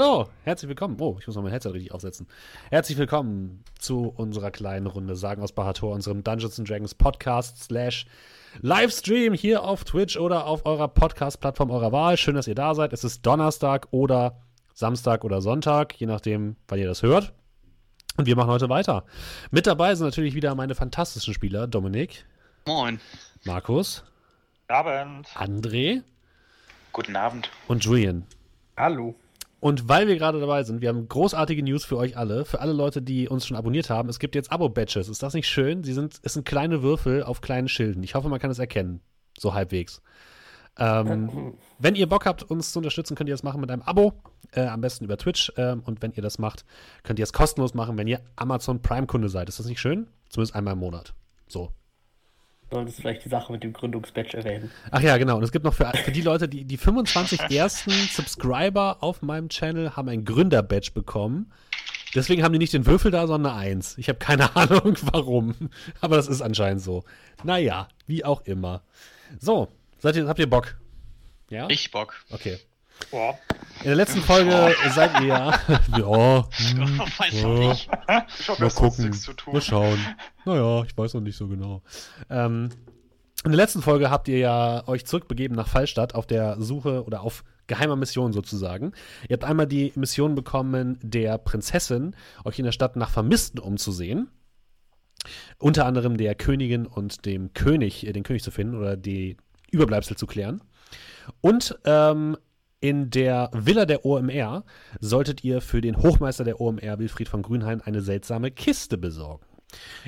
Hallo, herzlich willkommen. Oh, ich muss noch mein Headset richtig aufsetzen. Herzlich willkommen zu unserer kleinen Runde Sagen aus Bahator, unserem Dungeons Dragons Podcast slash Livestream hier auf Twitch oder auf eurer Podcast-Plattform eurer Wahl. Schön, dass ihr da seid. Es ist Donnerstag oder Samstag oder Sonntag, je nachdem, wann ihr das hört. Und wir machen heute weiter. Mit dabei sind natürlich wieder meine fantastischen Spieler, Dominik. Moin. Markus. Abend. André. Guten Abend. Und Julian. Hallo. Und weil wir gerade dabei sind, wir haben großartige News für euch alle, für alle Leute, die uns schon abonniert haben. Es gibt jetzt Abo-Badges. Ist das nicht schön? Sie sind, es sind kleine Würfel auf kleinen Schilden. Ich hoffe, man kann es erkennen. So halbwegs. Ähm, wenn ihr Bock habt, uns zu unterstützen, könnt ihr das machen mit einem Abo. Äh, am besten über Twitch. Ähm, und wenn ihr das macht, könnt ihr es kostenlos machen, wenn ihr Amazon Prime-Kunde seid. Ist das nicht schön? Zumindest einmal im Monat. So solltest vielleicht die Sache mit dem Gründungsbatch erwähnen. Ach ja, genau. Und es gibt noch für, für die Leute, die die 25 ersten Subscriber auf meinem Channel haben ein Gründerbadge bekommen. Deswegen haben die nicht den Würfel da, sondern eine Eins. Ich habe keine Ahnung, warum. Aber das ist anscheinend so. Naja, wie auch immer. So, seid ihr, habt ihr Bock? Ja? Ich Bock. Okay. Boah. In der letzten Folge oh. seid ihr ja. ja. Hm, weiß ja, nicht. Ich mal gucken. Zu tun. Mal schauen. Naja, ich weiß noch nicht so genau. Ähm, in der letzten Folge habt ihr ja euch zurückbegeben nach Fallstadt auf der Suche oder auf geheimer Mission sozusagen. Ihr habt einmal die Mission bekommen, der Prinzessin euch in der Stadt nach Vermissten umzusehen. Unter anderem der Königin und dem König, äh, den König zu finden oder die Überbleibsel zu klären. Und ähm, in der Villa der OMR solltet ihr für den Hochmeister der OMR, Wilfried von Grünhain, eine seltsame Kiste besorgen.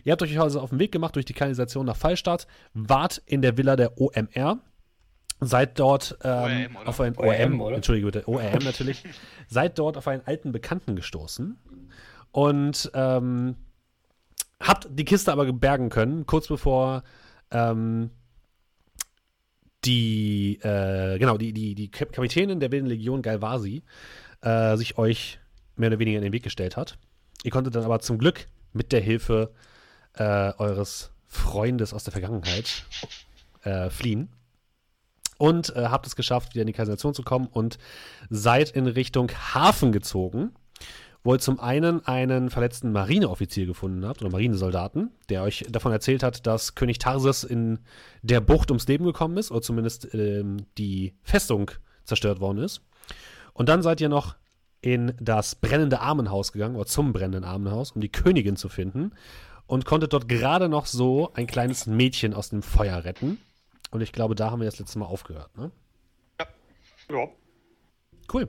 Ihr habt euch also auf den Weg gemacht durch die Kanalisation nach Fallstadt, wart in der Villa der OMR, seid dort ähm, ORM, auf ein ORM, ORM Entschuldige bitte, ORM natürlich, seid dort auf einen alten Bekannten gestoßen und ähm, habt die Kiste aber bergen können, kurz bevor ähm, die, äh, genau, die, die, die Kapitänin der Wilden Legion Galvasi äh, sich euch mehr oder weniger in den Weg gestellt hat. Ihr konntet dann aber zum Glück mit der Hilfe äh, eures Freundes aus der Vergangenheit äh, fliehen. Und äh, habt es geschafft, wieder in die Kanalisation zu kommen und seid in Richtung Hafen gezogen wo ihr zum einen einen verletzten Marineoffizier gefunden habt oder Marinesoldaten, der euch davon erzählt hat, dass König Tarsis in der Bucht ums Leben gekommen ist oder zumindest ähm, die Festung zerstört worden ist. Und dann seid ihr noch in das brennende Armenhaus gegangen oder zum brennenden Armenhaus, um die Königin zu finden und konntet dort gerade noch so ein kleines Mädchen aus dem Feuer retten. Und ich glaube, da haben wir das letzte Mal aufgehört, ne? Ja. Ja. Cool.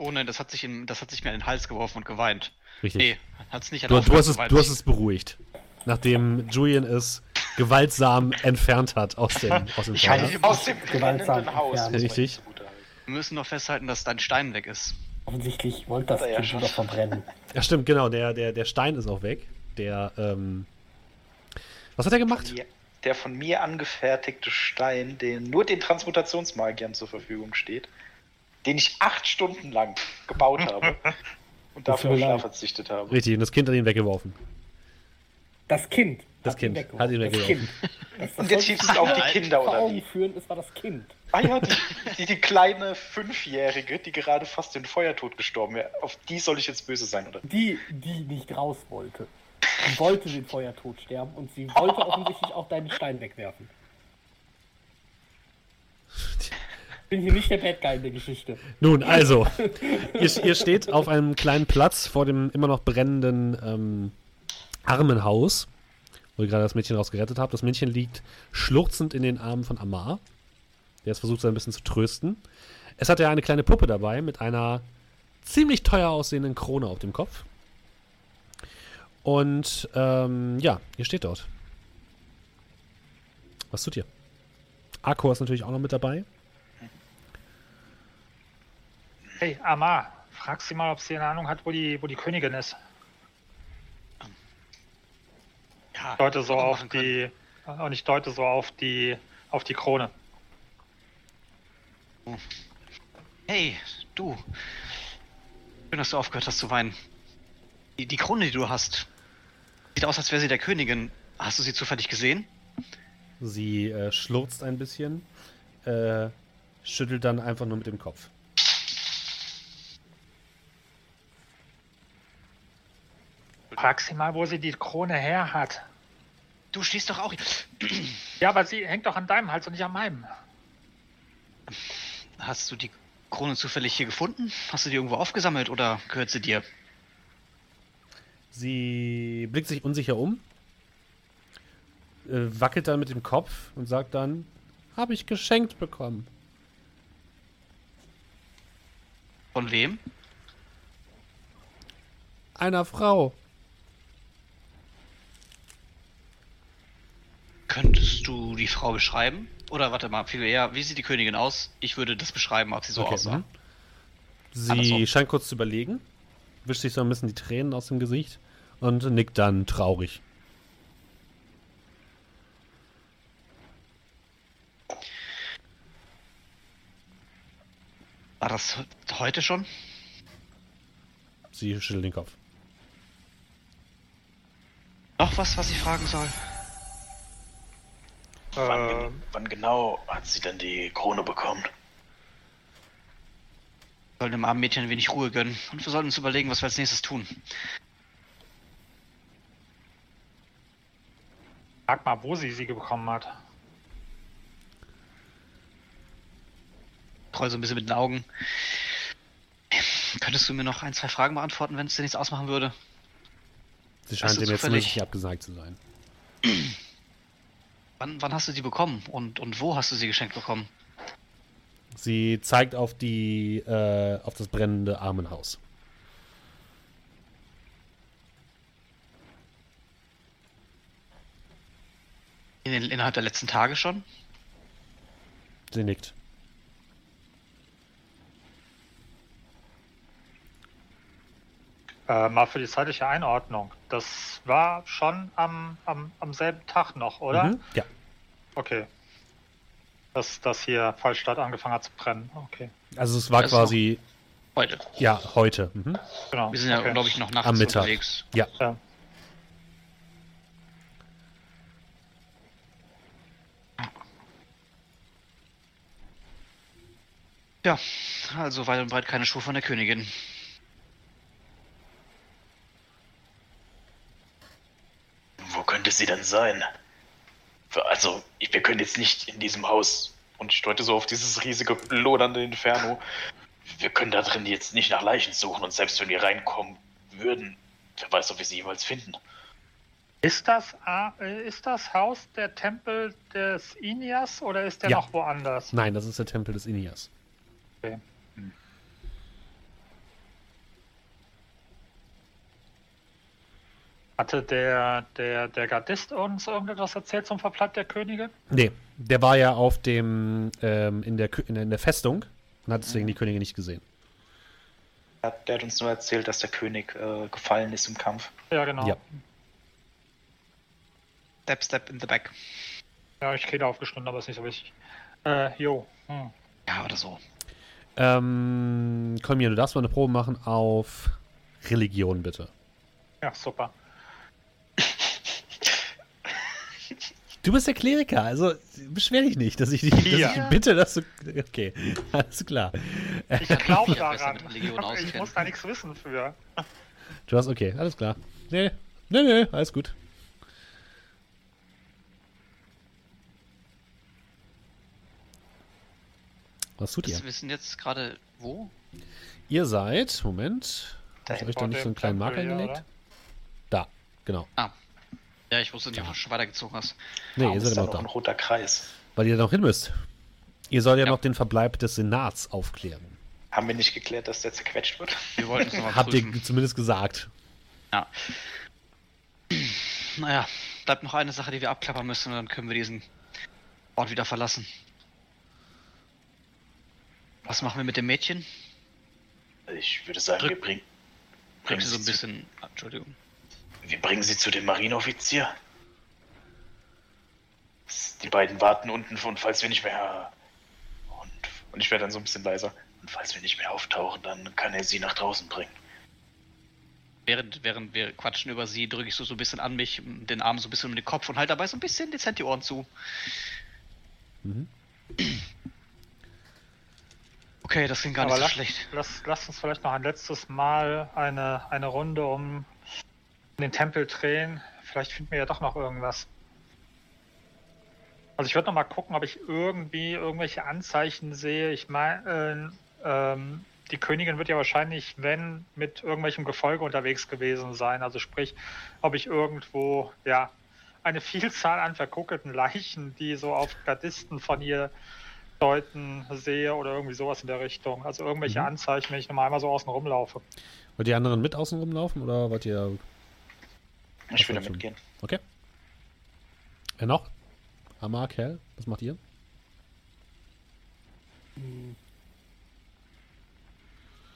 Oh nein, das hat sich, in, das hat sich mir in den Hals geworfen und geweint. Richtig. Nee, hat es nicht du, du, hast es, du hast es beruhigt. Nachdem Julian es gewaltsam entfernt hat aus dem, aus dem, Feuer. aus dem gewaltsamen Haus. Richtig. Wir müssen noch festhalten, dass dein Stein weg ist. Offensichtlich wollte das Kind ja doch verbrennen. Ja, stimmt, genau. Der, der, der Stein ist auch weg. Der, ähm. Was hat er gemacht? Der von mir angefertigte Stein, der nur den Transmutationsmagiern zur Verfügung steht den ich acht Stunden lang gebaut habe und dafür auf Schlaf verzichtet habe. Richtig, und das Kind hat ihn weggeworfen. Das Kind. Das Kind ihn hat ihn weggeworfen. und jetzt hieß es auch die Kinder, oder Augen führen, es war das Kind. Ah ja, die, die, die, kleine Fünfjährige, die gerade fast den Feuertod gestorben wäre, auf die soll ich jetzt böse sein, oder? Die, die nicht raus wollte. Sie wollte den Feuertod sterben und sie wollte offensichtlich auch deinen Stein wegwerfen. Bin hier nicht der Bad Guy in der Geschichte. Nun, also, ihr, ihr, steht auf einem kleinen Platz vor dem immer noch brennenden ähm, Armenhaus, wo ihr gerade das Mädchen rausgerettet habt. Das Mädchen liegt schluchzend in den Armen von Amar, der es versucht, sie ein bisschen zu trösten. Es hat ja eine kleine Puppe dabei mit einer ziemlich teuer aussehenden Krone auf dem Kopf. Und ähm, ja, ihr steht dort. Was tut ihr? Akko ist natürlich auch noch mit dabei. Hey, Amar, frag sie mal, ob sie eine Ahnung hat, wo die, wo die Königin ist. Ja, ich deute so auf die. Und ich deute so auf die auf die Krone. Hey, du. Schön, dass du aufgehört hast zu weinen. Die, die Krone, die du hast, sieht aus, als wäre sie der Königin. Hast du sie zufällig gesehen? Sie äh, schlurzt ein bisschen, äh, schüttelt dann einfach nur mit dem Kopf. Frag sie mal, wo sie die Krone her hat. Du stehst doch auch. Ja, aber sie hängt doch an deinem Hals und nicht an meinem. Hast du die Krone zufällig hier gefunden? Hast du die irgendwo aufgesammelt oder gehört sie dir? Sie blickt sich unsicher um, äh, wackelt dann mit dem Kopf und sagt dann, habe ich geschenkt bekommen. Von wem? Einer Frau. Könntest du die Frau beschreiben? Oder warte mal, viel eher, wie sieht die Königin aus? Ich würde das beschreiben, ob sie so okay. aussah. Mhm. Sie Andersrum. scheint kurz zu überlegen, wischt sich so ein bisschen die Tränen aus dem Gesicht und nickt dann traurig. War das heute schon? Sie schüttelt den Kopf. Noch was, was ich fragen soll? Wann, ähm. wann, genau hat sie denn die Krone bekommen? Wir sollen dem armen Mädchen ein wenig Ruhe gönnen und wir sollten uns überlegen, was wir als nächstes tun. Sag mal, wo sie sie bekommen hat. Treu so ein bisschen mit den Augen. Könntest du mir noch ein, zwei Fragen beantworten, wenn es dir nichts ausmachen würde? Sie scheint dem jetzt nicht abgesagt zu sein. Wann, wann hast du sie bekommen und, und wo hast du sie geschenkt bekommen? Sie zeigt auf die äh, auf das brennende Armenhaus. In innerhalb der letzten Tage schon? Sie nickt. Äh, mal für die zeitliche Einordnung. Das war schon am, am, am selben Tag noch, oder? Mhm, ja. Okay. Dass das hier Fallstadt angefangen hat zu brennen. Okay. Also es war das quasi. Heute. Ja, heute. Mhm. Genau. Wir sind ja, okay. glaube ich, noch nachts Am Mittag. unterwegs. Ja. ja. Ja, also weit und breit keine Spur von der Königin. Wo könnte sie denn sein? Also, wir können jetzt nicht in diesem Haus, und ich deute so auf dieses riesige lodernde Inferno, wir können da drin jetzt nicht nach Leichen suchen und selbst wenn wir reinkommen würden, wer weiß, ob wir sie jemals finden. Ist das, äh, ist das Haus der Tempel des Inias oder ist der ja. noch woanders? Nein, das ist der Tempel des Inias. Okay. Hatte der, der, der Gardist uns irgendetwas erzählt zum Verbleib der Könige? Nee, der war ja auf dem, ähm, in, der, in der Festung und hat deswegen die Könige nicht gesehen. Der hat uns nur erzählt, dass der König äh, gefallen ist im Kampf. Ja, genau. Ja. Step, step in the back. Ja, ich rede aufgestanden, aber ist nicht so wichtig. Äh, jo. Hm. Ja, oder so. Ähm, Kolmir, du darfst mal eine Probe machen auf Religion, bitte. Ja, super. Du bist der Kleriker, also beschwer dich nicht, dass ich dich ja. ich bitte, dass du. Okay, alles klar. Ich glaube daran. Ich muss da nichts wissen für. Du hast, okay, alles klar. Nee, nee, nee, alles gut. Was tut ihr? Wir wissen jetzt gerade wo? Ihr seid, Moment, da habe ich da nicht so einen kleinen Marker hingelegt? Da, genau. Ah, ja, ich wusste nicht, ob du schon weitergezogen hast. Nee, Warum ihr seid immer noch ein roter Kreis. Weil ihr noch hin müsst. Ihr sollt ja, ja, noch den Verbleib des Senats aufklären. Haben wir nicht geklärt, dass der zerquetscht wird? Wir wollten es nochmal Habt ihr zumindest gesagt. Ja. Naja, bleibt noch eine Sache, die wir abklappern müssen und dann können wir diesen Ort wieder verlassen. Was machen wir mit dem Mädchen? Ich würde sagen, Drück, wir bringen. Bringen sie so ein bisschen. Entschuldigung. Wir bringen sie zu dem Marineoffizier. Die beiden warten unten und falls wir nicht mehr. Und, und ich werde dann so ein bisschen leiser. Und falls wir nicht mehr auftauchen, dann kann er sie nach draußen bringen. Während, während wir quatschen über sie, drücke ich so, so ein bisschen an mich, den Arm so ein bisschen um den Kopf und halte dabei so ein bisschen dezent die Ohren zu. Mhm. Okay, das ging gar Aber nicht so lass, schlecht. Lass, lass uns vielleicht noch ein letztes Mal eine, eine Runde um den Tempel drehen. Vielleicht finden wir ja doch noch irgendwas. Also ich würde noch mal gucken, ob ich irgendwie irgendwelche Anzeichen sehe. Ich meine, äh, ähm, die Königin wird ja wahrscheinlich, wenn, mit irgendwelchem Gefolge unterwegs gewesen sein. Also sprich, ob ich irgendwo, ja, eine Vielzahl an verkuckelten Leichen, die so auf Gardisten von ihr deuten, sehe oder irgendwie sowas in der Richtung. Also irgendwelche mhm. Anzeichen, wenn ich nochmal einmal so außen rumlaufe. Wollt ihr anderen mit außen rumlaufen oder wollt ihr. Ich will mitgehen. Okay. Wer noch? Hammer, Kerl, was macht ihr? Hm.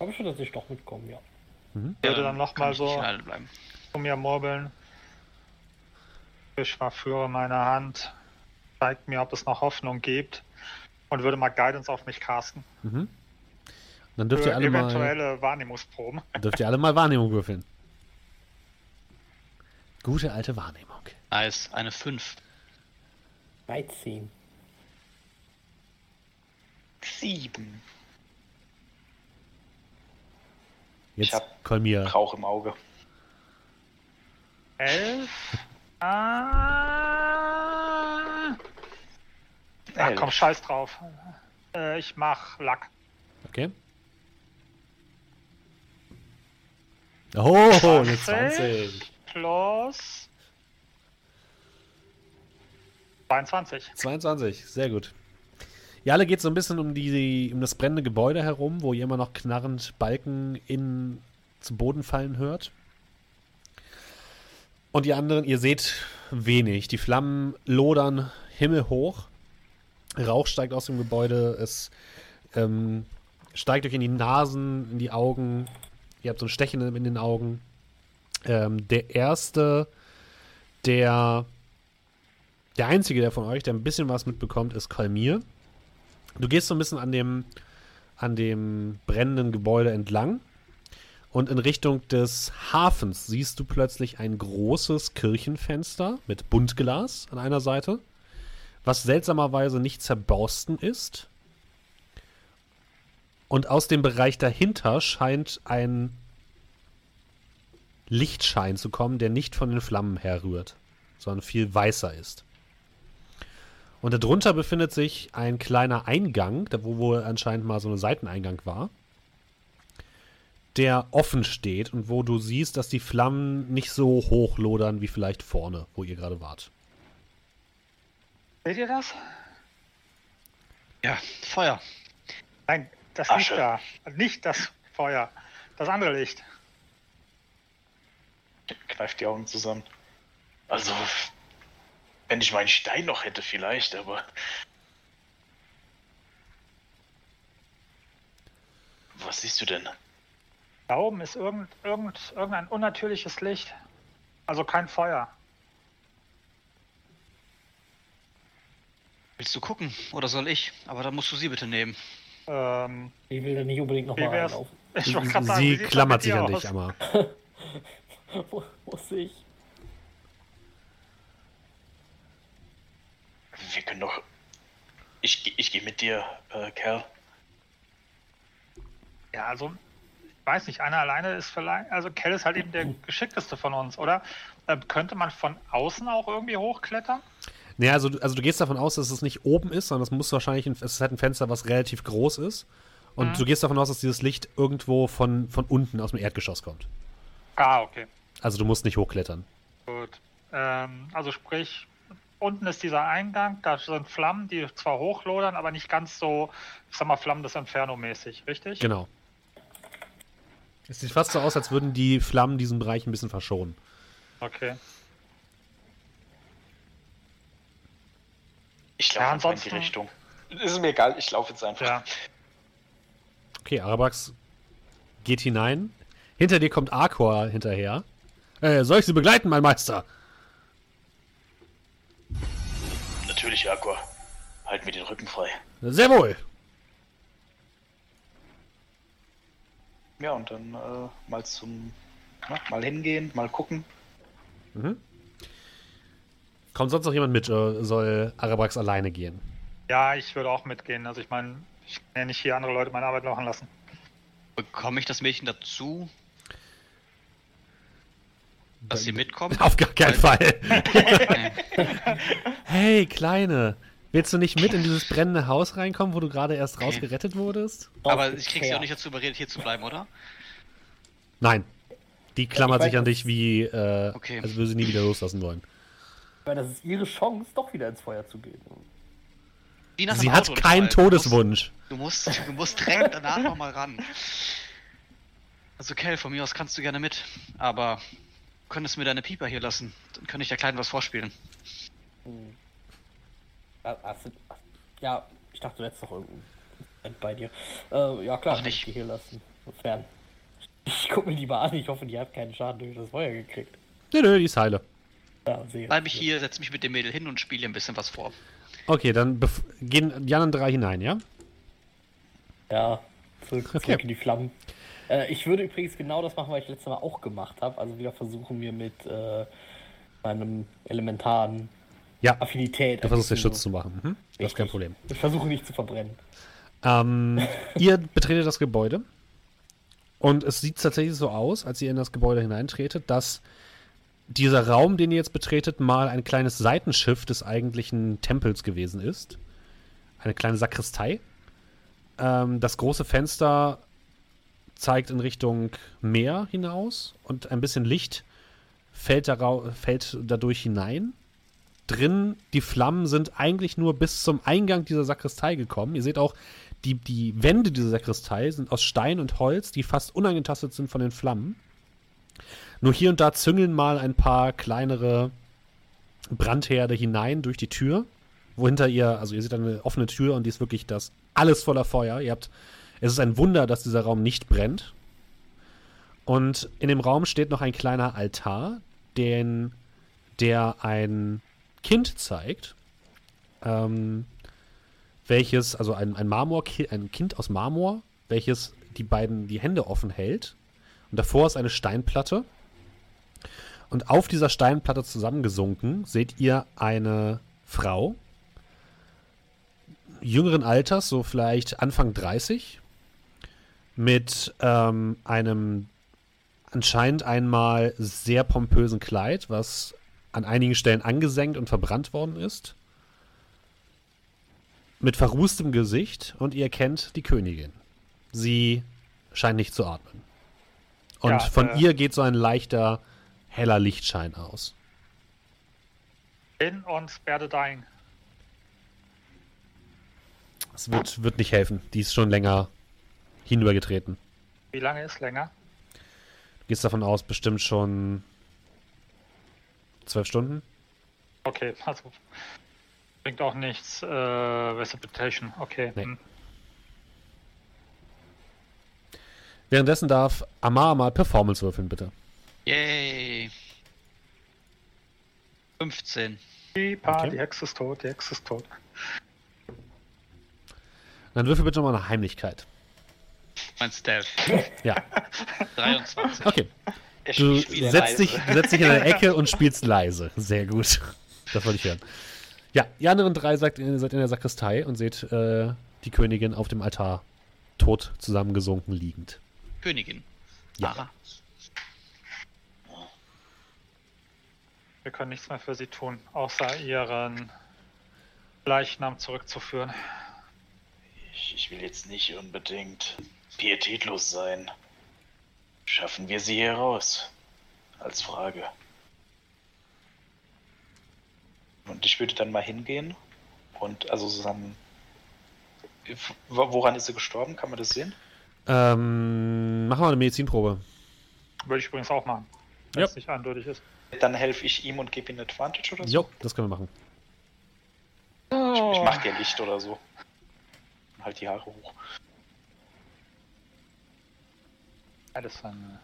Habe ich schon, dass ich doch mitkomme, ja. Mhm. Ich würde dann nochmal so zu mir morbeln. Ich verführe meine Hand, zeigt mir, ob es noch Hoffnung gibt und würde mal Guidance auf mich casten. Mhm. Dann dürft ihr alle eventuelle mal, Wahrnehmungsproben. Dürft ihr alle mal Wahrnehmung würfeln. Gute alte Wahrnehmung. Nice, eine 5. 13. 7. Jetzt ich hab Kolmir. Rauch im Auge. 11. ah. Ach komm, scheiß drauf. Äh, ich mach Lack. Okay. Oh, 20 eine 20. Plus 22. 22, sehr gut. Ja, alle geht so ein bisschen um, die, um das brennende Gebäude herum, wo ihr immer noch knarrend Balken in, zu Boden fallen hört. Und die anderen, ihr seht wenig. Die Flammen lodern himmelhoch. Rauch steigt aus dem Gebäude. Es ähm, steigt euch in die Nasen, in die Augen. Ihr habt so ein Stechen in den Augen. Ähm, der erste, der der einzige, der von euch, der ein bisschen was mitbekommt, ist Kalmir. Du gehst so ein bisschen an dem, an dem brennenden Gebäude entlang und in Richtung des Hafens siehst du plötzlich ein großes Kirchenfenster mit Buntglas an einer Seite, was seltsamerweise nicht zerborsten ist. Und aus dem Bereich dahinter scheint ein Lichtschein zu kommen, der nicht von den Flammen herrührt, sondern viel weißer ist. Und darunter befindet sich ein kleiner Eingang, da wo wohl anscheinend mal so ein Seiteneingang war, der offen steht und wo du siehst, dass die Flammen nicht so hoch lodern wie vielleicht vorne, wo ihr gerade wart. Seht ihr das? Ja, Feuer. Nein, das Asche. Licht da. Nicht das Feuer. Das andere Licht. Kneift die Augen zusammen. Also, wenn ich meinen Stein noch hätte, vielleicht, aber. Was siehst du denn? Da oben ist irgend, irgend, irgendein unnatürliches Licht. Also kein Feuer. Willst du gucken oder soll ich? Aber dann musst du sie bitte nehmen. Ähm, ich will da nicht unbedingt nochmal reinlaufen. Ich sagen, sie klammert sich an dich, aber. muss ich? Wir können doch. Ich, ich gehe mit dir, äh, Kerl. Ja, also, ich weiß nicht, einer alleine ist vielleicht. Also, Kerl ist halt eben der geschickteste von uns, oder? Äh, könnte man von außen auch irgendwie hochklettern? Naja, also, also du gehst davon aus, dass es nicht oben ist, sondern es muss wahrscheinlich, ein, es ist halt ein Fenster, was relativ groß ist. Und mhm. du gehst davon aus, dass dieses Licht irgendwo von, von unten aus dem Erdgeschoss kommt. Ah, okay. Also du musst nicht hochklettern. Gut. Ähm, also sprich, unten ist dieser Eingang, da sind Flammen, die zwar hochlodern, aber nicht ganz so, ich sag mal, Flammen des Inferno-mäßig, richtig? Genau. Es sieht fast so aus, als würden die Flammen diesen Bereich ein bisschen verschonen. Okay. Ich laufe ja, ansonsten... in die Richtung. Ist mir egal, ich laufe jetzt einfach. Ja. Okay, Arabax geht hinein. Hinter dir kommt Arcor hinterher. Äh, soll ich sie begleiten, mein Meister? Natürlich, Aqua. Halt mir den Rücken frei. Sehr wohl. Ja, und dann äh, mal zum. Na, mal hingehen, mal gucken. Mhm. Kommt sonst noch jemand mit? Oder soll Arabax alleine gehen? Ja, ich würde auch mitgehen. Also, ich meine, ich kann ja nicht hier andere Leute meine Arbeit machen lassen. Bekomme ich das Mädchen dazu? Dass sie mitkommen? Auf gar keinen Fall. hey, Kleine. Willst du nicht mit in dieses brennende Haus reinkommen, wo du gerade erst okay. rausgerettet wurdest? Aber ich krieg sie auch nicht dazu überredet, hier zu bleiben, oder? Nein. Die klammert sich an dich wie, äh, okay. als würde sie nie wieder loslassen wollen. Weil das ist ihre Chance, doch wieder ins Feuer zu gehen. Sie hat keinen Todeswunsch. Du musst, du musst direkt danach nochmal ran. Also Kel, von mir aus kannst du gerne mit, aber du könntest mir deine Pieper hier lassen. Dann könnte ich der Kleinen was vorspielen. Hm. Ja, ich dachte, du hättest doch irgendein bei dir. Äh, ja klar, Ach nicht. ich die hier lassen. Fern. Ich guck mir die mal an, ich hoffe, die hat keinen Schaden durch das Feuer gekriegt. Nö, nö, die ist heile. Ja, Bleib ich hier, setze mich mit dem Mädel hin und spiele ein bisschen was vor. Okay, dann gehen Jan und drei hinein, ja? Ja, zurück, zurück okay. in die Flammen. Äh, ich würde übrigens genau das machen, was ich letztes Mal auch gemacht habe. Also wieder versuchen wir mit äh, meinem elementaren ja. Affinität. Du versuchst den Schutz zu machen. Mhm. Das ist kein Problem. Ich versuche nicht zu verbrennen. Ähm, ihr betretet das Gebäude. Und es sieht tatsächlich so aus, als ihr in das Gebäude hineintretet, dass dieser Raum, den ihr jetzt betretet, mal ein kleines Seitenschiff des eigentlichen Tempels gewesen ist. Eine kleine Sakristei. Ähm, das große Fenster zeigt in Richtung Meer hinaus und ein bisschen Licht fällt, fällt dadurch hinein. Drin, die Flammen sind eigentlich nur bis zum Eingang dieser Sakristei gekommen. Ihr seht auch, die, die Wände dieser Sakristei sind aus Stein und Holz, die fast unangetastet sind von den Flammen. Nur hier und da züngeln mal ein paar kleinere Brandherde hinein durch die Tür, wohinter ihr, also ihr seht eine offene Tür und die ist wirklich das alles voller Feuer. Ihr habt, es ist ein Wunder, dass dieser Raum nicht brennt. Und in dem Raum steht noch ein kleiner Altar, den, der ein Kind zeigt, ähm, welches, also ein, ein Marmor, ein Kind aus Marmor, welches die beiden die Hände offen hält. Und davor ist eine Steinplatte. Und auf dieser Steinplatte zusammengesunken seht ihr eine Frau, jüngeren Alters, so vielleicht Anfang 30, mit ähm, einem anscheinend einmal sehr pompösen Kleid, was an einigen Stellen angesenkt und verbrannt worden ist. Mit verrußtem Gesicht und ihr kennt die Königin. Sie scheint nicht zu atmen. Und ja, von äh, ihr geht so ein leichter, heller Lichtschein aus. In und werde dying. Es wird, wird nicht helfen. Die ist schon länger hinübergetreten. Wie lange ist länger? Du gehst davon aus, bestimmt schon zwölf Stunden. Okay, also bringt auch nichts. Äh, Recipitation, okay. Nee. Hm. Währenddessen darf Amar mal Performance würfeln, bitte. Yay. 15. Die, okay. die Hexe ist tot, die Hexe ist tot. Dann würfel bitte mal eine Heimlichkeit. Mein Stealth. Ja. 23. Okay. Du setzt dich, setzt dich in der Ecke und spielst leise. Sehr gut. Das wollte ich hören. Ja, die anderen drei seid, seid in der Sakristei und seht äh, die Königin auf dem Altar tot zusammengesunken liegend. Königin. Ja. Aha. Wir können nichts mehr für sie tun, außer ihren Leichnam zurückzuführen. Ich, ich will jetzt nicht unbedingt pietätlos sein. Schaffen wir sie hier raus? Als Frage. Und ich würde dann mal hingehen und also Susanne. Woran ist sie gestorben? Kann man das sehen? Ähm, machen wir eine Medizinprobe. Würde ich übrigens auch machen. Wenn ja. es nicht eindeutig ist. Dann helfe ich ihm und gebe ihm Advantage oder so? Jo, das können wir machen. Oh. Ich, ich mache dir Licht oder so. Halt die Haare hoch. Alles dann.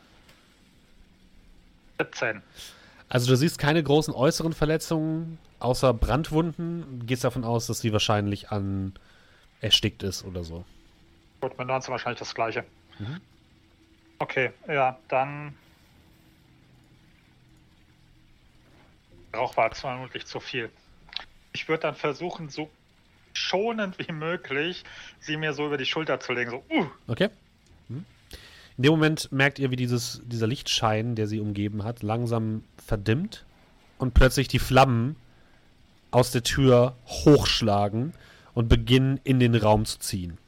17. Also du siehst keine großen äußeren Verletzungen, außer Brandwunden. Du gehst davon aus, dass sie wahrscheinlich an erstickt ist oder so. Gut, mit 19 wahrscheinlich das gleiche. Mhm. Okay, ja, dann. Rauch war vermutlich zu viel. Ich würde dann versuchen, so schonend wie möglich, sie mir so über die Schulter zu legen. So, uh. Okay. In dem Moment merkt ihr, wie dieses, dieser Lichtschein, der sie umgeben hat, langsam verdimmt und plötzlich die Flammen aus der Tür hochschlagen und beginnen in den Raum zu ziehen.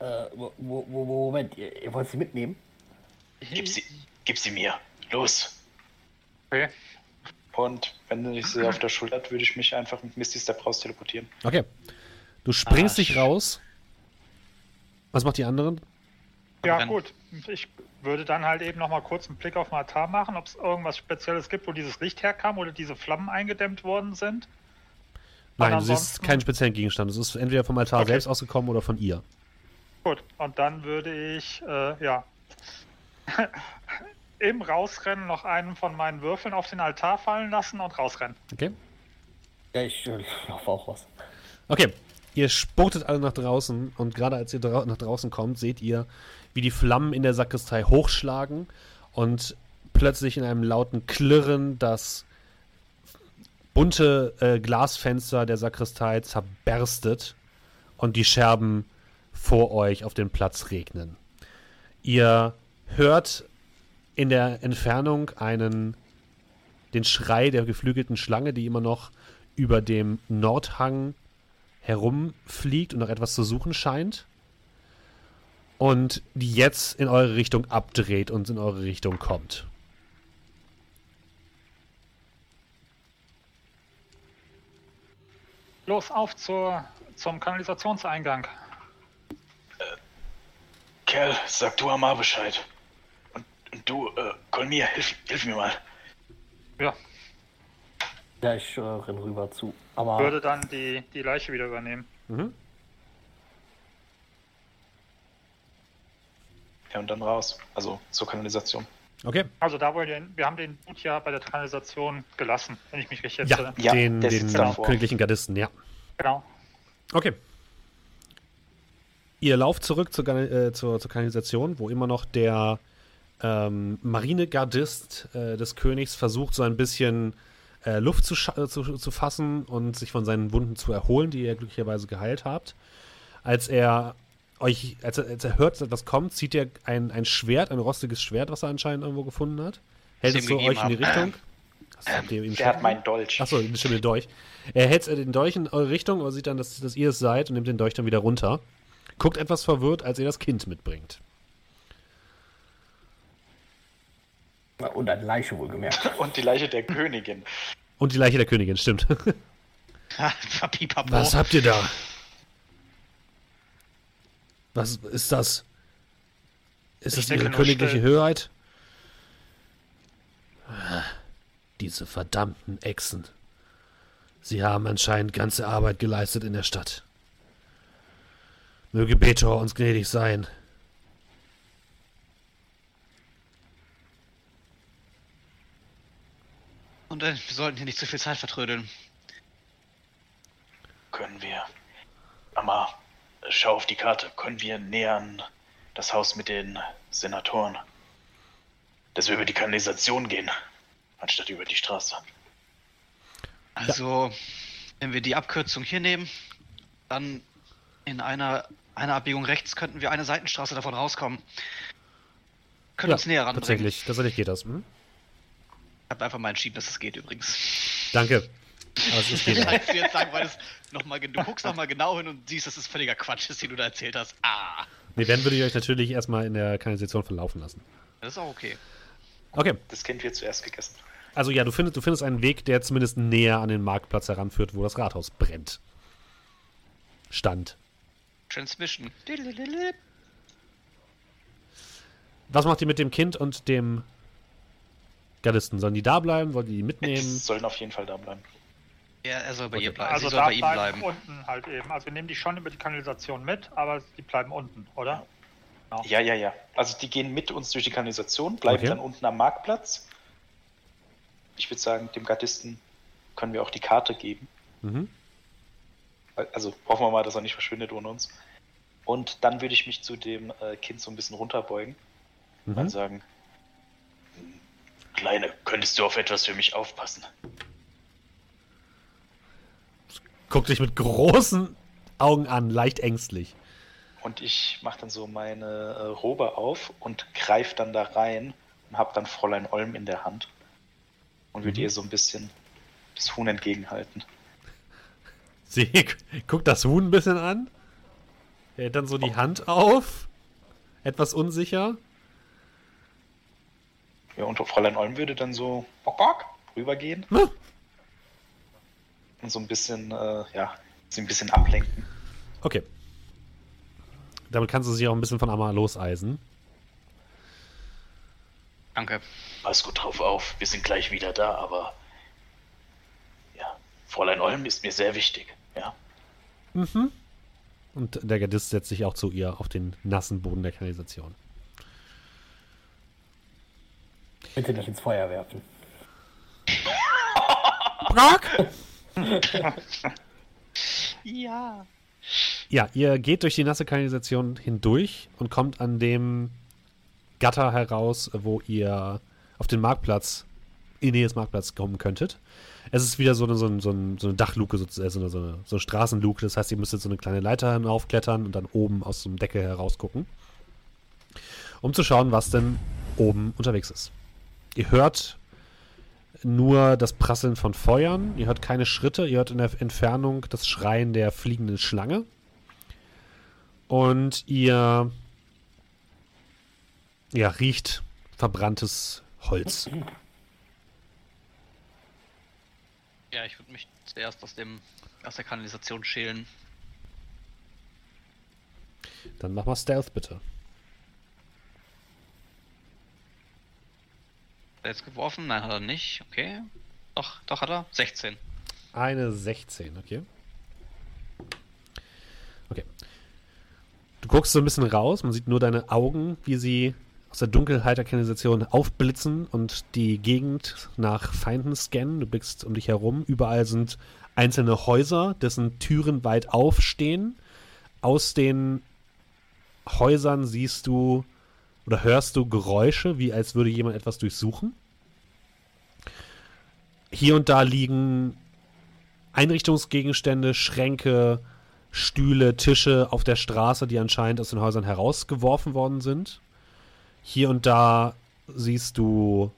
Äh, wo, wo, Moment, ihr, ihr, wollt sie mitnehmen? Gib sie, gib sie mir. Los. Okay. Und wenn ich sie auf der Schulter hat, würde ich mich einfach mit Misty Step raus teleportieren. Okay. Du springst ah, dich raus. Was macht die anderen? Ja, gut. Ich würde dann halt eben nochmal kurz einen Blick auf den Altar machen, ob es irgendwas Spezielles gibt, wo dieses Licht herkam oder diese Flammen eingedämmt worden sind. Nein, du siehst keinen speziellen Gegenstand. Es ist entweder vom Altar okay. selbst ausgekommen oder von ihr. Gut, und dann würde ich, äh, ja, im Rausrennen noch einen von meinen Würfeln auf den Altar fallen lassen und rausrennen. Okay. Ja, ich laufe auch raus. Okay, ihr spurtet alle nach draußen und gerade als ihr dra nach draußen kommt, seht ihr, wie die Flammen in der Sakristei hochschlagen und plötzlich in einem lauten Klirren das bunte äh, Glasfenster der Sakristei zerberstet und die Scherben vor euch auf den Platz regnen. Ihr hört in der Entfernung einen den Schrei der geflügelten Schlange, die immer noch über dem Nordhang herumfliegt und nach etwas zu suchen scheint und die jetzt in eure Richtung abdreht und in eure Richtung kommt. Los, auf zur, zum Kanalisationseingang. Äh, Kerl, sag du Amar Bescheid. Und, und du, äh, Kolmir, hilf, hilf mir mal. Ja. Ja, ich äh, renn rüber zu. Aber würde dann die, die Leiche wieder übernehmen. Mhm. Ja, und dann raus. Also zur Kanalisation. Okay. Also da wollen wir, wir haben den Boot ja bei der Kanalisation gelassen, wenn ich mich richtig ja, Ja, den, den königlichen Gardisten, ja. Genau. Okay. Ihr lauft zurück zur, äh, zur, zur, Kanalisation, wo immer noch der ähm, Marinegardist äh, des Königs versucht, so ein bisschen äh, Luft zu, zu, zu fassen und sich von seinen Wunden zu erholen, die ihr glücklicherweise geheilt habt. Als er euch, als er, als er hört, dass etwas kommt, zieht er ein, ein Schwert, ein rostiges Schwert, was er anscheinend irgendwo gefunden hat. Hält es so euch in die Richtung. Ähm, der schon? hat meinen Dolch. Achso, stimmt, den Dolch. Er hält den Dolch in eure Richtung, aber sieht dann, dass, dass ihr es seid und nimmt den Dolch dann wieder runter. Guckt etwas verwirrt, als ihr das Kind mitbringt. Und eine Leiche wohlgemerkt. Und die Leiche der Königin. Und die Leiche der Königin, stimmt. Was habt ihr da? Was ist das? Ist ich das ihre königliche Höheit? Diese verdammten Echsen. Sie haben anscheinend ganze Arbeit geleistet in der Stadt. Möge Betor uns gnädig sein. Und äh, wir sollten hier nicht zu viel Zeit vertrödeln. Können wir. Amma, schau auf die Karte. Können wir näher an das Haus mit den Senatoren? Dass wir über die Kanalisation gehen, anstatt über die Straße. Also, ja. wenn wir die Abkürzung hier nehmen, dann in einer, einer Abbiegung rechts könnten wir eine Seitenstraße davon rauskommen. Können ja, uns näher ran. Tatsächlich, tatsächlich geht das. Hm? Ich habe einfach mal entschieden, dass es geht übrigens. Danke. Aber es ist ich halt jetzt sagen, weil es noch mal, du guckst nochmal genau hin und siehst, dass es völliger Quatsch ist, den du da erzählt hast. Ah. Nee, dann würde ich euch natürlich erstmal in der Kanalisation verlaufen lassen. Das ist auch okay. Okay. Das Kind wird zuerst gegessen. Also ja, du findest, du findest einen Weg, der zumindest näher an den Marktplatz heranführt, wo das Rathaus brennt. Stand. Transmission. Was macht ihr mit dem Kind und dem Gardisten? Sollen die da bleiben? Wollt ihr die mitnehmen? Die sollen auf jeden Fall da bleiben. Ja, er soll bei okay. ihr bleiben. Also da bei ihm bleiben. unten halt eben. Also wir nehmen die schon über die Kanalisation mit, aber die bleiben unten, oder? Genau. Ja, ja, ja. Also die gehen mit uns durch die Kanalisation, bleiben okay. dann unten am Marktplatz. Ich würde sagen, dem Gardisten können wir auch die Karte geben. Mhm. Also hoffen wir mal, dass er nicht verschwindet ohne uns. Und dann würde ich mich zu dem äh, Kind so ein bisschen runterbeugen mhm. und sagen, Kleine, könntest du auf etwas für mich aufpassen? Guck dich mit großen Augen an, leicht ängstlich. und ich mache dann so meine äh, Robe auf und greife dann da rein und habe dann Fräulein Olm in der Hand und würde mhm. ihr so ein bisschen das Huhn entgegenhalten. Sie guckt das Huhn ein bisschen an, hält dann so die oh. Hand auf, etwas unsicher. Ja, und Fräulein Olm würde dann so bock, bock, rübergehen. Hm. Und so ein bisschen, äh, ja, sie ein bisschen ablenken. Okay. Damit kannst du sich auch ein bisschen von Amma loseisen. Danke. Pass gut drauf auf. Wir sind gleich wieder da, aber ja, Fräulein Olm ist mir sehr wichtig, ja. Mhm. Und der Gardist setzt sich auch zu ihr auf den nassen Boden der Kanalisation. Bitte nicht ins Feuer werfen. Brock! ja. Ja, ihr geht durch die nasse Kanalisation hindurch und kommt an dem Gatter heraus, wo ihr auf den Marktplatz, in Nähe des Marktplatzes kommen könntet. Es ist wieder so eine, so eine, so eine Dachluke, sozusagen, so eine, so eine, Straßenluke. Das heißt, ihr müsstet so eine kleine Leiter hinaufklettern und dann oben aus dem Deckel herausgucken, um zu schauen, was denn oben unterwegs ist. Ihr hört nur das Prasseln von Feuern, ihr hört keine Schritte, ihr hört in der Entfernung das Schreien der fliegenden Schlange. Und ihr ja, riecht verbranntes Holz. Ja, ich würde mich zuerst aus, dem, aus der Kanalisation schälen. Dann mach mal Stealth bitte. Er jetzt geworfen? Nein, hat er nicht. Okay. Doch, doch hat er. 16. Eine 16, okay. Okay. Du guckst so ein bisschen raus, man sieht nur deine Augen, wie sie aus der Dunkelheit der Kanalisation aufblitzen und die Gegend nach Feinden scannen. Du blickst um dich herum. Überall sind einzelne Häuser, dessen Türen weit aufstehen. Aus den Häusern siehst du oder hörst du Geräusche, wie als würde jemand etwas durchsuchen. Hier und da liegen Einrichtungsgegenstände, Schränke, Stühle, Tische auf der Straße, die anscheinend aus den Häusern herausgeworfen worden sind. Hier und da siehst du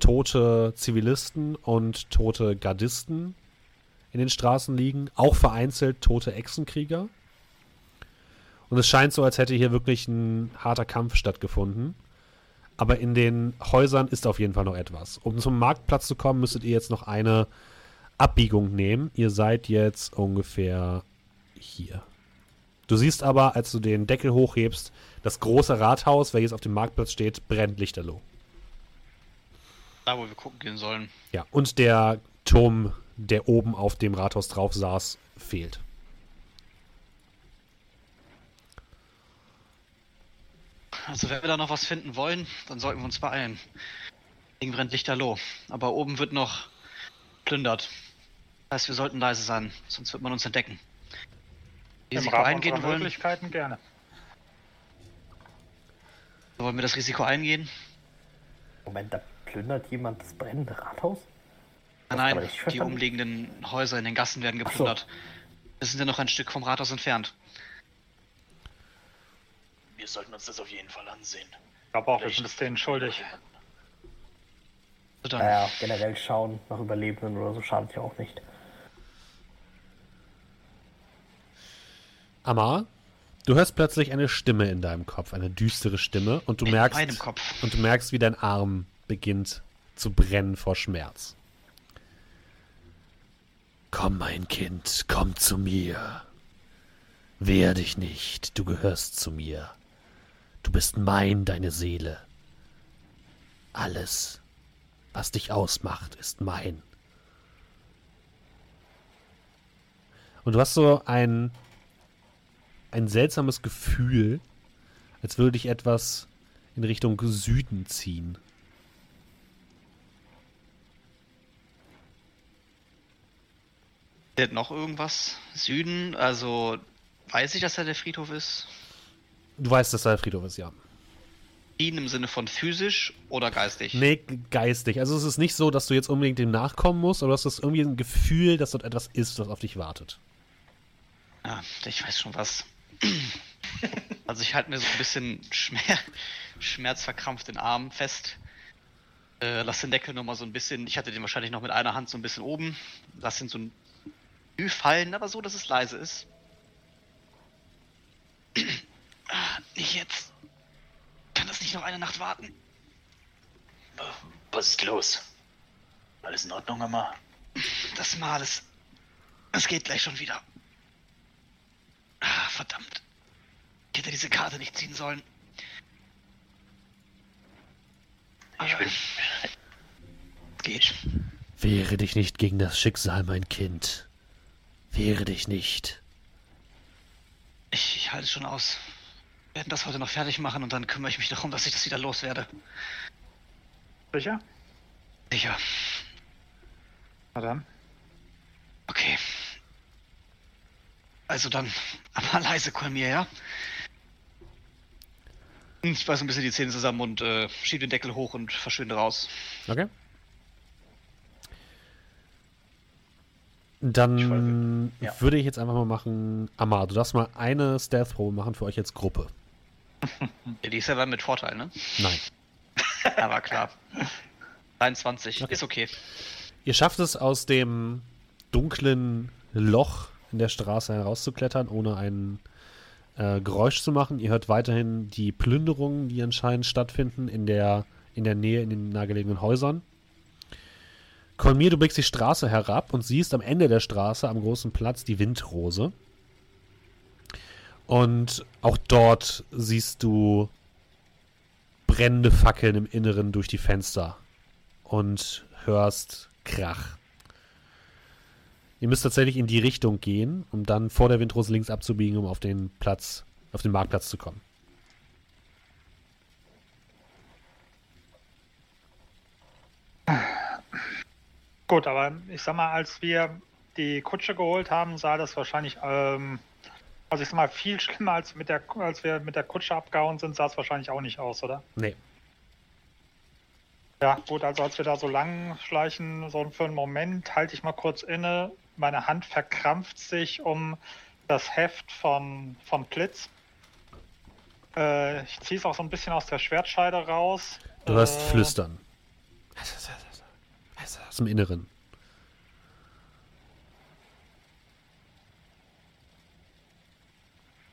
tote Zivilisten und tote Gardisten in den Straßen liegen, auch vereinzelt tote Echsenkrieger. Und es scheint so, als hätte hier wirklich ein harter Kampf stattgefunden. Aber in den Häusern ist auf jeden Fall noch etwas. Um zum Marktplatz zu kommen, müsstet ihr jetzt noch eine Abbiegung nehmen. Ihr seid jetzt ungefähr hier. Du siehst aber, als du den Deckel hochhebst, das große Rathaus, welches auf dem Marktplatz steht, brennt lichterloh. Da, wo wir gucken gehen sollen. Ja, und der Turm, der oben auf dem Rathaus drauf saß, fehlt. Also wenn wir da noch was finden wollen, dann sollten wir uns beeilen. Ding brennt lichterloh. Aber oben wird noch plündert. Das heißt, wir sollten leise sein, sonst wird man uns entdecken. Risiko eingehen wollen. Möglichkeiten gerne. Wollen wir das Risiko eingehen? Moment, da plündert jemand das brennende Rathaus? Nein, nein, die umliegenden Häuser in den Gassen werden geplündert. So. Wir sind ja noch ein Stück vom Rathaus entfernt. Wir sollten uns das auf jeden Fall ansehen. Ich glaube auch, wir sind es denen schuldig. Naja, generell schauen nach Überlebenden oder so schadet ja auch nicht. Amar, du hörst plötzlich eine Stimme in deinem Kopf, eine düstere Stimme, und du in merkst, und du merkst, wie dein Arm beginnt zu brennen vor Schmerz. Komm, mein Kind, komm zu mir. Wehr dich nicht, du gehörst zu mir. Du bist mein, deine Seele. Alles, was dich ausmacht, ist mein. Und du hast so ein, ein seltsames Gefühl, als würde dich etwas in Richtung Süden ziehen. noch irgendwas? Süden? Also weiß ich, dass da der Friedhof ist? Du weißt, dass da Friedhof ist, ja. Ihn im Sinne von physisch oder geistig? Nee, geistig. Also es ist nicht so, dass du jetzt unbedingt dem nachkommen musst, aber du hast irgendwie ein Gefühl, dass dort etwas ist, das auf dich wartet. Ja, ich weiß schon was. Also ich halte mir so ein bisschen Schmer schmerzverkrampft den Arm fest. Äh, lass den Deckel nochmal so ein bisschen, ich hatte den wahrscheinlich noch mit einer Hand so ein bisschen oben. Lass ihn so ein Ü fallen, aber so, dass es leise ist. nicht jetzt. Kann das nicht noch eine Nacht warten? Was ist los? Alles in Ordnung, Mama? Das Mal ist. Es geht gleich schon wieder. Ah, verdammt. Ich hätte diese Karte nicht ziehen sollen. Ich bin. Geht. Wehre dich nicht gegen das Schicksal, mein Kind. Wehre dich nicht. Ich, ich halte es schon aus. Wir werden das heute noch fertig machen und dann kümmere ich mich darum, dass ich das wieder loswerde. Sicher? Sicher. Na dann. Okay. Also dann, aber leise, Kolmir, ja? Ich beiß ein bisschen die Zähne zusammen und äh, schiebe den Deckel hoch und verschwinde raus. Okay. Dann ich ja. würde ich jetzt einfach mal machen, Amar, du darfst mal eine Stealth-Probe machen für euch als Gruppe. Ja, die ist ja mit Vorteil, ne? Nein. Aber klar. 23, okay. ist okay. Ihr schafft es aus dem dunklen Loch in der Straße herauszuklettern, ohne ein äh, Geräusch zu machen. Ihr hört weiterhin die Plünderungen, die anscheinend stattfinden in der, in der Nähe, in den nahegelegenen Häusern. Kolmir, du blickst die Straße herab und siehst am Ende der Straße, am großen Platz, die Windrose. Und auch dort siehst du brennende Fackeln im Inneren durch die Fenster und hörst Krach. Ihr müsst tatsächlich in die Richtung gehen, um dann vor der Windrose links abzubiegen, um auf den Platz, auf den Marktplatz zu kommen. Gut, aber ich sag mal, als wir die Kutsche geholt haben, sah das wahrscheinlich, ähm, also ich sag mal, viel schlimmer als mit der, als wir mit der Kutsche abgehauen sind, sah es wahrscheinlich auch nicht aus, oder? Nee. Ja, gut, also als wir da so lang schleichen, so für einen Moment halte ich mal kurz inne, meine Hand verkrampft sich um das Heft von, von Blitz. Äh, ich ziehe es auch so ein bisschen aus der Schwertscheide raus. Du hörst äh, Flüstern. Aus dem Inneren.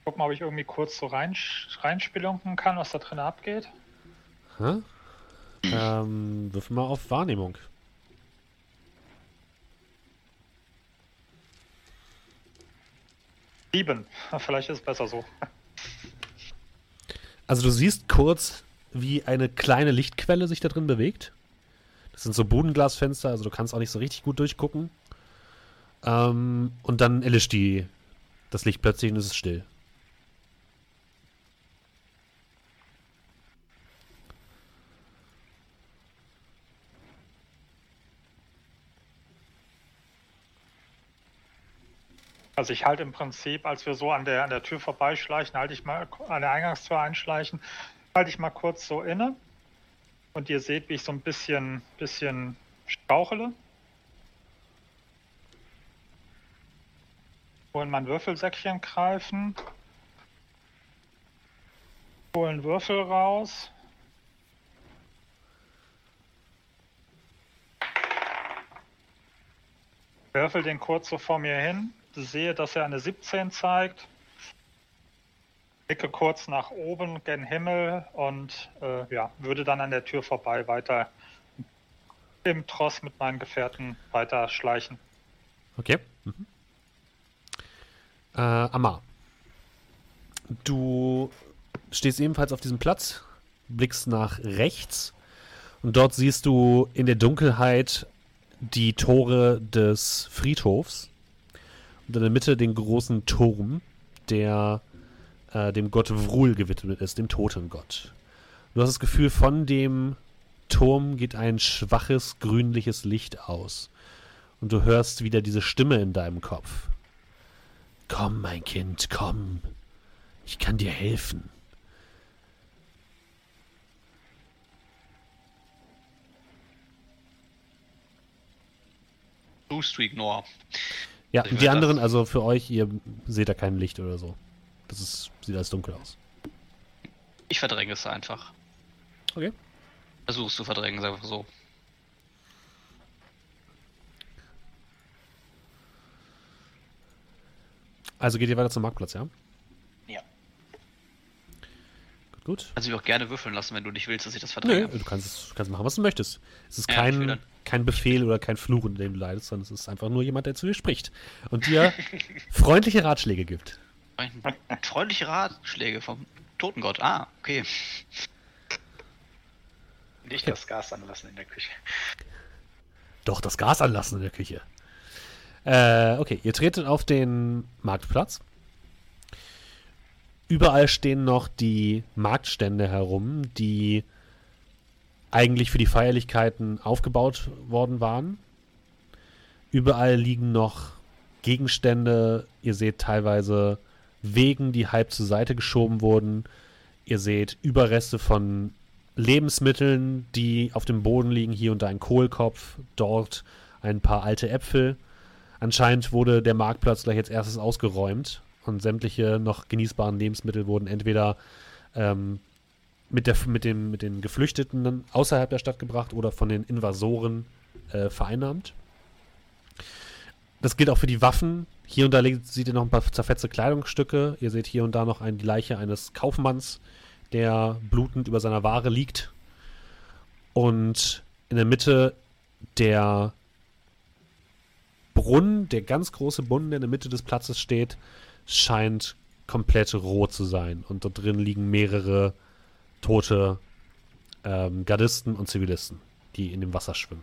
Guck mal, ob ich irgendwie kurz so rein, reinspelunken kann, was da drin abgeht. Hä? Ähm, wirf mal auf Wahrnehmung. Sieben. Vielleicht ist es besser so. Also du siehst kurz, wie eine kleine Lichtquelle sich da drin bewegt. Das sind so Bodenglasfenster, also du kannst auch nicht so richtig gut durchgucken. Ähm, und dann erlischt die das Licht plötzlich und es ist still. Also ich halte im Prinzip, als wir so an der, an der Tür vorbeischleichen, halte ich mal an der Eingangstür einschleichen, halte ich mal kurz so inne. Und ihr seht, wie ich so ein bisschen, bisschen strauchele. Holen mein Würfelsäckchen greifen. Holen Würfel raus. Würfel den kurz so vor mir hin sehe, dass er eine 17 zeigt. Blicke kurz nach oben gen Himmel und äh, ja, würde dann an der Tür vorbei weiter im Tross mit meinen Gefährten weiter schleichen. Okay. Mhm. Äh, Amar. Du stehst ebenfalls auf diesem Platz, blickst nach rechts und dort siehst du in der Dunkelheit die Tore des Friedhofs und in der Mitte den großen Turm, der äh, dem Gott Vrul gewidmet ist, dem Totengott. Du hast das Gefühl, von dem Turm geht ein schwaches, grünliches Licht aus. Und du hörst wieder diese Stimme in deinem Kopf. Komm, mein Kind, komm. Ich kann dir helfen. Choose to ignore. Ja, also die anderen, also für euch, ihr seht da kein Licht oder so. Das ist, sieht alles dunkel aus. Ich verdränge es einfach. Okay. Versuchst du verdrängen, sag einfach so. Also geht ihr weiter zum Marktplatz, ja? Ja. Gut, gut. Kannst mich auch gerne würfeln lassen, wenn du nicht willst, dass ich das verdränge. Nee, du kannst, kannst machen, was du möchtest. Es ist Ja, kein, ich will kein Befehl oder kein Fluch, unter dem du leidest, sondern es ist einfach nur jemand, der zu dir spricht und dir freundliche Ratschläge gibt. Freundliche Ratschläge vom Totengott. Ah, okay. Nicht das Gas anlassen in der Küche. Doch, das Gas anlassen in der Küche. Äh, okay, ihr tretet auf den Marktplatz. Überall stehen noch die Marktstände herum, die eigentlich für die Feierlichkeiten aufgebaut worden waren. Überall liegen noch Gegenstände. Ihr seht teilweise Wegen, die halb zur Seite geschoben wurden. Ihr seht Überreste von Lebensmitteln, die auf dem Boden liegen. Hier und da ein Kohlkopf, dort ein paar alte Äpfel. Anscheinend wurde der Marktplatz gleich als erstes ausgeräumt und sämtliche noch genießbaren Lebensmittel wurden entweder ähm, mit, der, mit, dem, mit den Geflüchteten außerhalb der Stadt gebracht oder von den Invasoren äh, vereinnahmt. Das gilt auch für die Waffen. Hier und da seht ihr noch ein paar zerfetzte Kleidungsstücke. Ihr seht hier und da noch die Leiche eines Kaufmanns, der blutend über seiner Ware liegt. Und in der Mitte der Brunnen, der ganz große Brunnen, der in der Mitte des Platzes steht, scheint komplett rot zu sein. Und dort drin liegen mehrere tote ähm, Gardisten und Zivilisten, die in dem Wasser schwimmen.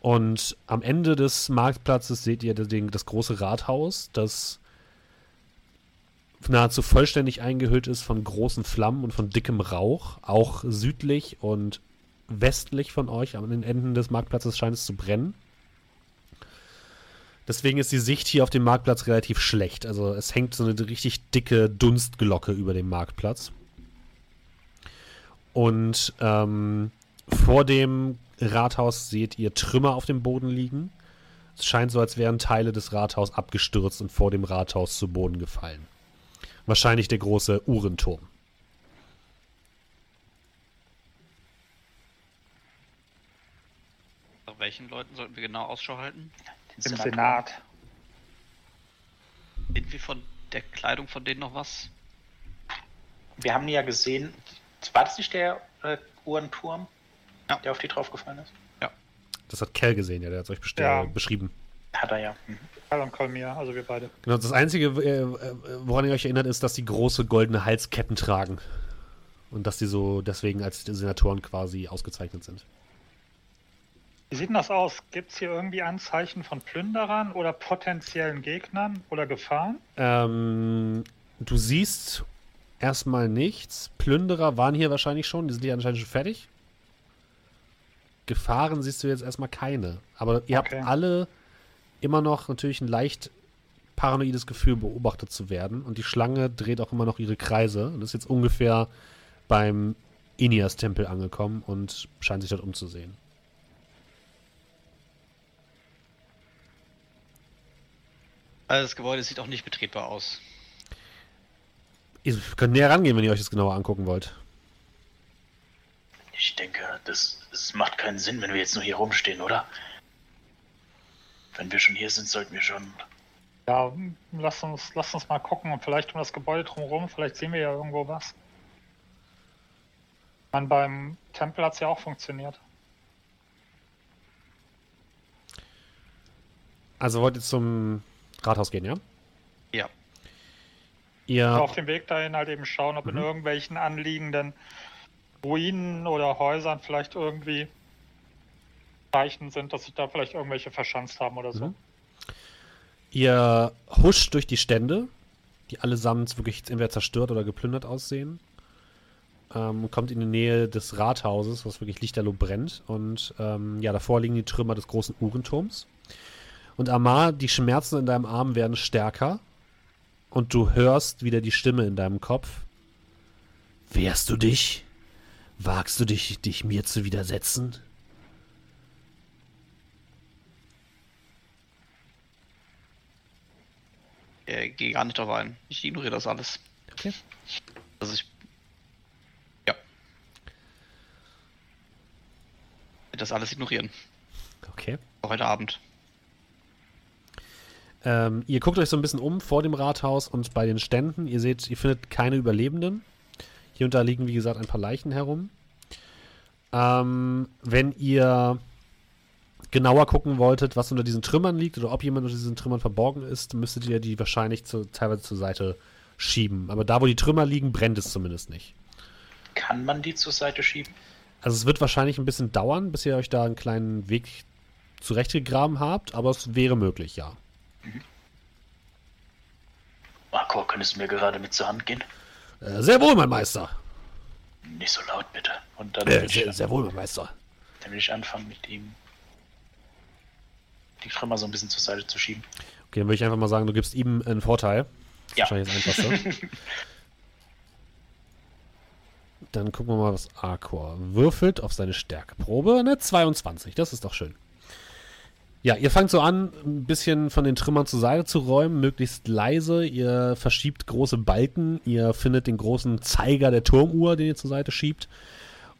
Und am Ende des Marktplatzes seht ihr den, das große Rathaus, das nahezu vollständig eingehüllt ist von großen Flammen und von dickem Rauch. Auch südlich und westlich von euch, an den Enden des Marktplatzes scheint es zu brennen. Deswegen ist die Sicht hier auf dem Marktplatz relativ schlecht. Also es hängt so eine richtig dicke Dunstglocke über dem Marktplatz. Und ähm, vor dem Rathaus seht ihr Trümmer auf dem Boden liegen. Es scheint so, als wären Teile des Rathaus abgestürzt und vor dem Rathaus zu Boden gefallen. Wahrscheinlich der große Uhrenturm. Nach welchen Leuten sollten wir genau Ausschau halten? Im Senat. Wir von der Kleidung von denen noch was? Wir haben ja gesehen, war das nicht der äh, Uhrenturm, Ja. der auf die draufgefallen ist? Das hat Kell gesehen, ja, der hat es euch Ja. äh, beschrieben. Hat er ja. Mhm. Karl und Kolmir, also wir beide. Genau, das Einzige, äh, äh, woran ihr euch erinnert, ist, dass die große goldene Halsketten tragen. Und dass die so deswegen als Senatoren quasi ausgezeichnet sind. Wie sieht denn das aus? Gibt es hier irgendwie Anzeichen von Plünderern oder potenziellen Gegnern oder Gefahren? Ähm, du siehst erstmal nichts. Plünderer waren hier wahrscheinlich schon, die sind hier anscheinend schon fertig. Gefahren siehst du jetzt erstmal keine. Aber ihr Okay. habt alle immer noch natürlich ein leicht paranoides Gefühl, beobachtet zu werden. Und die Schlange dreht auch immer noch ihre Kreise und ist jetzt ungefähr beim Inias-Tempel angekommen und scheint sich dort umzusehen. Also das Gebäude sieht auch nicht betretbar aus. Ihr könnt näher rangehen, wenn ihr euch das genauer angucken wollt. Ich denke, das, das macht keinen Sinn, wenn wir jetzt nur hier rumstehen, oder? Wenn wir schon hier sind, sollten wir schon. Ja, lass uns, lass uns mal gucken und vielleicht um das Gebäude drumherum, vielleicht sehen wir ja irgendwo was. Man beim Tempel hat es ja auch funktioniert. Also wollt ihr zum Rathaus gehen, ja? Ja. Ihr Auf dem Weg dahin halt eben schauen, ob in Mhm. irgendwelchen anliegenden Ruinen oder Häusern vielleicht irgendwie Zeichen sind, dass sich da vielleicht irgendwelche verschanzt haben oder so. Mhm. Ihr huscht durch die Stände, die allesamt wirklich entweder zerstört oder geplündert aussehen. Ähm, kommt in die Nähe des Rathauses, was wirklich lichterloh brennt. Und ähm, ja, davor liegen die Trümmer des großen Uhrenturms. Und Amar, die Schmerzen in deinem Arm werden stärker. Und du hörst wieder die Stimme in deinem Kopf. Wehrst du dich? Wagst du dich, dich mir zu widersetzen? Ich gehe gar nicht drauf ein. Ich ignoriere das alles. Okay. Also ich. Ja. Das alles ignorieren. Okay. Auch heute Abend. Ähm, ihr guckt euch so ein bisschen um vor dem Rathaus und bei den Ständen. Ihr seht, ihr findet keine Überlebenden. Hier und da liegen, wie gesagt, ein paar Leichen herum. Ähm, wenn ihr genauer gucken wolltet, was unter diesen Trümmern liegt oder ob jemand unter diesen Trümmern verborgen ist, müsstet ihr die wahrscheinlich zu, teilweise zur Seite schieben. Aber da, wo die Trümmer liegen, brennt es zumindest nicht. Kann man die zur Seite schieben? Also es wird wahrscheinlich ein bisschen dauern, bis ihr euch da einen kleinen Weg zurechtgegraben habt, aber es wäre möglich, ja. Mhm. Marco, könntest du mir gerade mit zur Hand gehen? Äh, sehr wohl, mein Meister. Nicht so laut, bitte. Und dann äh, sehr, sehr, wohl, mein Meister. Dann will ich anfangen, mit ihm die Trümmer so ein bisschen zur Seite zu schieben. Okay, dann würde ich einfach mal sagen, du gibst ihm einen Vorteil. Ja. Wahrscheinlich das Einfachste. dann gucken wir mal, was Arcor würfelt auf seine Stärkeprobe. Eine 22, das ist doch schön. Ja, ihr fangt so an, ein bisschen von den Trümmern zur Seite zu räumen, möglichst leise. Ihr verschiebt große Balken, ihr findet den großen Zeiger der Turmuhr, den ihr zur Seite schiebt.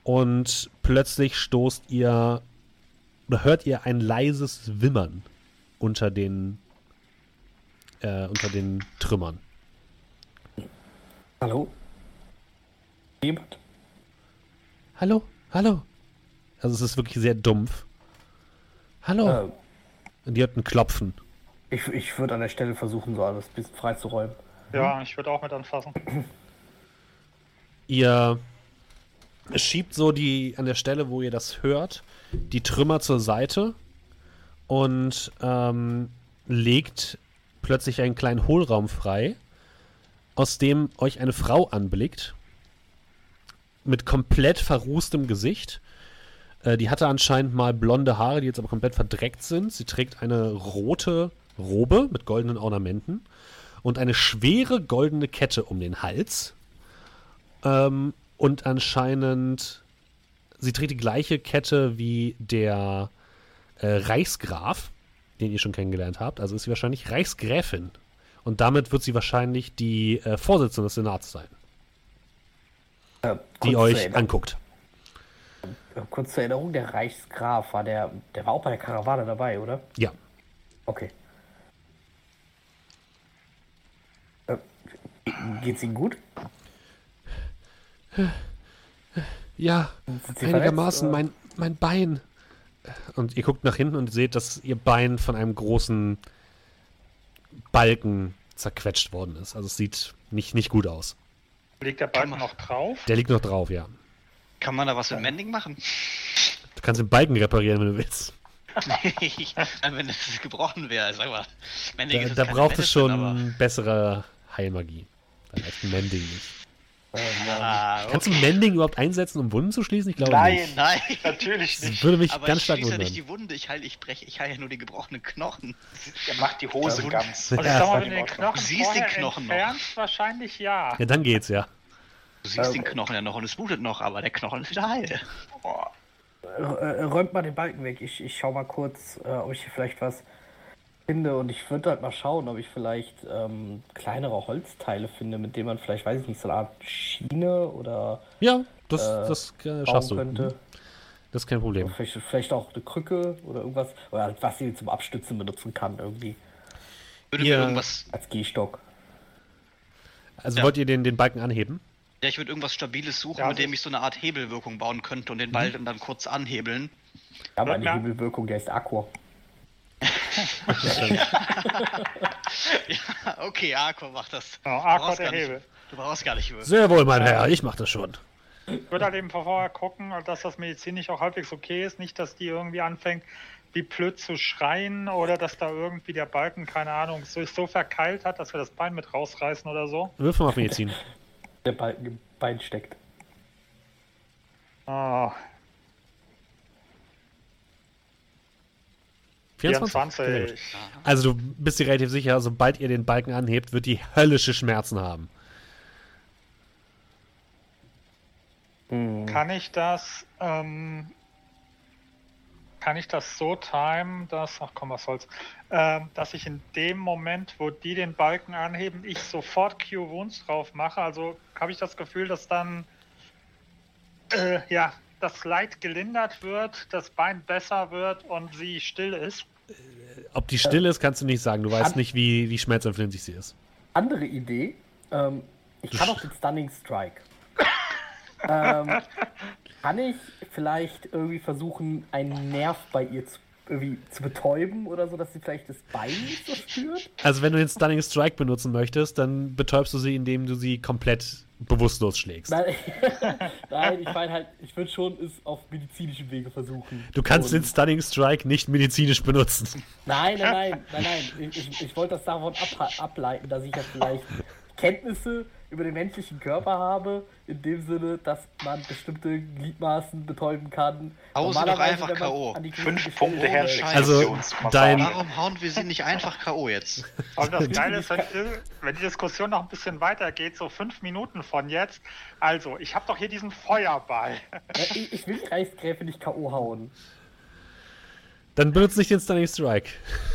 Und plötzlich stoßt ihr oder hört ihr ein leises Wimmern unter den äh, unter den Trümmern. Hallo? Jemand? Hallo? Hallo? Also es ist wirklich sehr dumpf. Hallo? Äh, und die hatten Klopfen. Ich, ich würde an der Stelle versuchen, so alles ein bisschen freizuräumen. Ja, ich würde auch mit anfassen. Ihr schiebt so die an der Stelle, wo ihr das hört, die Trümmer zur Seite und ähm, legt plötzlich einen kleinen Hohlraum frei, aus dem euch eine Frau anblickt mit komplett verrußtem Gesicht äh, die hatte anscheinend mal blonde Haare, die jetzt aber komplett verdreckt sind. Sie trägt eine rote Robe mit goldenen Ornamenten und eine schwere goldene Kette um den Hals. Ähm, und anscheinend, sie trägt die gleiche Kette wie der äh, Reichsgraf, den ihr schon kennengelernt habt. Also ist sie wahrscheinlich Reichsgräfin. Und damit wird sie wahrscheinlich die äh, Vorsitzende des Senats sein. Äh, die euch anguckt. Kurz zur Erinnerung, der Reichsgraf war der, der war auch bei der Karawane dabei, oder? Ja. Okay. Äh, geht's Ihnen gut? Ja, einigermaßen mein, mein Bein. Und ihr guckt nach hinten und seht, dass ihr Bein von einem großen Balken zerquetscht worden ist. Also es sieht nicht, nicht gut aus. Liegt der Balken noch drauf? Der liegt noch drauf, ja. Kann man da was mit Mending machen? Du kannst den Balken reparieren, wenn du willst. wenn es gebrochen wäre, sag mal. Mending da, da braucht es schon aber... bessere Heilmagie. Als Mending nicht. Ah, okay. Kannst du Mending überhaupt einsetzen, um Wunden zu schließen? Ich glaube nein, nicht. Nein, nein, natürlich nicht. Das würde mich aber ganz stark wundern. Ich ja nicht die Wunde, ich heile, ich breche, ich heile ja nur die gebrochenen Knochen. Er macht die Hose ganz. Also, ja, sag mal, wenn den Knochen du siehst den Knochen noch. wahrscheinlich ja. Ja, dann geht's ja. Du siehst den Knochen ja noch und es blutet noch, aber der Knochen ist wieder heil. Äh, äh, räumt mal den Balken weg. Ich, ich schau mal kurz, äh, ob ich hier vielleicht was finde und ich würde halt mal schauen, ob ich vielleicht ähm, kleinere Holzteile finde, mit denen man vielleicht, weiß ich nicht, so eine Art Schiene oder. Ja, das, äh, das äh, schaffst du. Könnte. Mhm. Das ist kein Problem. Vielleicht, vielleicht, auch eine Krücke oder irgendwas, oder was sie zum Abstützen benutzen kann, irgendwie. Würde ihr, irgendwas. Als Gehstock. Also ja. wollt ihr den, den Balken anheben? Ja, ich würde irgendwas Stabiles suchen, ja, mit dem ich so eine Art Hebelwirkung bauen könnte und den Ball mhm. dann kurz anhebeln. Ja, aber eine Hebelwirkung, der ist Aqua. ja, okay, Aqua macht das. Oh, Aqua der Hebel. Nicht, du brauchst gar nicht wirken. Sehr wohl, mein Herr, ich mach das schon. Ich würde halt eben vorher gucken, dass das medizinisch auch halbwegs okay ist. Nicht, dass die irgendwie anfängt, wie blöd zu schreien oder dass da irgendwie der Balken, keine Ahnung, so, so verkeilt hat, dass wir das Bein mit rausreißen oder so. Wirf mal auf Medizin der Balken im Bein steckt. Ah. 24. 24. Also du bist dir relativ sicher, sobald ihr den Balken anhebt, wird die höllische Schmerzen haben. Kann ich das ähm, kann ich das so timen, dass, ach komm, was soll's, äh, dass ich in dem Moment, wo die den Balken anheben, ich sofort Q Wounds drauf mache. Also habe ich das Gefühl, dass dann äh, ja das Leid gelindert wird, das Bein besser wird und sie still ist. Ob die still ist, kannst du nicht sagen. Du weißt An nicht, wie, wie schmerzempfindlich sie ist. Andere Idee. Ähm, ich kann auch den Stunning Strike. ähm, kann ich vielleicht irgendwie versuchen, einen Nerv bei ihr zu, irgendwie zu betäuben oder so, dass sie vielleicht das Bein nicht so spürt? Also wenn du den Stunning Strike benutzen möchtest, dann betäubst du sie, indem du sie komplett bewusstlos schlägst. Nein, Nein ich meine halt, ich würde schon es auf medizinischen Wege versuchen. Du kannst Und den Stunning Strike nicht medizinisch benutzen. Nein, nein, nein, nein, nein. Ich, ich, ich wollte das davon ab, ableiten, dass ich ja vielleicht Kenntnisse über den menschlichen Körper habe, in dem Sinne, dass man bestimmte Gliedmaßen betäuben kann. Hau sie doch einfach K.O. Fünf Punkte her. Also, dein... Warum hauen wir sie nicht einfach K.O. jetzt? Und das Geile ist, wenn, wenn die Diskussion noch ein bisschen weitergeht, so fünf Minuten von jetzt. Also, ich habe doch hier diesen Feuerball. Ich, ich will die Reichsgräfe nicht K.O. hauen. Dann benutze nicht den Stunning Strike.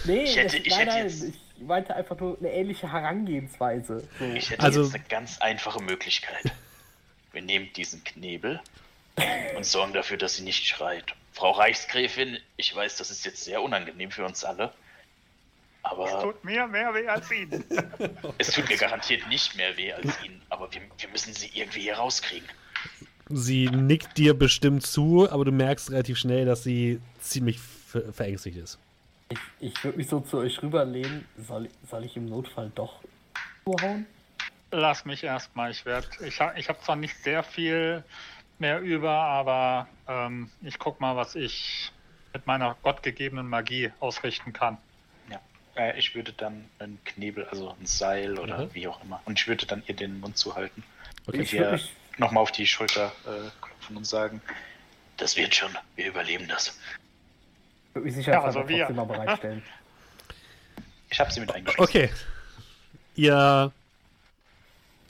Nee, ich hätte, ich nein, hätte nein, jetzt... ich, ich meinte einfach nur eine ähnliche Herangehensweise. So. Ich hätte also, jetzt eine ganz einfache Möglichkeit. Wir nehmen diesen Knebel und sorgen dafür, dass sie nicht schreit. Frau Reichsgräfin, ich weiß, das ist jetzt sehr unangenehm für uns alle. Aber. Es tut mir mehr weh als Ihnen. es tut mir garantiert nicht mehr weh als Ihnen, aber wir, wir müssen sie irgendwie hier rauskriegen. Sie nickt dir bestimmt zu, aber du merkst relativ schnell, dass sie ziemlich verängstigt ist. Ich, ich würde mich so zu euch rüberlehnen. Soll, soll ich im Notfall doch zuhauen? Lass mich erstmal. Ich werde. Ich, ich habe zwar nicht sehr viel mehr über, aber ähm, ich guck mal, was ich mit meiner gottgegebenen Magie ausrichten kann. Ja, äh, ich würde dann ein Knebel, also ein Seil oder mhm. wie auch immer, und ich würde dann ihr den Mund zuhalten. Okay. Ich würde nochmal auf die Schulter äh, klopfen und sagen, das wird schon, wir überleben das. Würde mich sicher ja, also wir. mal bereitstellen. Ich habe sie mit eingeschlossen. Okay. Ihr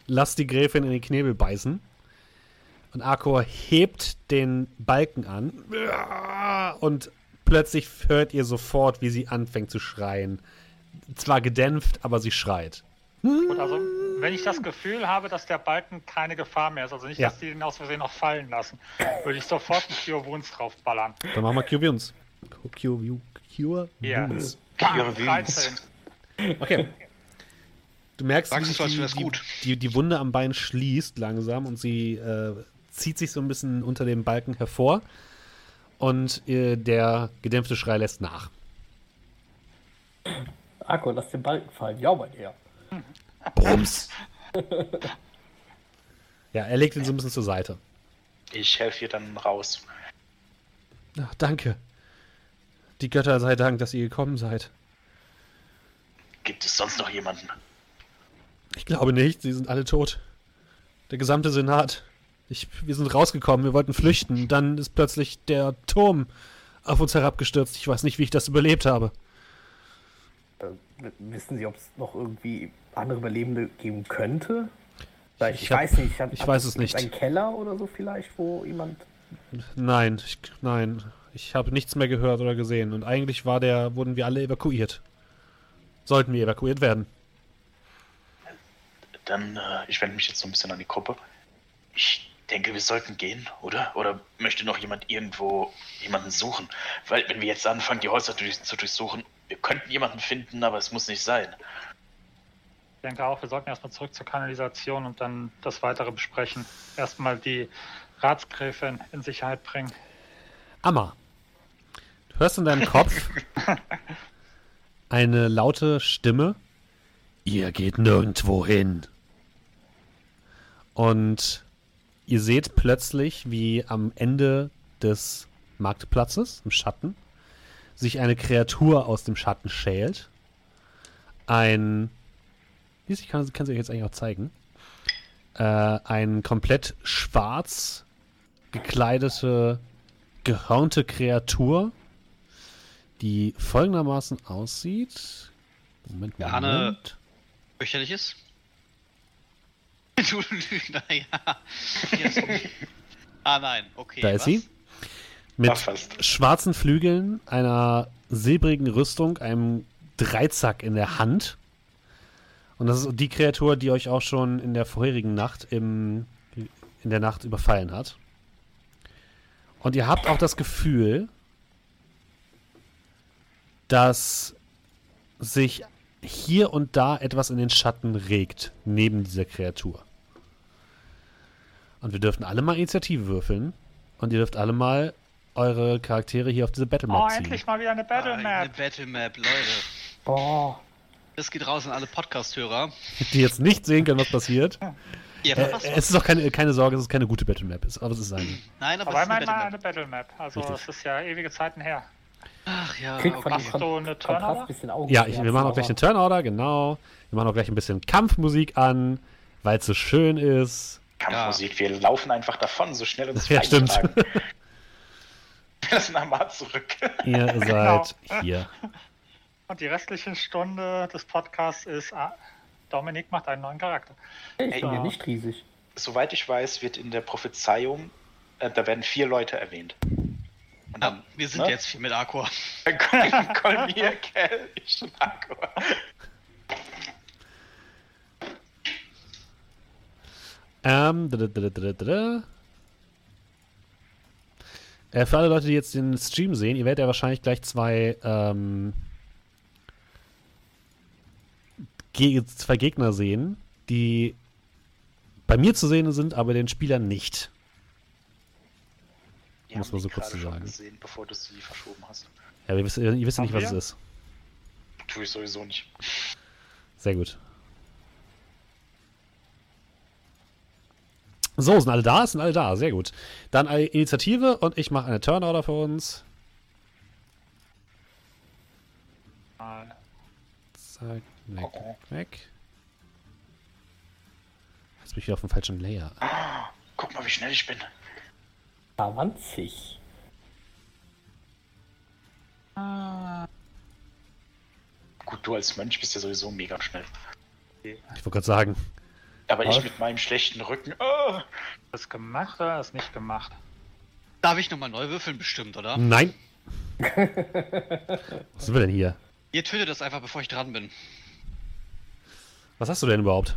lasst die Gräfin in den Knebel beißen. Und Arkor hebt den Balken an. Und plötzlich hört ihr sofort, wie sie anfängt zu schreien. Zwar gedämpft, aber sie schreit. Gut, also wenn ich das Gefühl habe, dass der Balken keine Gefahr mehr ist, also nicht, ja. dass die den aus Versehen noch fallen lassen, würde ich sofort einen Cure Wounds draufballern. Dann machen wir Cure Wounds. Cure, Cure ja. Wounds. Cure Wounds. Okay. Du merkst, wie sich die, die, die, die, Wunde am Bein schließt langsam und sie äh, zieht sich so ein bisschen unter dem Balken hervor und äh, der gedämpfte Schrei lässt nach. Akku, lass den Balken fallen. Ja, mein Herr. Brums. ja, er legt ihn so ein bisschen zur Seite. Ich helfe ihr dann raus. Ach, danke. Die Götter sei Dank, dass ihr gekommen seid. Gibt es sonst noch jemanden? Ich glaube nicht, sie sind alle tot. Der gesamte Senat. Ich, wir sind rausgekommen, wir wollten flüchten. Dann ist plötzlich der Turm auf uns herabgestürzt. Ich weiß nicht, wie ich das überlebt habe. Äh, wissen Sie, ob es noch irgendwie andere Überlebende geben könnte? Ich, ich hab, weiß nicht. Hat, ich weiß es nicht. Ein Keller oder so vielleicht, wo jemand. Nein, ich, nein. Ich habe nichts mehr gehört oder gesehen. Und eigentlich war der, wurden wir alle evakuiert. Sollten wir evakuiert werden. Dann, äh, ich wende mich jetzt so ein bisschen an die Gruppe. Ich denke, wir sollten gehen, oder? Oder möchte noch jemand irgendwo jemanden suchen? Weil, wenn wir jetzt anfangen, die Häuser durch, zu durchsuchen, wir könnten jemanden finden, aber es muss nicht sein. Ich denke auch, wir sollten erstmal zurück zur Kanalisation und dann das weitere besprechen. Erstmal die Ratsgräfin in Sicherheit bringen. Amma, hörst in deinem Kopf eine laute Stimme. Ihr geht nirgendwo hin. Und ihr seht plötzlich, wie am Ende des Marktplatzes, im Schatten, sich eine Kreatur aus dem Schatten schält. Ein. Ich kann, sie euch jetzt eigentlich auch zeigen. Äh, ein komplett schwarz gekleidete, gehörnte Kreatur die folgendermaßen aussieht. Moment, Moment. Arne fürchterlich ist. du, naja. ah nein, okay. Da ist was? sie. Mit schwarzen Flügeln, einer silbrigen Rüstung, einem Dreizack in der Hand. Und das ist die Kreatur, die euch auch schon in der vorherigen Nacht im, in der Nacht überfallen hat. Und ihr habt auch das Gefühl, dass sich hier und da etwas in den Schatten regt, neben dieser Kreatur. Und wir dürfen alle mal Initiative würfeln. Und ihr dürft alle mal eure Charaktere hier auf diese Battle Map oh, ziehen. Oh, endlich mal wieder eine Battle Map. Ah, eine Battle Map, Leute. Oh. Das geht raus an alle Podcast-Hörer. Die jetzt nicht sehen können, was passiert. Ja, äh, es ist auch keine, keine Sorge, es ist keine gute Battle Map, aber es ist eine. Nein, aber, aber es ist eine, Battle eine Battle Map. Also es ist ja ewige Zeiten her. Ach ja, Krieg okay. Machst du eine Turnorder? Ja, ich, wir machen auch gleich eine Turnorder, genau. Wir machen auch gleich ein bisschen Kampfmusik an, weil es so schön ist. Kampfmusik, ja. wir laufen einfach davon, so schnell uns Ja, stimmt. wir lassen einmal zurück. Ihr seid genau. hier. Und die restliche Stunde des Podcasts ist, ah, Dominik macht einen neuen Charakter. Ich bin ja nicht riesig. Soweit ich weiß, wird in der Prophezeiung, äh, da werden vier Leute erwähnt. Und dann, wir sind ne? jetzt viel mit Akor. Kolmir, Kell, ich und Akor. Ähm, da, da, da, äh, für alle Leute, die jetzt den Stream sehen, ihr werdet ja wahrscheinlich gleich zwei ähm, zwei Gegner sehen, die bei mir zu sehen sind, aber den Spielern nicht. Die Muss man so kurz zu sagen. Gesehen, bevor du sie verschoben hast. Ja, ihr wisst, ihr wisst ja nicht, was wir? es ist. Tue ich sowieso nicht. Sehr gut. So, sind alle da? Sind alle da? Sehr gut. Dann eine Initiative und ich mache eine Turnorder für uns. Zack. Weg, oh. weg. Jetzt bin ich wieder auf dem falschen Layer. Ah, guck mal, wie schnell ich bin. 20. Ah. Gut, du als Mönch bist ja sowieso mega schnell. Ich wollte gerade sagen. Aber Was? ich mit meinem schlechten Rücken. Oh. Das gemacht oder das nicht gemacht? Darf ich nochmal neu würfeln, bestimmt, oder? Nein. Was sind wir denn hier? Ihr tötet das einfach, bevor ich dran bin. Was hast du denn überhaupt?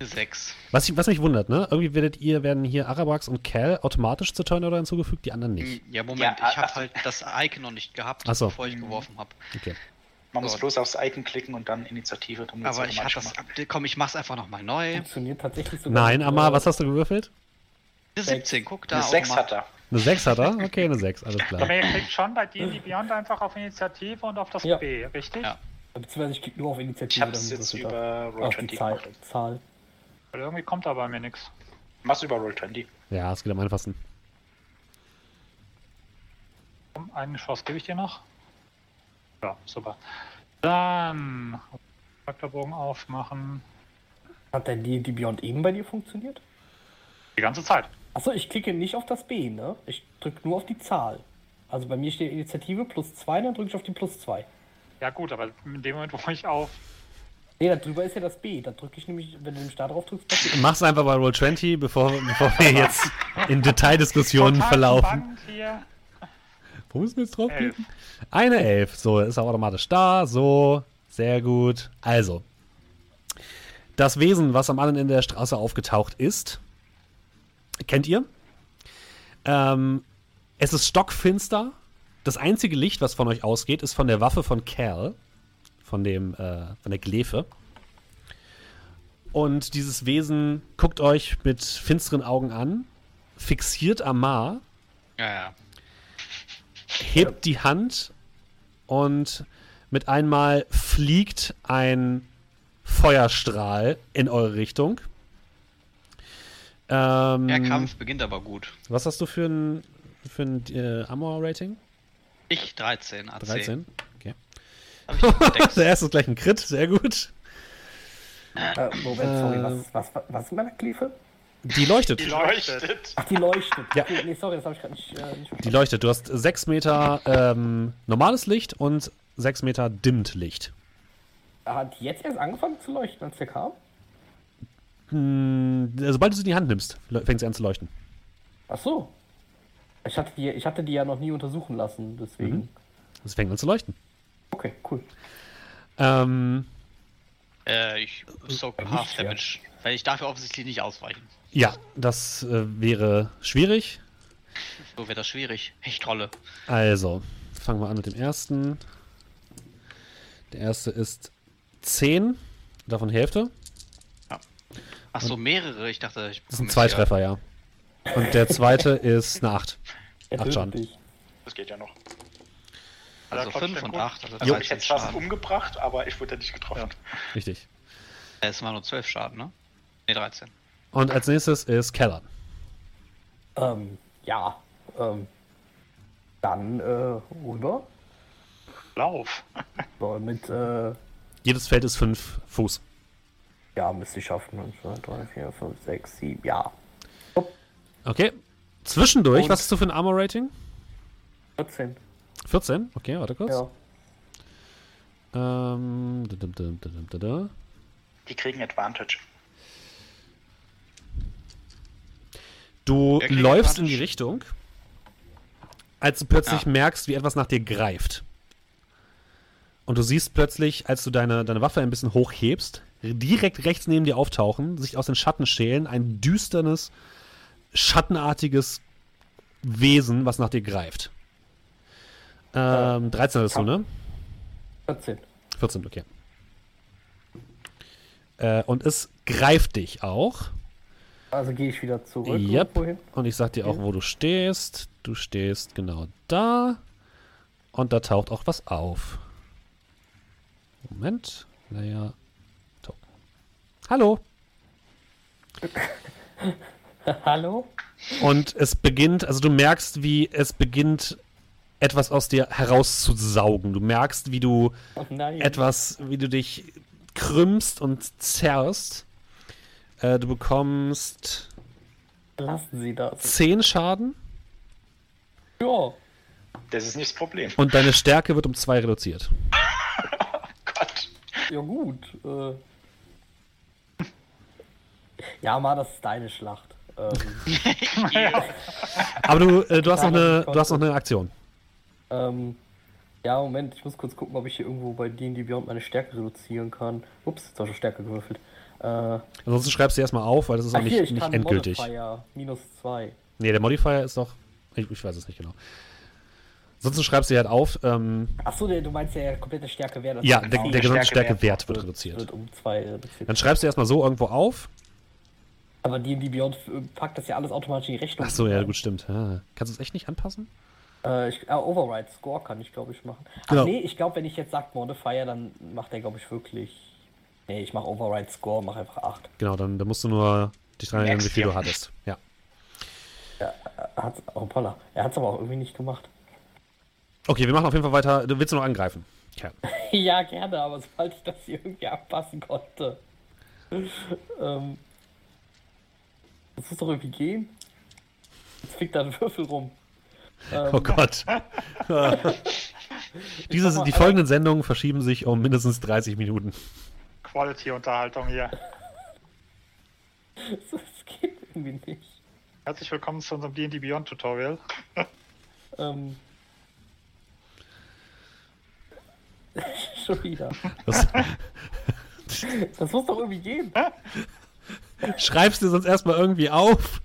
Sechs. Was, was mich wundert, ne? Irgendwie werdet ihr, werden hier Arabrax und Cal automatisch zur Turnorder hinzugefügt, die anderen nicht. Ja, Moment, ja, ich habe halt das Icon noch nicht gehabt, so. bevor ich geworfen habe. Okay. Man so. muss bloß aufs Icon klicken und dann Initiative. Dann Aber ich hatte das, komm, ich mach's einfach nochmal neu. Funktioniert tatsächlich so. Nein, Amar, was hast du gewürfelt? Eine 17, guck da. Eine 6 hat er. Eine 6 hat er? Okay, eine 6, alles klar. Aber ihr klickt schon bei D&D Beyond einfach auf Initiative und auf das ja. B, richtig? Ja. Beziehungsweise ich klicke nur auf Initiative. Ich hab's jetzt über Roll20 Zahl, Zahl. Weil irgendwie kommt da bei mir nichts. Mach's über Roll20. Ja, es geht am einfachsten. Eine Chance gebe ich dir noch. Ja, super. Dann Charakterbogen aufmachen. Hat denn die, die Beyond eben bei dir funktioniert? Die ganze Zeit. Achso, ich klicke nicht auf das B, ne? Ich drücke nur auf die Zahl. Also bei mir steht Initiative plus 2, dann drücke ich auf die plus 2. Ja gut, aber in dem Moment, wo ich auf... Nee, da drüber ist ja das B. Da drücke ich nämlich, wenn du den Start drauf drückst. Mach's einfach bei Roll20, bevor, bevor wir jetzt in Detaildiskussionen verlaufen. Wo müssen wir jetzt drauf klicken? Eine Elf. So, ist auch automatisch da. So, sehr gut. Also, das Wesen, was am anderen Ende der Straße aufgetaucht ist, kennt ihr? Ähm, es ist stockfinster das einzige Licht, was von euch ausgeht, ist von der Waffe von Cal, von dem, äh, von der Glefe. Und dieses Wesen guckt euch mit finsteren Augen an, fixiert Amar, ja, ja. hebt die Hand und mit einmal fliegt ein Feuerstrahl in eure Richtung. Ähm, der Kampf beginnt aber gut. Was hast du für ein, für ein äh, Armor-Rating? Ich 13 AC. 13? Der erste ist gleich ein Crit, sehr gut. Äh, Moment, sorry, was, was, was ist mit meiner Kliefe? Die leuchtet. Die leuchtet. Ach, die leuchtet. Ja. Okay, nee, sorry, das habe ich gerade nicht, äh, nicht Die leuchtet. Du hast 6 Meter ähm, normales Licht und 6 Meter Dimmt-Licht. Hat die jetzt erst angefangen zu leuchten, als der kam? Hm, sobald du sie in die Hand nimmst, fängt sie an zu leuchten. Ach so. Ich hatte, die, ich hatte die ja noch nie untersuchen lassen, deswegen. Mhm. Es fängt an zu leuchten. Okay, cool. Ähm, äh, ich soak Half Damage, weil ich dafür offensichtlich nicht ausweichen. Ja, das äh, wäre schwierig. So wäre das schwierig. Ich trolle. Also, fangen wir an mit dem ersten. Der erste ist 10, davon Hälfte. Ja. Ach so, mehrere. Ich dachte, ich Das sind zwei Treffer, ja. Und der zweite ist eine 8. 8 Schaden. Das geht ja noch. Also 5 und 8. Also, ich hätte fast umgebracht, aber ich wurde nicht getroffen. Ja. Richtig. Es waren nur 12 Schaden, ne? Ne, 13. Und als nächstes ist Keller. Ähm, ja. Ähm, dann äh, rüber. Lauf. So, mit, äh, Jedes Feld ist 5 Fuß. Ja, müsste ich schaffen. 1, 2, 3, 4, 5, 6, 7, ja. Okay. Zwischendurch, Und was hast du für ein Armor-Rating? 14. 14? Okay, warte kurz. Ja. Ähm, da, da, da, Die kriegen Advantage. Du läufst Advantage. in die Richtung, als du plötzlich ja. merkst, wie etwas nach dir greift. Und du siehst plötzlich, als du deine, deine Waffe ein bisschen hochhebst, direkt rechts neben dir auftauchen, sich aus den Schatten schälen, ein düsternes, schattenartiges Wesen, was nach dir greift. Ähm, 13 hast du, ne? 14. 14, okay. Äh, und es greift dich auch. Also gehe ich wieder zurück. Yep. Und ich sag dir auch, wo du stehst. Du stehst genau da. Und da taucht auch was auf. Moment. Layer. Token. Hallo. Hallo? Und es beginnt, also du merkst, wie es beginnt etwas aus dir herauszusaugen. Du merkst, wie du oh etwas, wie du dich krümmst und zerrst. Äh, du bekommst. Lassen Sie das. 10 Schaden. Ja. Das ist nicht das Problem. Und deine Stärke wird um 2 reduziert. oh Gott. Ja, gut. Äh. Ja, mal, das ist deine Schlacht. Ähm. Aber du, äh, du, hast noch eine, du hast noch eine Aktion. Ähm, ja, Moment, ich muss kurz gucken, ob ich hier irgendwo bei D&D Beyond meine Stärke reduzieren kann. Ups, jetzt habe ich Stärke gewürfelt. Äh, Ansonsten schreibst du erstmal auf, weil das ist auch nicht, hier, nicht endgültig. Modifier, minus 2. Nee, der Modifier ist doch. Ich, ich weiß es nicht genau. Ansonsten schreibst du halt auf. Ähm, Achso, du meinst ja, der komplette Stärkewert. Ja, der, der gesamte Stärkewert Stärke wird, reduziert. Wird um zwei reduziert. Dann schreibst du erstmal so irgendwo auf. Aber D&D Beyond packt das ja alles automatisch in die Rechnung. Achso, ja, gut, stimmt. Ja. Kannst du es echt nicht anpassen? Äh, ich, äh, Override Score kann ich, glaube ich, machen. Ach genau. nee, ich glaube, wenn ich jetzt sage Modifier, dann macht er, glaube ich, wirklich. Nee, ich mache Override Score, mache einfach 8. Genau, dann, dann musst du nur dich dran erinnern, wie viel du hattest. Ja. ja er hat's, oh, Polla. Er hat es aber auch irgendwie nicht gemacht. Okay, wir machen auf jeden Fall weiter. Du willst nur angreifen. Ja. ja, gerne, aber sobald ich das hier irgendwie abpassen konnte. ähm, das muss doch irgendwie gehen. Jetzt fliegt da ein Würfel rum. Ähm, oh Gott. Diese, die folgenden Sendungen verschieben sich um mindestens 30 Minuten. Quality-Unterhaltung hier. Das geht irgendwie nicht. Herzlich willkommen zu unserem D&D Beyond Tutorial. ähm. Schon wieder. Das, das muss doch irgendwie gehen. Schreibst du sonst erstmal irgendwie auf?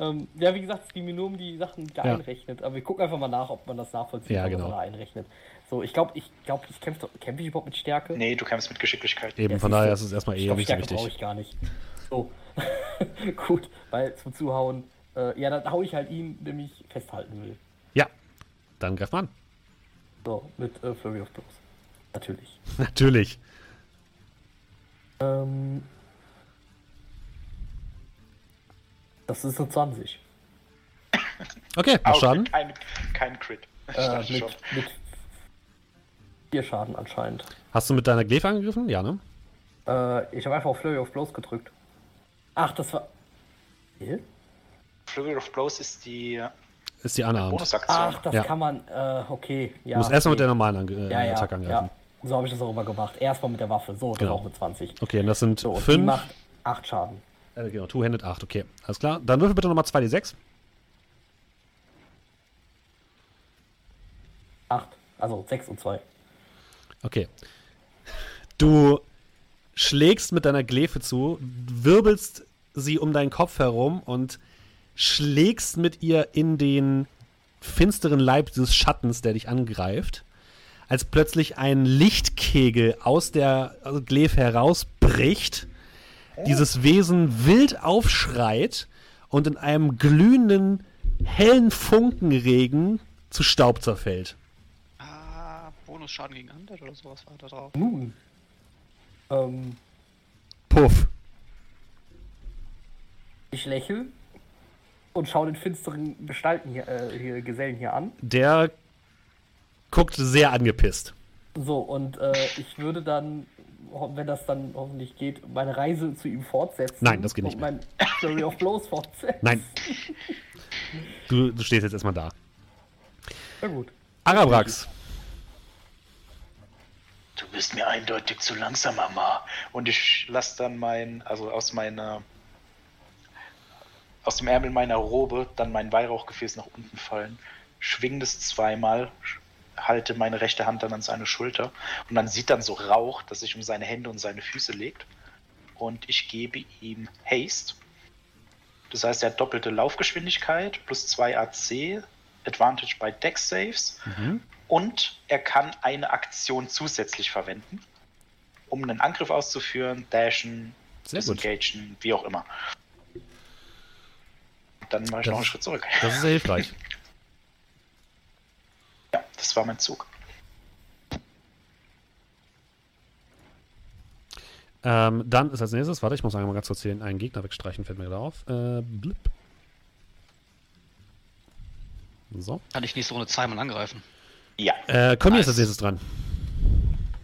Ähm, ja, wie gesagt, es ging mir nur um die Sachen, die ja. einrechnet. Aber wir gucken einfach mal nach, ob man das nachvollziehen ja, genau. oder einrechnet. So, ich glaube, ich glaube, ich kämpfe kämpf ich überhaupt mit Stärke? Nee, du kämpfst mit Geschicklichkeit. Eben, ja, von daher ist es erstmal eher nicht so wichtig. brauche ich gar nicht. So. Gut, weil zum Zuhauen, äh, ja, dann hau ich halt ihn, der mich festhalten will. Ja, dann greif mal an. So, mit äh, Flurry of Blows. Natürlich. Natürlich. Ähm, Das ist eine 20. Okay, mach Schaden. Kein, kein Crit. Äh, mit, mit vier Schaden anscheinend. Hast du mit deiner Glaive angegriffen? Ja, ne? Äh, ich habe einfach auf Flurry of Blows gedrückt. Ach, das war. Hier? Flurry of Blows ist die. Ist die Unarmed. Ach, das ja. kann man. Äh, okay. Ja, du musst erstmal okay. mit der normalen Ange äh, ja, ja, Attacke angreifen. Ja. So habe ich das auch immer gemacht. Erstmal mit der Waffe. So, dann genau. auch mit 20. Okay, und das sind so, 5. Die macht 8 Schaden. Äh, genau, Two-Handed 8, okay. Alles klar. Dann würfel bitte nochmal 2d6. 8. Also 6 und 2. Okay. Du schlägst mit deiner Glefe zu, wirbelst sie um deinen Kopf herum und schlägst mit ihr in den finsteren Leib des Schattens, der dich angreift, als plötzlich ein Lichtkegel aus der also Glefe herausbricht dieses Wesen wild aufschreit und in einem glühenden, hellen Funkenregen zu Staub zerfällt. Ah, Bonusschaden gegen Undead oder sowas war da drauf. Nun. Ähm, Puff. Ich lächle und schaue den finsteren Gestalten hier, äh, hier, Gesellen hier an. Der guckt sehr angepisst. So, und äh, ich würde dann, wenn das dann hoffentlich geht, meine Reise zu ihm fortsetzen. Nein, das geht nicht und mein Story of Blows fortsetzen. Nein. Du, du stehst jetzt erstmal da. Na gut. Arabrax. Du bist mir eindeutig zu langsam, Mama. Und ich lasse dann mein, also aus meiner, aus dem Ärmel meiner Robe dann mein Weihrauchgefäß nach unten fallen, schwing das zweimal, halte meine rechte Hand dann an seine Schulter und man sieht dann so Rauch, das sich um seine Hände und seine Füße legt. Und ich gebe ihm Haste. Das heißt, er hat doppelte Laufgeschwindigkeit plus 2 AC, Advantage bei Deck Saves Mhm. und er kann eine Aktion zusätzlich verwenden, um einen Angriff auszuführen, dashen, disengagen, wie auch immer. Dann mache ich Das noch einen Schritt zurück. Das ist sehr hilfreich. Das war mein Zug. Ähm, dann ist als nächstes, warte, ich muss einmal ganz kurz hier einen Gegner wegstreichen, fällt mir gerade auf. Äh, blip. So. Kann ich nächste Runde zweimal angreifen. Ja, Äh, Conny Nice. ist als nächstes dran.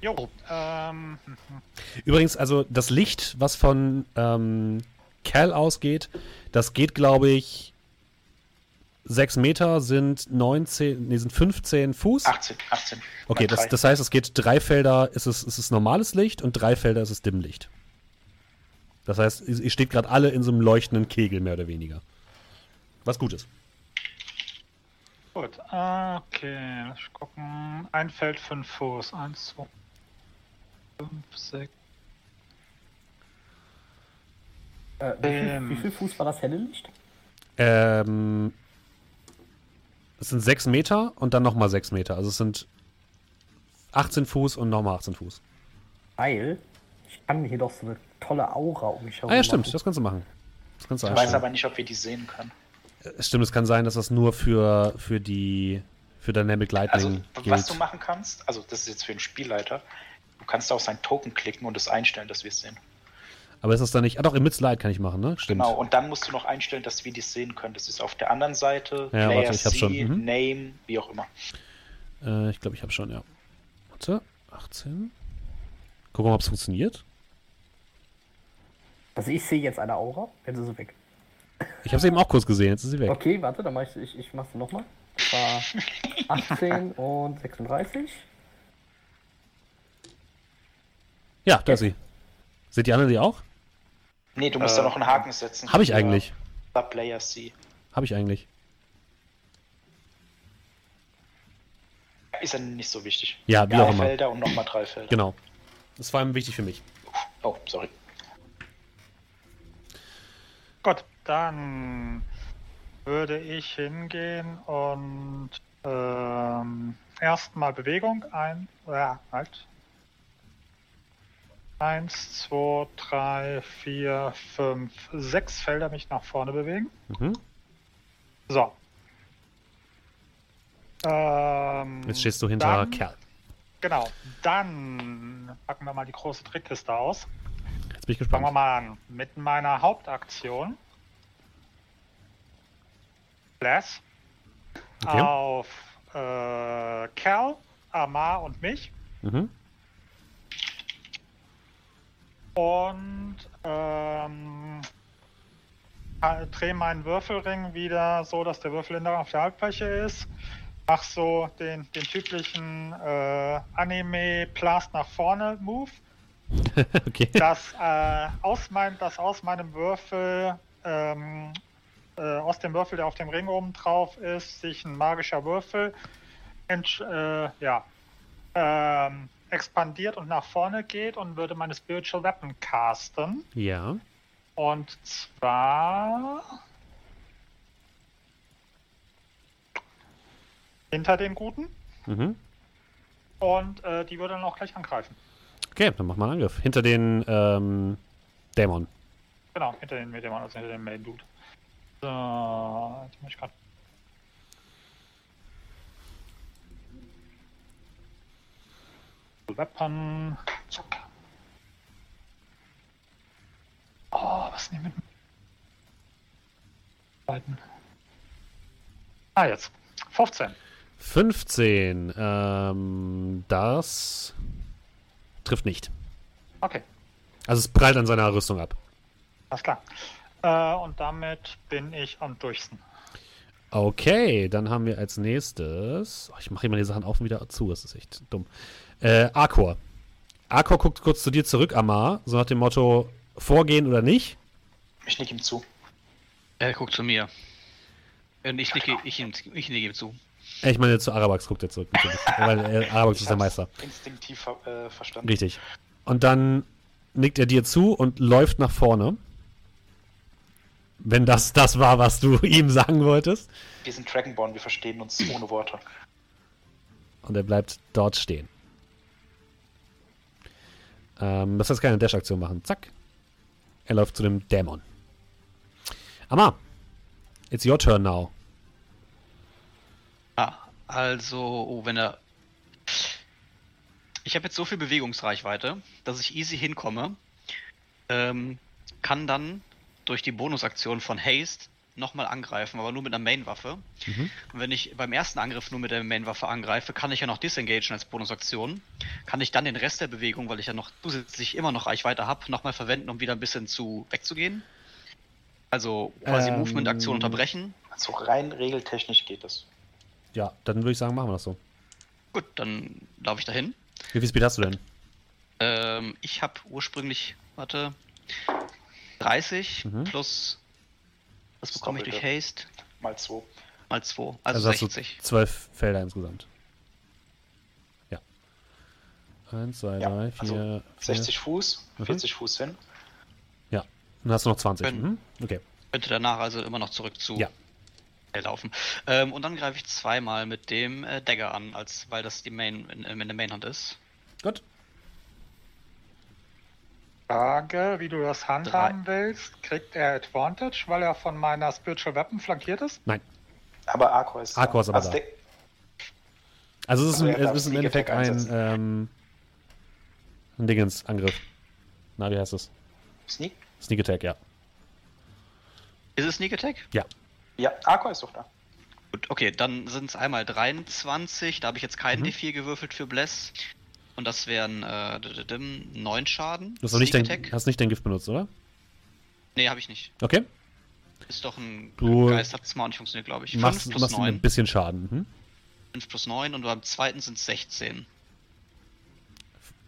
Jo. Ähm, Übrigens, also das Licht, was von ähm, Cal ausgeht, das geht, glaube ich, 6 Meter sind 19, nee, sind 15 Fuß. 18, 18. Okay, das, das heißt, es geht drei Felder, ist es, ist es normales Licht und drei Felder ist es Dimmlicht. Das heißt, ihr steht gerade alle in so einem leuchtenden Kegel, mehr oder weniger. Was gut ist. gut. Okay, lass ich gucken. Ein Feld, fünf Fuß. Eins, zwei, fünf, sechs. Äh, wie, viel, Ähm. wie viel Fuß war das helle Licht? Ähm, es sind 6 Meter und dann nochmal 6 Meter. Also es sind 18 Fuß und nochmal 18 Fuß. Weil ich kann hier doch so eine tolle Aura um mich herum Ah ja, stimmt, machen. das kannst du machen. Das kannst du Ich weiß aber nicht, ob wir die sehen können. Es Stimmt, es kann sein, dass das nur für, für die für Dynamic Also, Lightning was gilt. du machen kannst, also das ist jetzt für den Spielleiter, du kannst auf sein Token klicken und es einstellen, dass wir es sehen. Aber ist das dann nicht. Ah doch, Emit Light kann ich machen, ne? Stimmt. Genau, und dann musst du noch einstellen, dass wir dies sehen können. Das ist auf der anderen Seite, Ja, Player warte, ich hab's schon. Mhm. Name, wie auch immer. Äh, ich glaube, ich habe schon, ja. Warte, 18. Gucken wir mal, ob es funktioniert. Also ich sehe jetzt eine Aura, jetzt ist sie weg. Ich habe sie eben auch kurz gesehen, jetzt ist sie weg. Okay, warte, dann mach ich, ich, ich mach's nochmal. Das war 18 und 36. Ja, da ist sie. Seht die anderen die auch? Nee, du musst Äh, da noch einen Haken setzen. Habe ich eigentlich. Player C. Habe ich eigentlich. Ist ja nicht so wichtig. Ja, wie Drei auch immer. Felder und nochmal drei Felder. Genau. Das war allem wichtig für mich. Oh, sorry. Gut, dann würde ich hingehen und ähm, erstmal Bewegung ein. Ja, halt. Eins, zwei, drei, vier, fünf, sechs Felder mich nach vorne bewegen. Mhm. So. Ähm, Jetzt stehst du hinter dann, Kerl. Genau. Dann packen wir mal die große Trickkiste aus. Jetzt bin ich Fangen wir gespannt. mal an. Mit meiner Hauptaktion. Bless. Okay. Auf äh, Cal, Amar und mich. Mhm. Und ähm, ha- drehe meinen Würfelring wieder so, dass der Würfel in der, auf der Halbfläche ist. Mach so den, den typischen äh, Anime-Blast nach vorne Move. okay. dass, äh, aus mein, dass aus meinem Würfel, ähm, äh, aus dem Würfel, der auf dem Ring oben drauf ist, sich ein magischer Würfel äh, ja, ähm, expandiert und nach vorne geht und würde meine Spiritual Weapon casten. Ja. Und zwar hinter den Guten. Mhm. Und äh, die würde dann auch gleich angreifen. Okay, dann mach mal einen Angriff. Hinter den ähm, Dämon. Genau, hinter den Dämon, also hinter dem Main Dude. So, jetzt muss ich gerade. Weapon. Oh, was nehmen wir? Beiden. Ah, jetzt. 15. 15. Ähm, das trifft nicht. Okay. Also es prallt an seiner Rüstung ab. Alles klar. Äh, und damit bin ich am durchsten. Okay, dann haben wir als nächstes. Oh, ich mache immer die Sachen auf und wieder zu, das ist echt dumm. Äh, Arkor. Arkor guckt kurz zu dir zurück, Amar, so nach dem Motto: vorgehen oder nicht. Ich nick ihm zu. Er guckt zu mir. Und ich nicke, ich, ich, ich nicke ihm zu. Ich meine, zu Arabax guckt er zurück. weil äh, Arabax ist der Meister. Instinktiv äh, verstanden. Richtig. Und dann nickt er dir zu und läuft nach vorne. Wenn das das war, was du ihm sagen wolltest. Wir sind Dragonborn, wir verstehen uns ohne Worte. Und er bleibt dort stehen. Ähm, das heißt keine Dash-Aktion machen. Zack. Er läuft zu dem Dämon. Amma, it's your turn now. Ah, also, oh, wenn er. Ich habe jetzt so viel Bewegungsreichweite, dass ich easy hinkomme. Ähm, kann dann durch die Bonusaktion von Haste nochmal angreifen, aber nur mit einer Main-Waffe. Mhm. Und wenn ich beim ersten Angriff nur mit der Main-Waffe angreife, kann ich ja noch disengagen als Bonusaktion. Kann ich dann den Rest der Bewegung, weil ich ja noch zusätzlich immer noch Reichweite habe, nochmal verwenden, um wieder ein bisschen zu wegzugehen. Also quasi ähm, Movement-Aktion unterbrechen. Also rein regeltechnisch geht das. Ja, dann würde ich sagen, machen wir das so. Gut, dann laufe ich dahin. Wie viel Speed hast du denn? Ähm, ich habe ursprünglich, warte, 30 mhm. plus, was bekomme ich durch Haste? Mal 2. Mal 2, also, also 60. 12 Felder insgesamt. Ja. 1, 2, 3, 4, also 60 Fuß, 40 mhm. Fuß hin. Ja, dann hast du noch 20. Können, mhm. Okay. Könnte danach also immer noch zurück zu ja. laufen. Ähm, und dann greife ich zweimal mit dem äh, Dagger an, als, weil das die Main in, in der Mainhand ist. Gut. Frage, wie du das handhaben Drei. willst. Kriegt er Advantage, weil er von meiner Spiritual Weapon flankiert ist? Nein. Aber Arcor ist, Arcor ist aber da. Also es ist, also ein, es ist im Endeffekt ein, ähm, ein Dingens-Angriff. Na, wie heißt es? Sneak? Sneak Attack, ja. Ist es Sneak Attack? Ja. Ja, Arcor ist doch da. Gut, okay, dann sind es einmal 23, da habe ich jetzt keinen mhm. D4 gewürfelt für Bless. Und das wären äh, 9 Schaden. Du hast, nicht dein, hast nicht dein Gift benutzt, oder? Nee, habe ich nicht. Okay. Ist doch ein du Geist, hat es mal nicht funktioniert, glaube ich. Machst, 5 plus machst 9. ein bisschen Schaden. Hm? 5 plus 9 und beim zweiten sind es 16.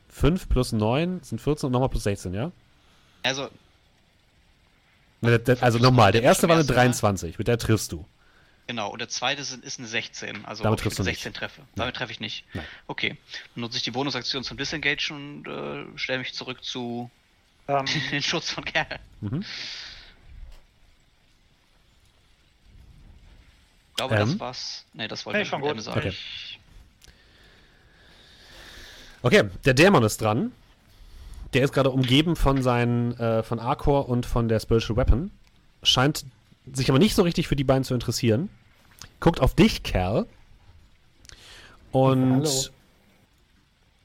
5 plus 9 sind 14 und nochmal plus 16, ja? Also. Also nochmal, der erste war eine 23, mit der triffst du. Genau, und der zweite ist, ist eine 16, also Damit ob ich 16 nicht. treffe. Damit treffe ich nicht. Nein. Okay. Dann nutze ich die Bonusaktion zum Disengage und äh, stelle mich zurück zu um. Ähm. den Schutz von Kerl. Mhm. Ich glaube, ähm. das war's. Ne, das wollte hey, ich schon gut. sagen. Okay. okay, der Dämon ist dran. Der ist gerade umgeben von seinen, äh, von Arcor und von der Spiritual Weapon. Scheint sich aber nicht so richtig für die beiden zu interessieren. Guckt auf dich, Kerl. Und Hallo.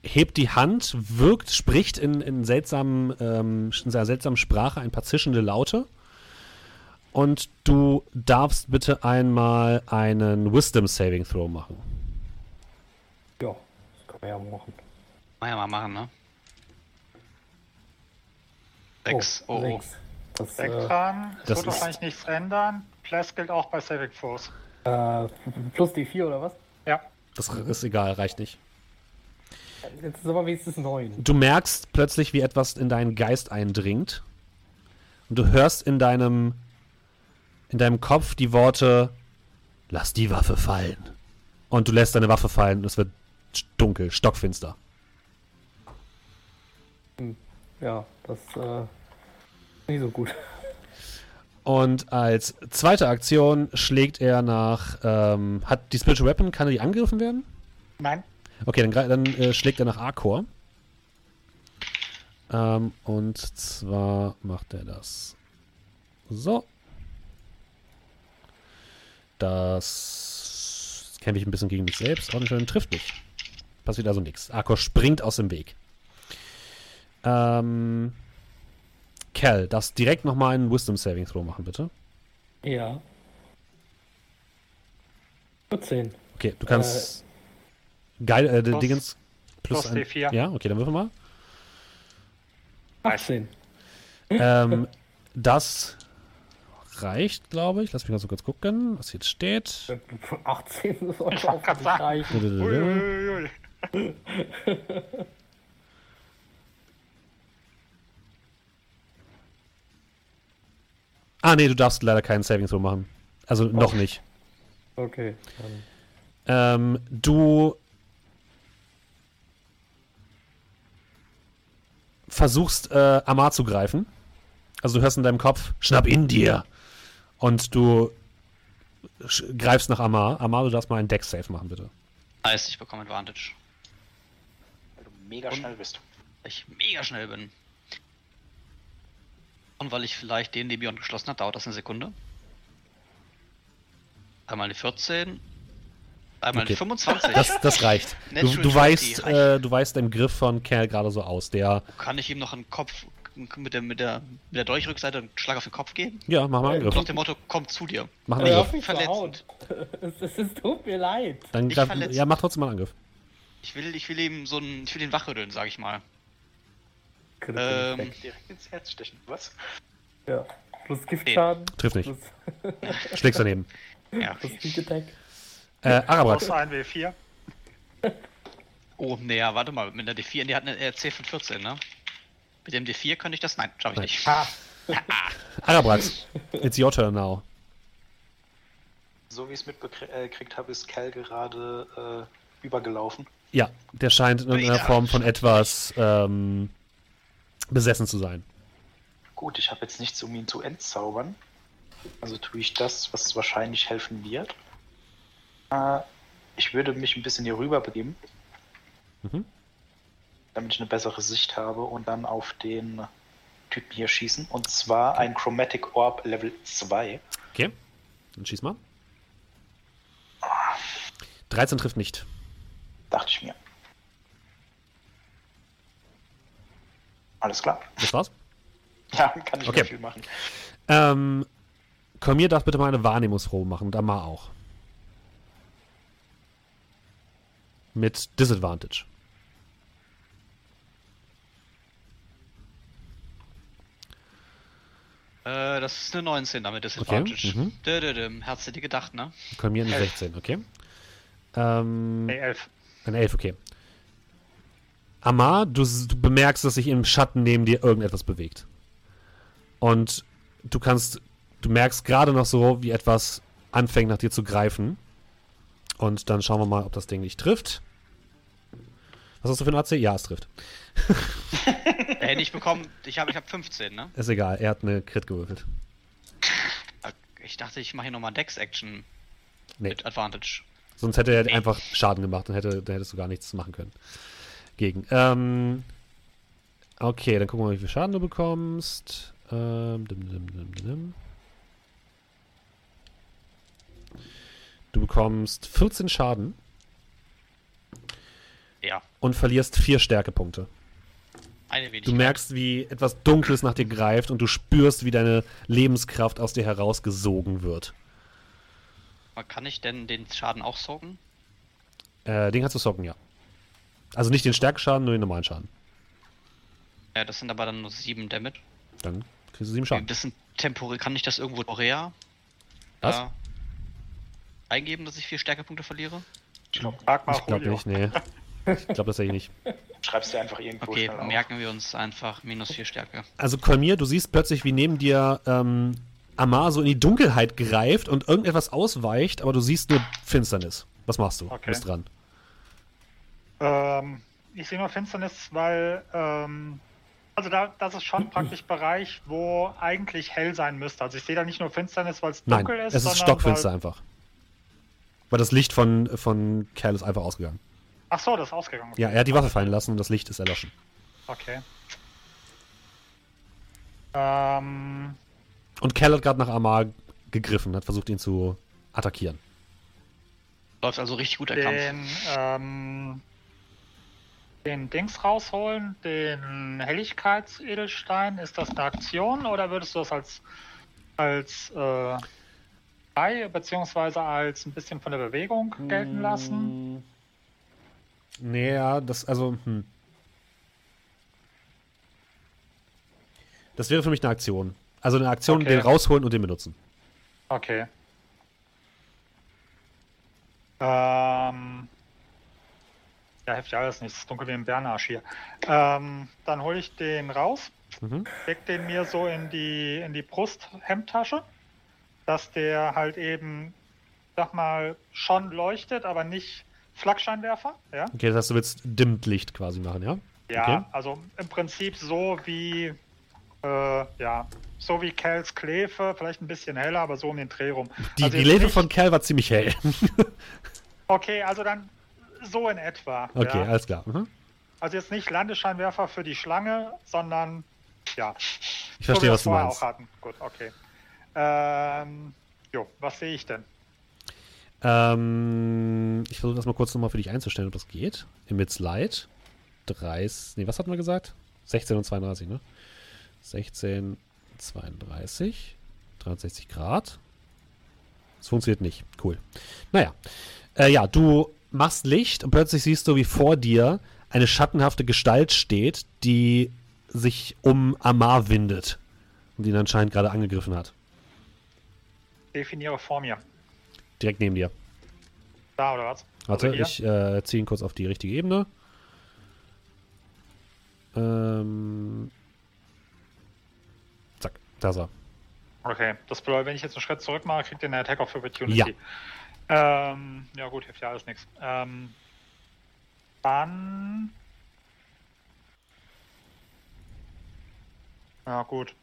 hebt die Hand, wirkt, spricht in, in, seltsamen, ähm, in sehr seltsamen Sprache ein paar zischende Laute. Und du darfst bitte einmal einen Wisdom Saving Throw machen. Ja, das können wir ja machen. Mal ja mal machen, ne? Sechs. Oh, oh. oh. Sechs. Das, Vectran, äh, das wird wahrscheinlich nichts ändern. Plus gilt auch bei Saving Force. Äh, plus die 4 oder was? Ja. Das ist egal, reicht nicht. Jetzt ist aber wenigstens 9. Du merkst plötzlich, wie etwas in deinen Geist eindringt. Und du hörst in deinem, in deinem Kopf die Worte: Lass die Waffe fallen Und du lässt deine Waffe fallen und es wird dunkel, stockfinster. Hm. Ja, das äh, nicht so gut. Und als zweite Aktion schlägt er nach. Ähm, hat die Spiritual Weapon, kann er die angegriffen werden? Nein. Okay, dann, dann äh, schlägt er nach Arcor. Ähm, und zwar macht er das. So. Das kämpfe ich ein bisschen gegen mich selbst. Schön trifft mich. Passiert also nichts. Arcor springt aus dem Weg. Ähm. Cal, darfst direkt nochmal einen Wisdom Saving Throw machen, bitte. Ja. 14. Okay, du kannst. Äh, geil, äh, plus, Dingens. Plus, plus ein, D4. Ja, okay, dann würfel mal. 18. Ähm, das reicht, glaube ich. Lass mich mal so kurz gucken, was jetzt steht. 18 sollte auch reichen. Ah, nee, du darfst leider keinen Saving Throw machen. Also oh. noch nicht. Okay. Ähm, du versuchst, äh, Amar zu greifen. Also du hörst in deinem Kopf, schnapp in dir. Und du greifst nach Amar. Amar, du darfst mal einen Deck-Save machen, bitte. Nice, ich bekomme Advantage. Weil du mega Und schnell bist. Weil ich mega schnell bin. Und weil ich vielleicht den Debion geschlossen habe, dauert das eine Sekunde. Einmal die 14. Einmal okay. die 25. Das, das reicht. du, du weißt, äh, du weißt den Griff von Kerl gerade so aus. Der Kann ich ihm noch einen Kopf mit der, mit der, mit der Dolchrückseite einen Schlag auf den Kopf geben? Ja, mach mal einen Griff. Nach dem Motto, komm zu dir. Mach einen Angriff. Verletzend. Es, es tut mir leid. Dann, ja, mach trotzdem mal einen Angriff. Ich will, ich will ihm so einen, ich will ihn wachrütteln, sag ich mal. Ähm, direkt ins Herz stechen. Was? Ja. Plus Giftschaden. Trifft nicht. Schlägst daneben. Ja. Plus Sneak Attack. Äh, Arabat. ein W4. Oh, nee, ja, warte mal. Mit der D4, die hat eine RC von 14, ne? Mit dem D4 könnte ich das. Nein, schaffe ich nicht. Ah. Arabat, it's your turn now. So wie ich es mitgekriegt habe, ist Cal gerade äh, übergelaufen. Ja, der scheint in irgendeiner Form von etwas ähm, besessen zu sein. Gut, ich habe jetzt nichts, um ihn zu entzaubern. Also tue ich das, was wahrscheinlich helfen wird. Äh, ich würde mich ein bisschen hier rüber begeben. Mhm. Damit ich eine bessere Sicht habe und dann auf den Typen hier schießen. Und zwar ein Chromatic Orb Level 2. Okay, dann schieß mal. 13 trifft nicht. Dachte ich mir. Alles klar. Das war's? Ja, kann ich okay. nicht viel machen. Ähm, Komir darf bitte mal eine Wahrnehmungsprobe machen und Amar auch. Mit Disadvantage. Äh, das ist eine 19 damit Disadvantage. Okay. Mhm. Dö, dö, dö. Hat's dir gedacht, ne? Komir eine 16, okay. Ähm, nee, 11. Eine 11, okay. Amar, du, du bemerkst, dass sich im Schatten neben dir irgendetwas bewegt. Und du kannst, du merkst gerade noch so, wie etwas anfängt nach dir zu greifen. Und dann schauen wir mal, ob das Ding nicht trifft. Was hast du für ein AC? Ja, es trifft. er hätte ich bekommen, ich habe ich hab 15, ne? Ist egal, er hat eine Crit gewürfelt. Ich dachte, ich mache hier nochmal Dex-Action nee. mit Advantage. Sonst hätte er nee. einfach Schaden gemacht und hätte, dann hättest du gar nichts machen können gegen. Ähm, okay, dann gucken wir mal, wie viel Schaden du bekommst. Ähm, dim, dim, dim, du bekommst 14 Schaden. Ja. Und verlierst 4 Stärkepunkte. Eine Wenigkeit. Du merkst, wie etwas Dunkles nach dir greift und du spürst, wie deine Lebenskraft aus dir herausgesogen wird. Kann ich denn den Schaden auch socken? Äh, den kannst du socken, ja. Also nicht den Stärkeschaden, nur den normalen Schaden. Ja, das sind aber dann nur 7 Damage. Dann kriegst du 7 Schaden. Das sind temporär. Kann ich das irgendwo temporär Was? Äh, eingeben, dass ich 4 Stärkepunkte verliere? Ich glaube glaub nicht, nee. Ich glaube das ich nicht. Schreibst du einfach irgendwo Okay, merken wir uns einfach minus 4 Stärke. Also Kolmir, du siehst plötzlich, wie neben dir ähm, Amar so in die Dunkelheit greift und irgendetwas ausweicht, aber du siehst nur Finsternis. Was machst du? Okay. Du bist dran. Ähm, ich sehe nur Finsternis, weil ähm, also da, das ist schon praktisch Bereich, wo eigentlich hell sein müsste. Also ich sehe da nicht nur Finsternis, weil es dunkel Nein, ist. Es ist stockfinster weil... einfach. Weil das Licht von, von Kerl ist einfach ausgegangen. Ach so, das ist ausgegangen. Okay. Ja, er hat die Waffe fallen lassen und das Licht ist erloschen. Okay. Ähm. Und Cal hat gerade nach Amar gegriffen, hat versucht ihn zu attackieren. Läuft also richtig gut der den, Kampf. Ähm, den Dings rausholen, den Helligkeitsedelstein, ist das eine Aktion oder würdest du das als als äh, bei beziehungsweise als ein bisschen von der Bewegung gelten lassen? Nee, ja, das also hm. Das wäre für mich eine Aktion. Also eine Aktion, okay. den rausholen und den benutzen. Okay. Ähm. Ja, hilft ja alles nicht. Es ist dunkel wie ein Bernarsch hier. Ähm, dann hole ich den raus, mhm. leg den mir so in die, in die Brusthemdtasche, dass der halt eben, sag mal, schon leuchtet, aber nicht Flakscheinwerfer. Ja? Okay, das heißt, du willst Dimmt-Licht quasi machen, ja? Ja, okay. also im Prinzip so wie äh, ja, so wie Cals Klefe, vielleicht ein bisschen heller, aber so um den Dreh rum. Die, also die Klefe von Cal war ziemlich hell. okay, also dann so in etwa. Okay, ja. alles klar. Mhm. Also jetzt nicht Landescheinwerfer für die Schlange, sondern ja. Ich verstehe, so, was du meinst. Auch hatten. Gut, okay. Ähm, jo, was sehe ich denn? Ähm, ich versuche das mal kurz nochmal für dich einzustellen, ob das geht. Im Slide. 30, nee, was hatten wir gesagt? 16 und 32, ne? 16, 32, 63 Grad. Das funktioniert nicht. Cool. Naja. Äh, ja, du machst Licht und plötzlich siehst du, wie vor dir eine schattenhafte Gestalt steht, die sich um Amar windet und ihn anscheinend gerade angegriffen hat. Definiere vor mir. Direkt neben dir. Da oder was? Warte, also ich äh, ziehe ihn kurz auf die richtige Ebene. Ähm, da ist er. Okay, das bedeutet, wenn ich jetzt einen Schritt zurück mache, kriegt ihr eine Attack of Opportunity. Ja. Ähm, ja gut, hilft ja alles nichts. Ähm, dann... Ja gut.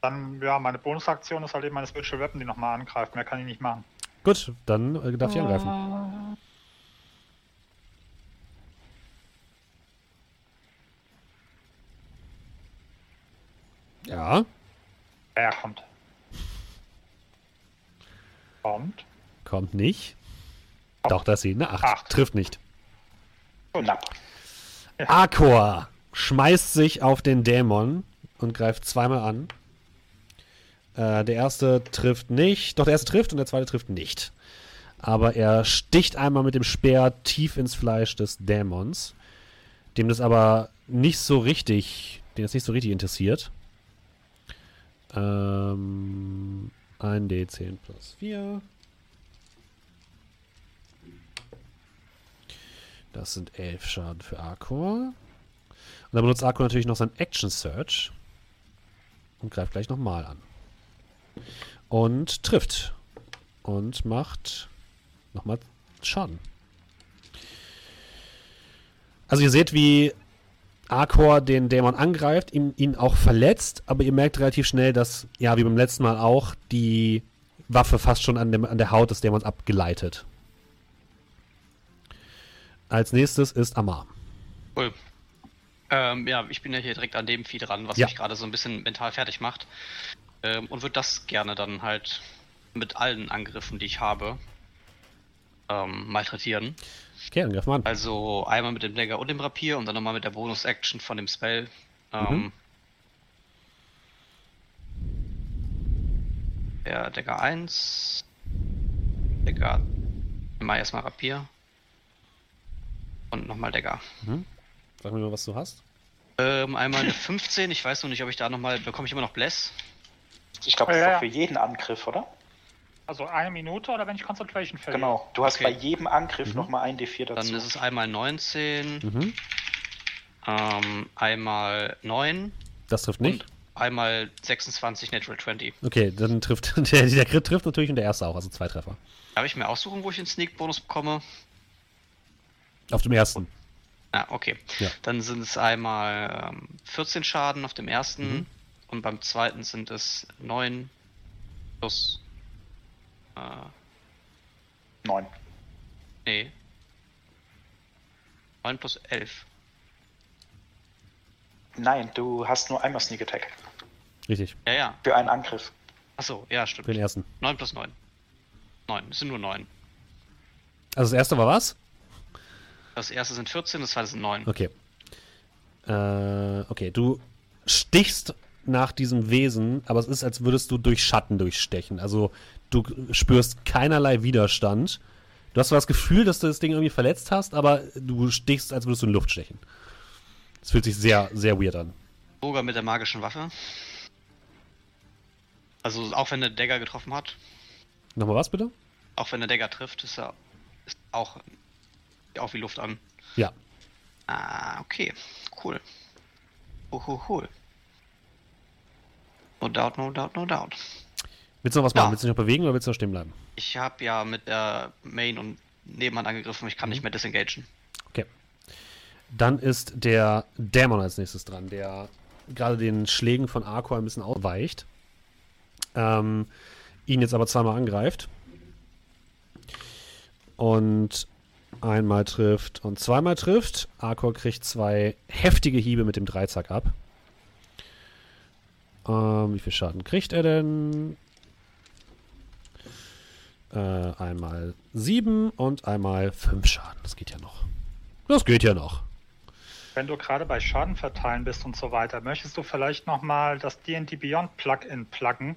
Dann, ja, meine Bonusaktion ist halt eben meine Spiritual Weapon, die nochmal angreift. Mehr kann ich nicht machen. Gut, dann äh, darf ich angreifen. Ja. Er kommt. Kommt. Kommt nicht. Doch, das ist eine 8. 8. Trifft nicht. Ja. Akor schmeißt sich auf den Dämon und greift zweimal an. Äh, der erste trifft nicht. Doch, der erste trifft und der zweite trifft nicht. Aber er sticht einmal mit dem Speer tief ins Fleisch des Dämons. Dem das aber nicht so richtig, den das nicht so richtig interessiert. Ähm, ein D10 plus 4. Das sind 11 Schaden für Arcor. Und dann benutzt Arcor natürlich noch sein Action Search. Und greift gleich nochmal an. Und trifft. Und macht nochmal Schaden. Also ihr seht, wie Arcor den Dämon angreift, ihn, ihn auch verletzt, aber ihr merkt relativ schnell, dass, ja, wie beim letzten Mal auch, die Waffe fast schon an, dem, an der Haut des Dämons abgeleitet. Als nächstes ist Amar. Cool. Ähm, ja, ich bin ja hier direkt an dem Vieh dran, was ja. mich gerade so ein bisschen mental fertig macht. Ähm, und würde das gerne dann halt mit allen Angriffen, die ich habe, ähm, malträtieren. Okay, dann greif mal an. Also einmal mit dem Dagger und dem Rapier und dann nochmal mit der Bonus-Action von dem Spell. Ähm, mhm. Der Dagger 1. Dagger. Mal erstmal Rapier. Und nochmal Dagger. Mhm. Sag mir mal, was du hast. Ähm, einmal eine 15. Ich weiß noch nicht, ob ich da nochmal. Bekomme ich immer noch Bless? Ich glaube, das ist doch für jeden Angriff, oder? Also eine Minute oder wenn ich Concentration verliere? Genau, du hast okay. bei jedem Angriff mhm. nochmal ein D4 dazu. Dann ist es einmal 19, mhm. ähm, einmal 9. Das trifft nicht. einmal 26 Natural 20. Okay, dann trifft der, der Crit trifft natürlich und der erste auch, also zwei Treffer. Darf ich mir aussuchen, wo ich den Sneak-Bonus bekomme? Auf dem ersten. Ah, okay. Ja. Dann sind es einmal ähm, 14 Schaden auf dem ersten mhm. und beim zweiten sind es 9 plus äh, 9. Nee. 9 plus 11. Nein, du hast nur einmal Sneak Attack. Richtig. Ja, ja. Für einen Angriff. Achso, ja, stimmt. Für den ersten. 9 plus 9. 9, es sind nur 9. Also das erste war was? Das erste sind 14, das zweite sind 9. Okay. Äh, okay, du stichst nach diesem Wesen, aber es ist, als würdest du durch Schatten durchstechen. Also du spürst keinerlei Widerstand. Du hast zwar das Gefühl, dass du das Ding irgendwie verletzt hast, aber du stichst, als würdest du in Luft stechen. Es fühlt sich sehr, sehr weird an. Sogar mit der magischen Waffe. Also auch wenn der Dagger getroffen hat. Nochmal was bitte? Auch wenn der Dagger trifft, ist er ist auch, auch wie Luft an. Ja. Ah, okay. Cool. Oh, cool, cool. No doubt, no doubt, no doubt. Willst du noch was machen? Ja. Willst du dich noch bewegen oder willst du noch stehen bleiben? Ich habe ja mit der Main und Nebenhand angegriffen. Ich kann mhm. nicht mehr disengagen. Okay. Dann ist der Dämon als nächstes dran, der gerade den Schlägen von Arco ein bisschen ausweicht. Ähm, ihn jetzt aber zweimal angreift. Und einmal trifft und zweimal trifft. Arcor kriegt zwei heftige Hiebe mit dem Dreizack ab. Ähm, wie viel Schaden kriegt er denn? Äh, einmal sieben und einmal fünf Schaden. Das geht ja noch. Das geht ja noch. Wenn du gerade bei Schaden verteilen bist und so weiter, möchtest du vielleicht nochmal das D&D Beyond Plugin pluggen?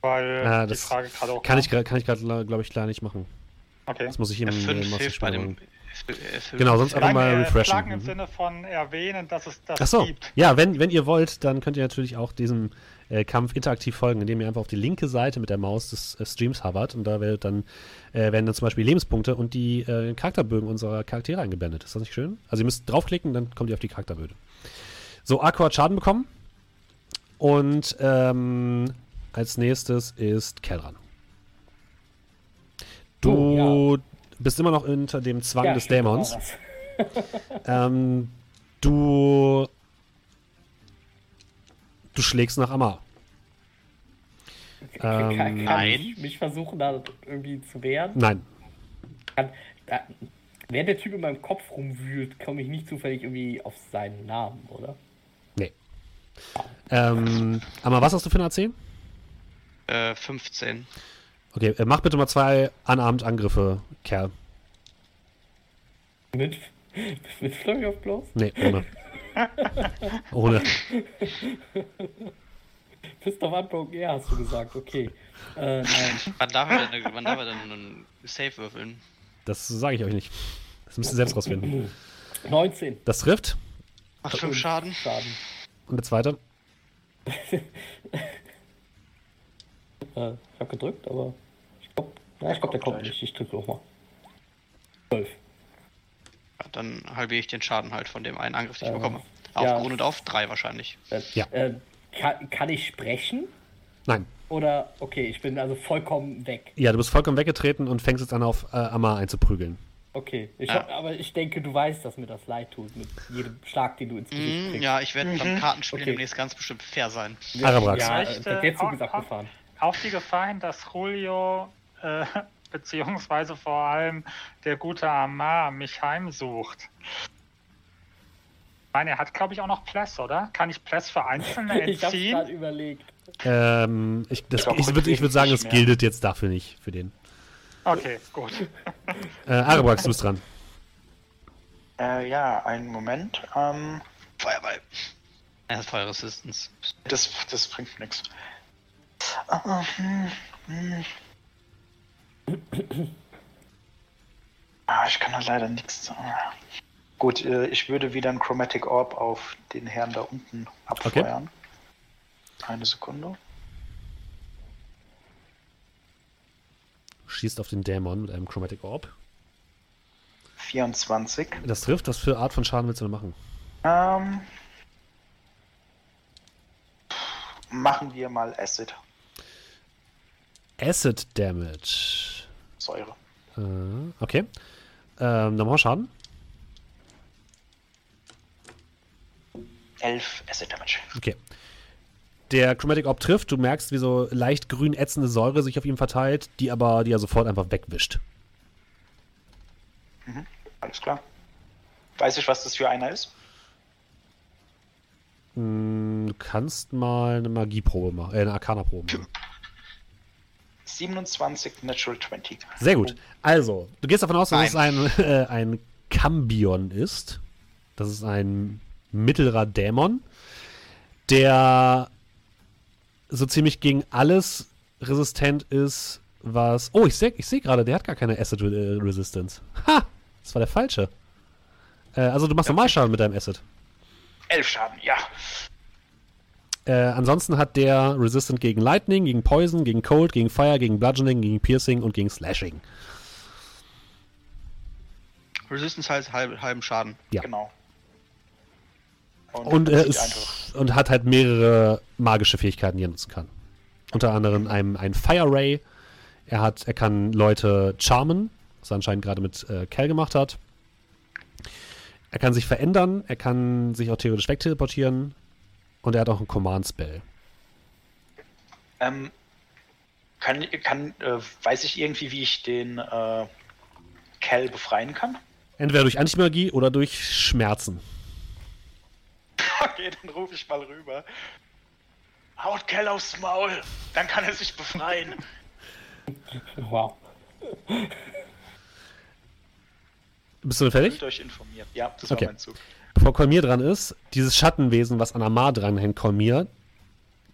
Weil ja, die Frage gerade auch kann ich, kann ich gerade, glaube ich, klar nicht machen. Okay. Das muss ich ihm F5 hilft bei dem Genau, sonst einfach mal refreshen. Fragen im mhm. Sinne von erwähnen, dass es das Ach so. gibt. Ja, wenn, wenn ihr wollt, dann könnt ihr natürlich auch diesem äh, Kampf interaktiv folgen, indem ihr einfach auf die linke Seite mit der Maus des äh, Streams hovert und da werdet dann, äh, werden dann zum Beispiel Lebenspunkte und die äh, Charakterbögen unserer Charaktere eingeblendet. Ist das nicht schön? Also ihr müsst draufklicken, dann kommt ihr auf die Charakterbögen. So, Aqua hat Schaden bekommen und ähm, als nächstes ist Kelran. Du oh, ja. bist immer noch unter dem Zwang ja, des Dämons. ähm, du. Du schlägst nach Amar. Ähm, kann, kann Nein. Ich mich versuchen, da irgendwie zu wehren? Nein. Kann, da, während der Typ in meinem Kopf rumwühlt, komme ich nicht zufällig irgendwie auf seinen Namen, oder? Nee. Ähm, aber was hast du für eine AC? Äh, 15. Okay, äh, mach bitte mal zwei unarmed Angriffe, Kerl. Mit, mit Flurry of Blows? Nee, ohne. ohne. Fist of Unbroken Air hast du gesagt, okay. Äh, nein. Wann darf er denn, wann darf er denn einen Safe würfeln? Das sage ich euch nicht. Das müsst ihr selbst rausfinden. 19. Das trifft. Macht 5 Schaden. Schaden. Und der zweite? Äh, ich habe gedrückt, aber ja, ich glaube, der kommt nicht. Ich drücke auch mal. 12. Ja, dann halbiere ich den Schaden halt von dem einen Angriff, den ich äh, bekomme. Auf ja. Grund und auf 3 wahrscheinlich. Äh, ja. Äh, kann, kann ich sprechen? Nein. Oder, okay, ich bin also vollkommen weg. Ja, du bist vollkommen weggetreten und fängst jetzt an, auf äh, Amar einzuprügeln. Okay, ich ja. hab, aber ich denke, du weißt, dass mir das leid tut mit jedem Schlag, den du ins Gesicht kriegst. Ja, ich werde mhm. beim Kartenspiel okay. demnächst ganz bestimmt fair sein. Ja, Arabrax. Ja, der Zug ist abgefahren auf die Gefahr hin, dass Julio äh, beziehungsweise vor allem der gute Amar mich heimsucht. Ich meine, er hat, glaube ich, auch noch Pless, oder? Kann ich Pless für Einzelne entziehen? ich habe gerade überlegt. Ähm, ich, das, ich, ich würde würd sagen, es gilt jetzt dafür nicht, für den. Okay, gut. äh, Arabrax, du bist dran. Äh, ja, einen Moment. Ähm, Feuerball. Er hat Fire Resistance. Das, das bringt nichts. Ah, ich kann da leider nichts sagen. Gut, äh, ich würde wieder ein Chromatic Orb auf den Herrn da unten abfeuern. Okay. Eine Sekunde. Schießt auf den Dämon mit einem Chromatic Orb. 24. Das trifft. Was für Art von Schaden willst du denn machen? Ähm, Machen wir mal Acid. Acid Damage. Säure. Äh, okay. Ähm, nochmal Schaden. 11 Acid Damage. Okay. Der Chromatic Orb trifft, du merkst, wie so leicht grün ätzende Säure sich auf ihm verteilt, die aber, die er sofort einfach wegwischt. Mhm. Alles klar. Weiß ich, was das für einer ist? Hm, du kannst mal eine Magieprobe machen, äh, eine Arcana-Probe machen. 27 Natural 20. Sehr gut. Also, du gehst davon aus, dass Nein. es ein, äh, ein Cambion ist. Das ist ein mittlerer Dämon, der so ziemlich gegen alles resistent ist, was. Oh, ich sehe ich seh gerade, der hat gar keine Acid Resistance. Ha! Das war der falsche. Äh, also, du machst normal Schaden mit deinem Acid. Elf Schaden, ja. Äh, ansonsten hat der Resistant gegen Lightning, gegen Poison, gegen Cold, gegen Fire, gegen Bludgeoning, gegen Piercing und gegen Slashing. Resistance heißt halb, halben Schaden. Ja. Genau. Und, und, er ist, und hat halt mehrere magische Fähigkeiten, die er nutzen kann. Unter anderem ein, ein Fire Ray. Er, hat, er kann Leute charmen, was er anscheinend gerade mit äh, Cal gemacht hat. Er kann sich verändern, er kann sich auch theoretisch wegteleportieren und er hat auch einen Command-Spell. Ähm, kann, kann, äh, weiß ich irgendwie, wie ich den äh, Cal befreien kann? Entweder durch Antimagie oder durch Schmerzen. Okay, dann rufe ich mal rüber. Haut Cal aufs Maul, dann kann er sich befreien. Wow. Bist du fertig? euch informiert. Ja, das okay. war mein Zug. Bevor Kolmir dran ist, dieses Schattenwesen, was an Amar dranhängt, Kolmir,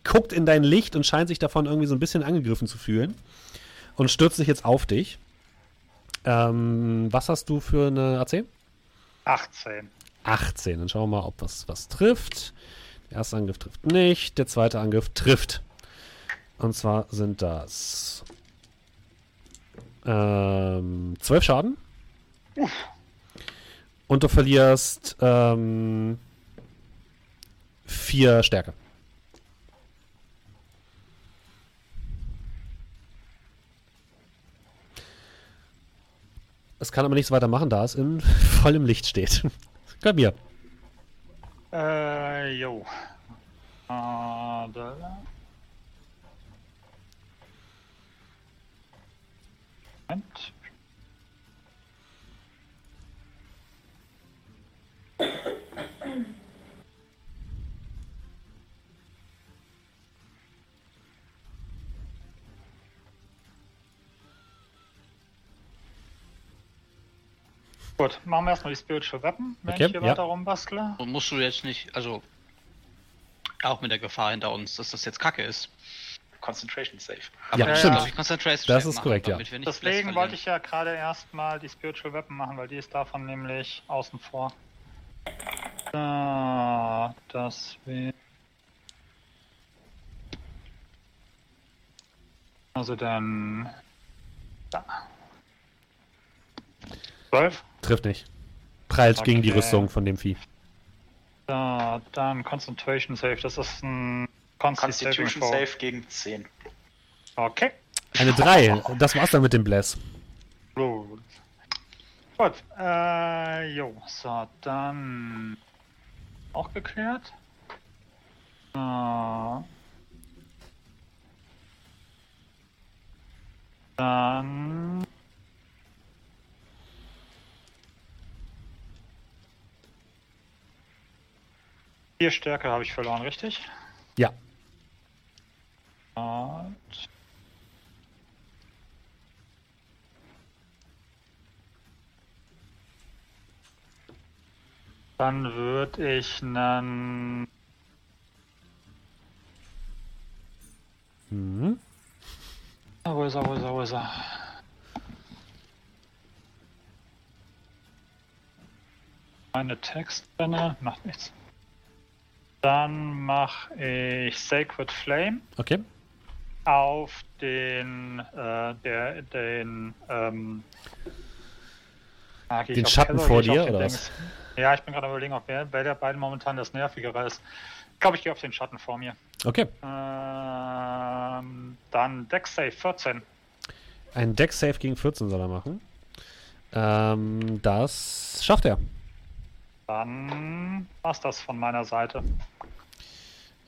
guckt in dein Licht und scheint sich davon irgendwie so ein bisschen angegriffen zu fühlen und stürzt sich jetzt auf dich. Ähm, was hast du für eine AC? 18. 18. Dann schauen wir mal, ob was, was trifft. Der erste Angriff trifft nicht, der zweite Angriff trifft. Und zwar sind das ähm, 12 Schaden. Uff. Und du verlierst ähm, 4 Stärke. Es kann aber nichts weiter machen, da es in vollem Licht steht. Komm mir. Äh, jo. Äh, da. Moment. Gut, machen wir erstmal die Spiritual Weapon, wenn okay, ich hier ja. weiter rumbastle. Und musst du jetzt nicht, also auch mit der Gefahr hinter uns, dass das jetzt Kacke ist. Concentration Safe. Aber ja, stimmt. Ich Concentration das ist machen, korrekt, ja. Deswegen wollte ich ja gerade erstmal die Spiritual Weapon machen, weil die ist davon nämlich außen vor. Da, das wäre. Also dann. Da. 12? Trifft nicht. Prallt okay. gegen die Rüstung von dem Vieh. Da, dann Concentration Save. Das ist ein Constitution Save gegen 10. Okay. Eine 3. Das war's dann mit dem Bless. Gut. Gut. Äh, jo. So, dann. Auch geklärt. Äh, dann. Vier Stärke habe ich verloren, richtig? Ja. Und dann würde ich einen. Mhm. Ah, wo ist er, wo ist er, wo ist er? Meine Textbänne macht nichts. Dann mache ich Sacred Flame. Okay. Auf den, äh, der, den, ähm, ah, den Schatten Keller, vor dir, oder was? Ja, ich bin gerade überlegen, ob wer, wer der beiden momentan das nervigere ist. glaube, ich gehe auf den Schatten vor mir. Okay. Ähm, dann Deck Save 14. Ein Deck Save gegen 14 soll er machen. Ähm, das schafft er. Dann war's das von meiner Seite.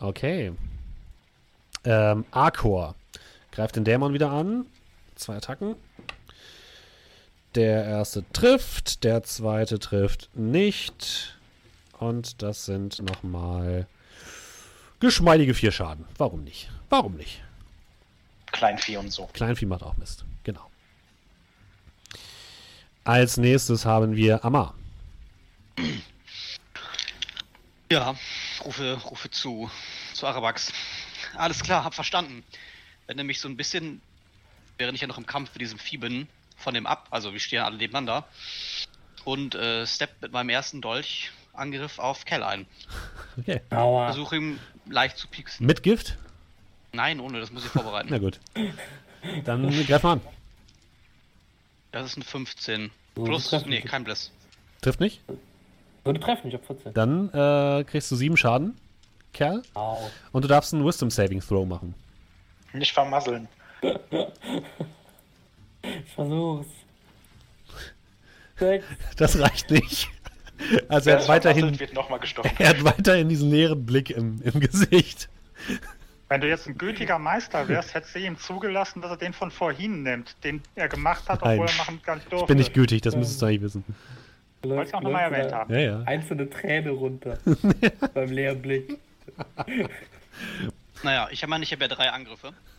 Okay. Ähm, Arcor greift den Dämon wieder an. Zwei Attacken. Der erste trifft, der zweite trifft nicht. Und das sind nochmal geschmeidige vier Schaden. Warum nicht? Warum nicht? Kleinvieh und so. Kleinvieh macht auch Mist. Genau. Als nächstes haben wir Amar. Ja, rufe, rufe zu, zu Arabax. Alles klar, hab verstanden. Wenn nämlich so ein bisschen, während ich ja noch im Kampf mit diesem Vieh bin, von dem ab, also wir stehen alle nebeneinander, und äh, step mit meinem ersten Dolch Angriff auf Kell ein. Okay. Aua. Versuche ihm leicht zu pieksen. Mit Gift? Nein, ohne, das muss ich vorbereiten. Na gut. Dann greif mal an. Das ist ein 15. Oh, Plus, nee, nicht. kein Bliss. Trifft nicht? Würde treffen, ich hab 14. Dann äh, kriegst du sieben Schaden, Kerl. Au. Und du darfst einen Wisdom Saving Throw machen. Nicht vermasseln. Ich versuch's. Sechs. Das reicht nicht. Also Wer er hat weiterhin, wird nochmal gestochen. er hat weiterhin diesen leeren Blick im, im Gesicht. Wenn du jetzt ein gütiger Meister wärst, hättest du ihm zugelassen, dass er den von vorhin nimmt, den er gemacht hat, obwohl Nein. er machen gar nicht durfte. Ich bin nicht gütig, das müsstest du eigentlich wissen. Wollte ich auch nochmal erwähnt haben. Ja, ja. Einzelne Träne runter. beim leeren Blick. Naja, ich meine, ich habe ja drei Angriffe.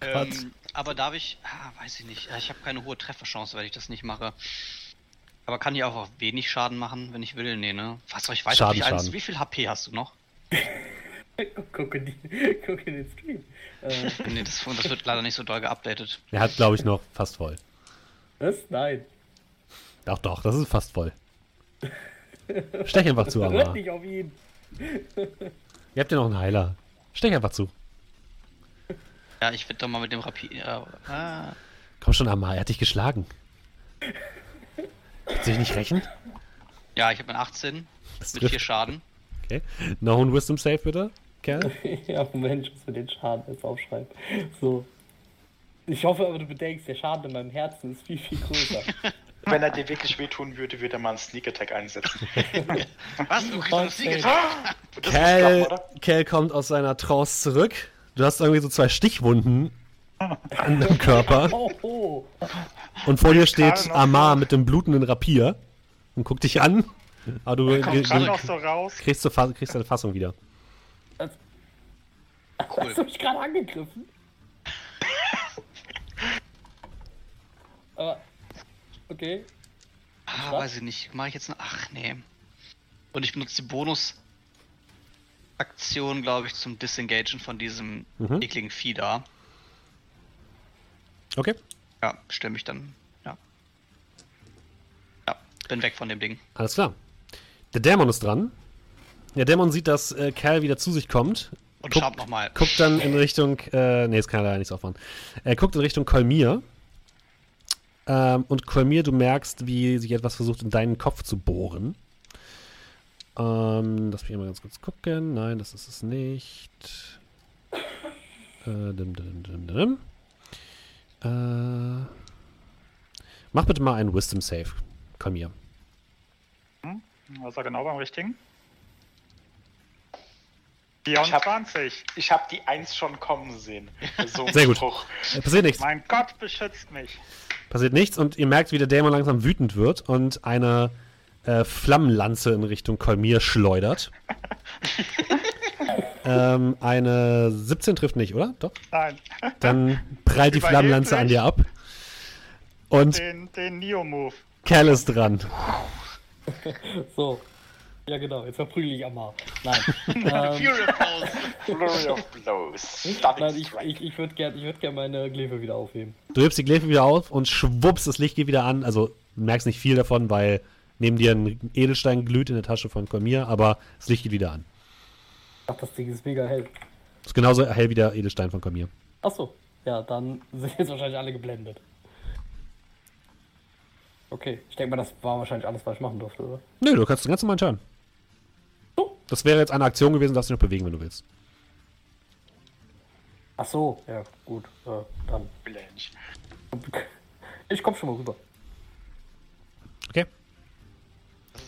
ähm, aber darf ich, ah, weiß ich nicht, ich habe keine hohe Trefferchance, wenn ich das nicht mache. Aber kann ich auch auf wenig Schaden machen, wenn ich will? Nee, ne? Was soll ich weiter? Schaden, Schaden. wie viel HP hast du noch? Guck in, die, guck in den Stream. Äh, Nee, das, das wird leider nicht so doll geupdatet. Er hat, glaube ich, noch fast voll. was? Nein. Doch, doch, das ist fast voll. Stech einfach zu, Hört Amar. nicht auf ihn. Ihr habt ja noch einen Heiler. Stech einfach zu. Ja, ich werde doch mal mit dem Rapid. Ja, ah, Komm schon, Amar, er hat dich geschlagen. Kannst du dich nicht rächen? ja ich habe einen 18 Das mit trifft. 4 Schaden. Okay. Noch ein Wisdom Save, bitte, Kerl. ja, Moment, ich muss mir den Schaden jetzt aufschreiben. So. Ich hoffe aber, du bedenkst, der Schaden in meinem Herzen ist viel, viel größer. Wenn er dir wirklich wehtun würde, würde er mal einen Sneak Attack einsetzen. Was? Du kriegst einen Cal, muss klappen, oder? Cal kommt aus seiner Trance zurück. Du hast irgendwie so zwei Stichwunden an dem Körper. Oh, oh. Und vor dir steht Amar mit dem blutenden Rapier und guckt dich an. Aber du, so raus. kriegst, du kriegst deine Fassung wieder. Hast du mich gerade angegriffen? aber. Okay. Ah, Was? weiß ich nicht. Mache ich jetzt eine. Ach, nee. Und ich benutze die Bonus-Aktion, glaube ich, zum Disengagen von diesem Mhm. ekligen Vieh da. Okay. Ja, stell mich dann. Ja. Ja, bin weg von dem Ding. Alles klar. Der Dämon ist dran. Der Dämon sieht, dass äh, Cal wieder zu sich kommt. Und Guck- schaut nochmal. Guckt dann in Richtung. Äh, nee, jetzt kann er leider nichts aufmachen. Er guckt in Richtung Kolmir. Ähm, und Kolmir, du merkst, wie sich etwas versucht, in deinen Kopf zu bohren. Ähm, lass mich mal ganz kurz gucken. Nein, das ist es nicht. Äh, dim, dim, dim, dim. Äh, mach bitte mal einen Wisdom Save, Kolmir. Was er genau beim richtigen? Hab- 24. Ich habe die Eins schon kommen sehen. So Sehr gut. Spruch. Passiert nichts. Mein Gott beschützt mich. Passiert nichts und ihr merkt, wie der Dämon langsam wütend wird und eine äh, Flammenlanze in Richtung Kolmir schleudert. ähm, eine 17 trifft nicht, oder? Doch. Nein, Dann prallt die. Flammenlanze an dir ab. Und den, den Neo-Move. Cal ist dran. So. Ja, genau, jetzt verprügel ich Amar. Nein. ähm, Fury of Blows. Nein, ich, ich, ich würde gerne würd gern meine Glyphe wieder aufheben. Du hebst die Gläfe wieder auf und schwupps, das Licht geht wieder an. Also, du merkst nicht viel davon, weil neben dir ein Edelstein glüht in der Tasche von Kolmir, aber das Licht geht wieder an. Ach, das Ding ist mega hell. Ist genauso hell wie der Edelstein von Kolmir. Achso. Ja, dann sind jetzt wahrscheinlich alle geblendet. Okay, ich denke mal, das war wahrscheinlich alles, was ich machen durfte, oder? Nö, du kannst den ganz normalen Turn. So, Das wäre jetzt eine Aktion gewesen, dass du dich noch bewegen, wenn du willst. Ach so, ja, gut. Äh, dann. Will er nicht. Ich komm schon mal rüber. Okay.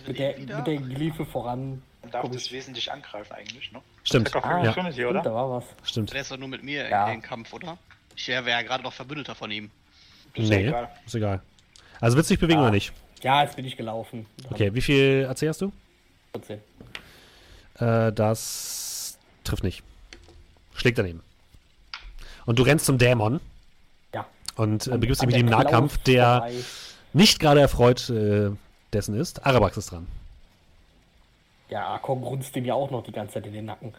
Mit der, mit der Glyphe voran. Man darf das wesentlich angreifen eigentlich, ne? Stimmt. Ah, ja. Stimmt, oder? da war was. Stimmt. Der ist doch nur mit mir ja. in den Kampf, oder? Ich wäre ja gerade noch Verbündeter von ihm. Ist nee, egal. ist egal. Also willst du dich bewegen ah. oder nicht? Ja, jetzt bin ich gelaufen. Okay, wie viel AC hast du? 14. Äh, das trifft nicht. Schlägt daneben. Und du rennst zum Dämon. Ja. Und äh, begibst dich mit ihm Nahkampf, der vorbei. nicht gerade erfreut äh, dessen ist. Arabax ist dran. Ja, Akon grunzt ihm ja auch noch die ganze Zeit in den Nacken.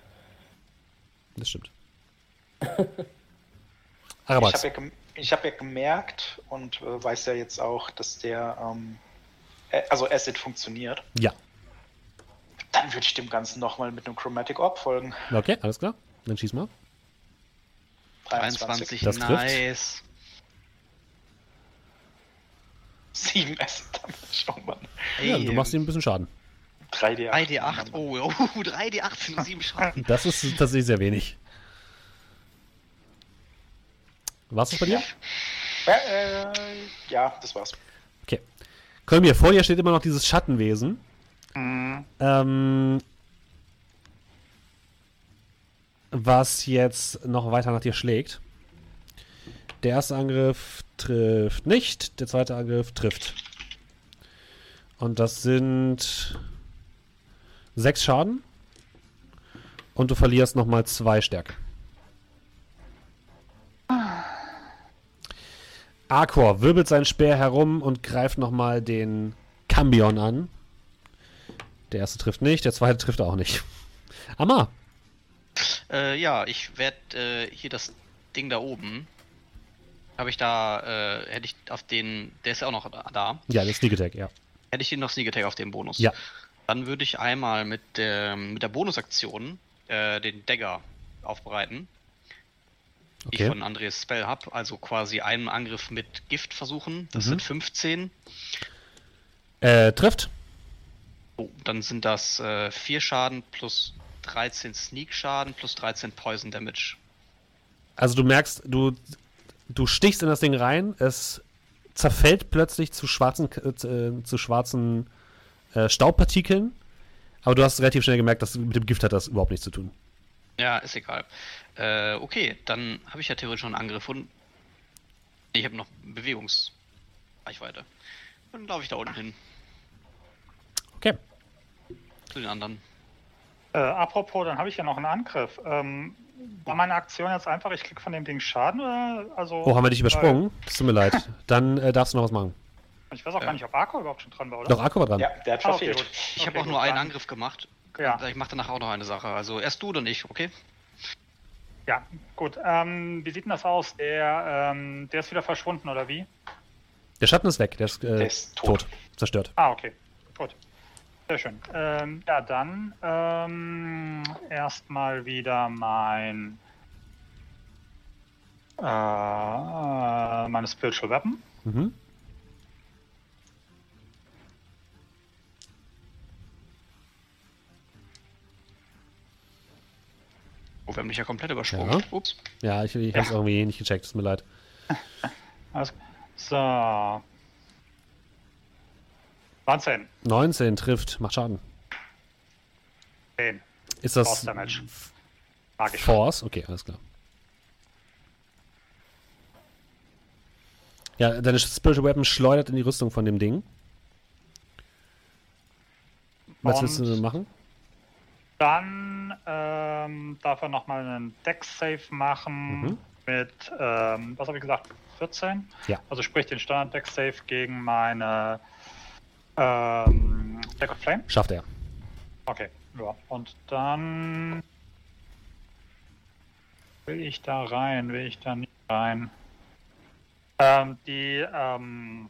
Das stimmt. Arabax. Ich habe ja, hab ja, gemerkt und äh, weiß ja jetzt auch, dass der, ähm, also Acid funktioniert. Ja. Dann würde ich dem Ganzen nochmal mit einem Chromatic Orb folgen. Okay, alles klar. Dann schieß mal. 23, das nice. 7 Acid Damage, oh Mann. Ja, du machst ihm ein bisschen Schaden. 3D8. 3D8, oh, oh 3D8 sind nur 7 Schaden. Das ist tatsächlich sehr wenig. War's das bei dir? Äh, äh, ja, das war's. Okay. Kolmir, vor dir steht immer noch dieses Schattenwesen. Ähm, was jetzt noch weiter nach dir schlägt. Der erste Angriff trifft nicht, der zweite Angriff trifft. Und das sind sechs Schaden. Und du verlierst nochmal zwei Stärke. Arcor wirbelt seinen Speer herum und greift nochmal den Cambion an. Der erste trifft nicht, der zweite trifft auch nicht. Amar. Äh, ja, ich werde äh, hier das Ding da oben. Habe ich da, äh, hätte ich auf den, der ist ja auch noch da. Ja, der Sneak Attack, ja. Hätte ich den noch Sneak Attack auf den Bonus. Ja. Dann würde ich einmal mit, der, mit der Bonusaktion äh, den Dagger aufbereiten. Okay. Die ich von Andres Spell habe. Also quasi einen Angriff mit Gift versuchen. Das mhm. sind 15. Äh, trifft. Oh, dann sind das äh, 4 Schaden plus 13 Sneak Schaden plus 13 Poison Damage. Also du merkst, du, du stichst in das Ding rein, es zerfällt plötzlich zu schwarzen, äh, zu schwarzen äh, Staubpartikeln, aber du hast relativ schnell gemerkt, dass mit dem Gift hat das überhaupt nichts zu tun. Ja, ist egal. Äh, okay, dann habe ich ja theoretisch schon einen Angriff und ich habe noch Bewegungsreichweite. Dann laufe ich da unten hin. Okay zu den anderen. Äh, apropos, dann habe ich ja noch einen Angriff. Ähm, war meine Aktion jetzt einfach, ich krieg von dem Ding Schaden oder? Also, oh, haben wir dich übersprungen? Es tut mir leid. Dann äh, darfst du noch was machen. Ich weiß auch ja. gar nicht, ob Arco überhaupt schon dran war, oder? Doch, Arco war dran. Ja, der hat schon ah, okay, Ich okay, habe auch nur einen Angriff gemacht. Ja. Ich mache danach auch noch eine Sache. Also erst du, dann ich, okay? Ja, gut. Ähm, wie sieht denn das aus? Der, ähm, der ist wieder verschwunden, oder wie? Der Schatten ist weg, der ist, äh, der ist tot. tot. Zerstört. Ah, okay. Gut. Sehr schön. Ähm, ja, dann ähm, erstmal wieder mein äh, meine Spiritual Weapon. Mhm. Oh, wir haben mich ja komplett übersprungen. Ja. Ups. Ja, ich, ich ja. habe es irgendwie nicht gecheckt, tut mir leid. Also, so, 19. 19 trifft, macht Schaden. 10. Ist das Force Damage. Magisch. Force? Okay, alles klar. Ja, deine Spiritual Weapon schleudert in die Rüstung von dem Ding. Was willst du machen? Dann ähm, darf er nochmal einen Deck-Save machen mhm. mit, ähm, was habe ich gesagt, 14? Ja. Also sprich den Standard-Deck-Save gegen meine ähm, Black of Flame? Schafft er. Okay, ja. Und dann will ich da rein, will ich da nicht rein. Ähm, die, ähm,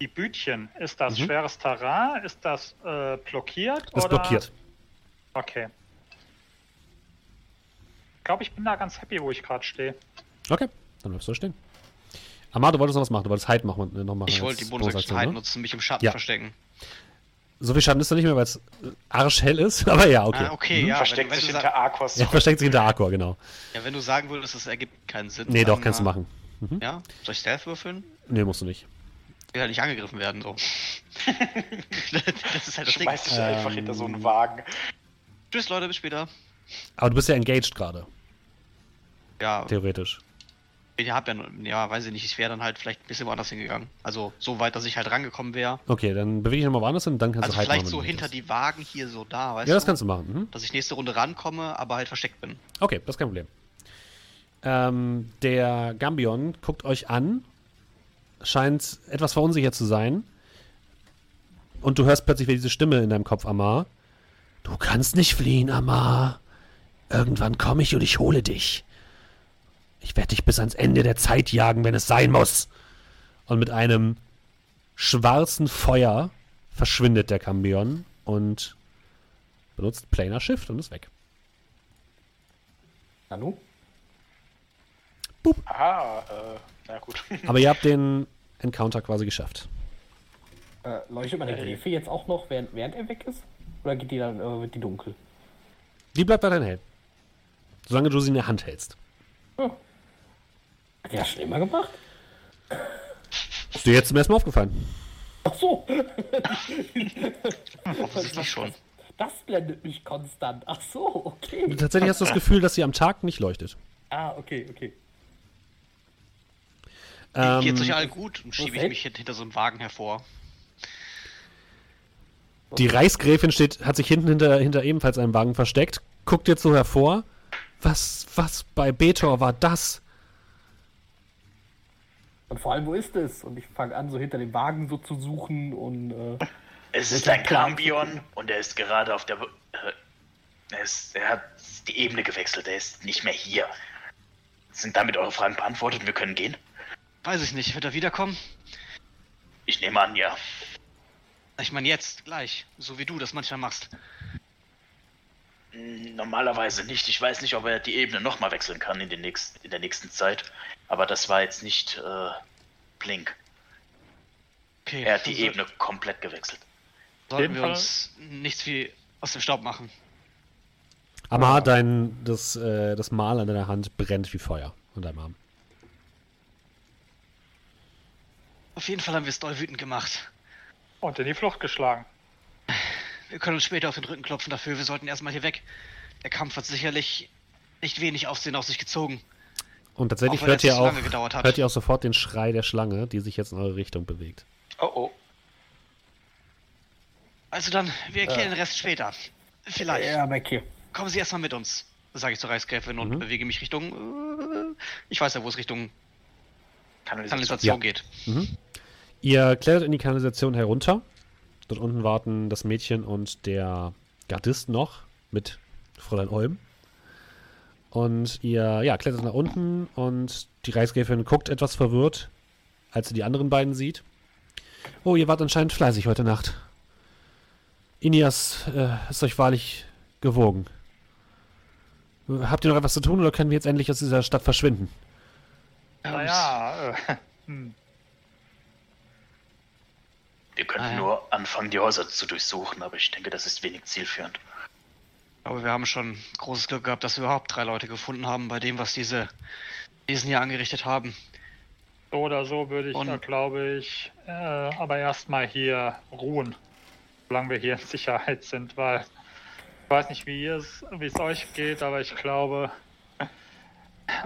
die Bütchen, ist das mhm. schweres Terrain? Ist das äh, blockiert? Ist oder? blockiert. Okay. Ich glaube, ich bin da ganz happy, wo ich gerade stehe. Okay, dann bleibst du stehen. Amar, du wolltest noch was machen, du wolltest Hide machen, äh, noch machen. Ich wollte die Bonusaktion Hide ne? nutzen, mich im Schatten ja. verstecken. So viel Schaden ist er nicht mehr, weil es arschhell ist, aber ja, okay. Ah, okay, mhm. ja. Versteckt wenn, sich wenn hinter Aquas. Ja, versteckt sich hinter Aqua, genau. Ja, wenn du sagen würdest, das ergibt keinen Sinn. Nee, doch, kannst du machen. Mhm. Ja? Soll ich Stealth würfeln? Nee, musst du nicht. Ich will halt nicht angegriffen werden, so. das ist halt das Ding. Schmeiß dich ähm, einfach hinter so einen Wagen. Tschüss, Leute, bis später. Aber du bist ja engaged gerade. Ja. Theoretisch. Ich hab ja, ja, weiß ich nicht, ich wäre dann halt vielleicht ein bisschen woanders hingegangen. Also so weit, dass ich halt rangekommen wäre. Okay, dann bewege ich nochmal woanders hin, dann kannst also du halt vielleicht so hinter die Wagen hier so da, weißt du? Ja, das kannst du machen. Mhm. Dass ich nächste Runde rankomme, aber halt versteckt bin. Okay, das ist kein Problem. Ähm, der Gambion guckt euch an, scheint etwas verunsichert zu sein. Und du hörst plötzlich wieder diese Stimme in deinem Kopf, Amar. Du kannst nicht fliehen, Amar. Irgendwann komme ich und ich hole dich. Ich werde dich bis ans Ende der Zeit jagen, wenn es sein muss. Und mit einem schwarzen Feuer verschwindet der Cambion und benutzt Planar Shift und ist weg. Hallo? Boop. Aha, äh, na gut. Aber ihr habt den Encounter quasi geschafft. Äh, leuchtet meine Gräfe jetzt auch noch, während, während er weg ist? Oder geht die dann, äh, wird die dunkel? Die bleibt weiterhin hell. Solange du sie in der Hand hältst. Oh. Hat der schon immer gemacht? Ist dir jetzt zum ersten Mal aufgefallen? Ach so. Offensichtlich schon. Das blendet mich konstant. Ach so, okay. Tatsächlich hast du das Gefühl, dass sie am Tag nicht leuchtet. Ah, okay, okay. Ähm, Geht's euch allen gut und schiebe ich mich hinter so einem Wagen hervor. Die Reichsgräfin steht, hat sich hinten hinter, hinter ebenfalls einem Wagen versteckt, guckt jetzt so hervor. Was, was bei Betor war das? Und vor allem, wo ist es? Und ich fange an, so hinter dem Wagen so zu suchen und. Äh, es ist ein Cambion und er ist gerade auf der. Äh, er, ist, er, hat die Ebene gewechselt, er ist nicht mehr hier. Sind damit eure Fragen beantwortet und wir können gehen? Weiß ich nicht. Wird er wiederkommen? Ich nehme an, ja. Ich meine jetzt, gleich. So wie du das manchmal machst. Normalerweise nicht. Ich weiß nicht, ob er die Ebene nochmal wechseln kann in, den nächsten, in der nächsten Zeit. Aber das war jetzt nicht äh, Blink. Okay, er hat die also Ebene komplett gewechselt. Sollten wir Fall. uns nichts wie aus dem Staub machen. Amar, dein, das, äh, das Mal an deiner Hand brennt wie Feuer an deinem Arm. Auf jeden Fall haben wir es doll wütend gemacht. Und in die Flucht geschlagen. Wir können uns später auf den Rücken klopfen dafür. Wir sollten erstmal hier weg. Der Kampf hat sicherlich nicht wenig Aufsehen auf sich gezogen. Und tatsächlich hört, ihr auch, hört ihr auch sofort den Schrei der Schlange, die sich jetzt in eure Richtung bewegt. Oh oh. Also dann, wir erklären ja. den Rest später. Vielleicht. Ja, aber okay. Kommen Sie erstmal mit uns, sage ich zur Reichsgräfin und mhm. bewege mich Richtung. Äh, ich weiß ja, wo es Richtung Kanalisation, ja. geht. Mhm. Ihr klettert in die Kanalisation herunter. Dort unten warten das Mädchen und der Gardist noch mit Fräulein Olm. Und ihr ja, klettert nach unten und die Reichsgräfin guckt etwas verwirrt, als sie die anderen beiden sieht. Oh, ihr wart anscheinend fleißig heute Nacht. Inias äh, ist euch wahrlich gewogen. Habt ihr noch etwas zu tun oder können wir jetzt endlich aus dieser Stadt verschwinden? Naja, äh, hm. Wir könnten ah, ja. nur anfangen, die Häuser zu durchsuchen, aber ich denke, das ist wenig zielführend. Aber wir haben schon großes Glück gehabt, dass wir überhaupt drei Leute gefunden haben, bei dem, was diese diesen hier angerichtet haben. So oder so würde ich, da, glaube ich, äh, aber erstmal hier ruhen, solange wir hier in Sicherheit sind, weil ich weiß nicht, wie es, wie es euch geht, aber ich glaube,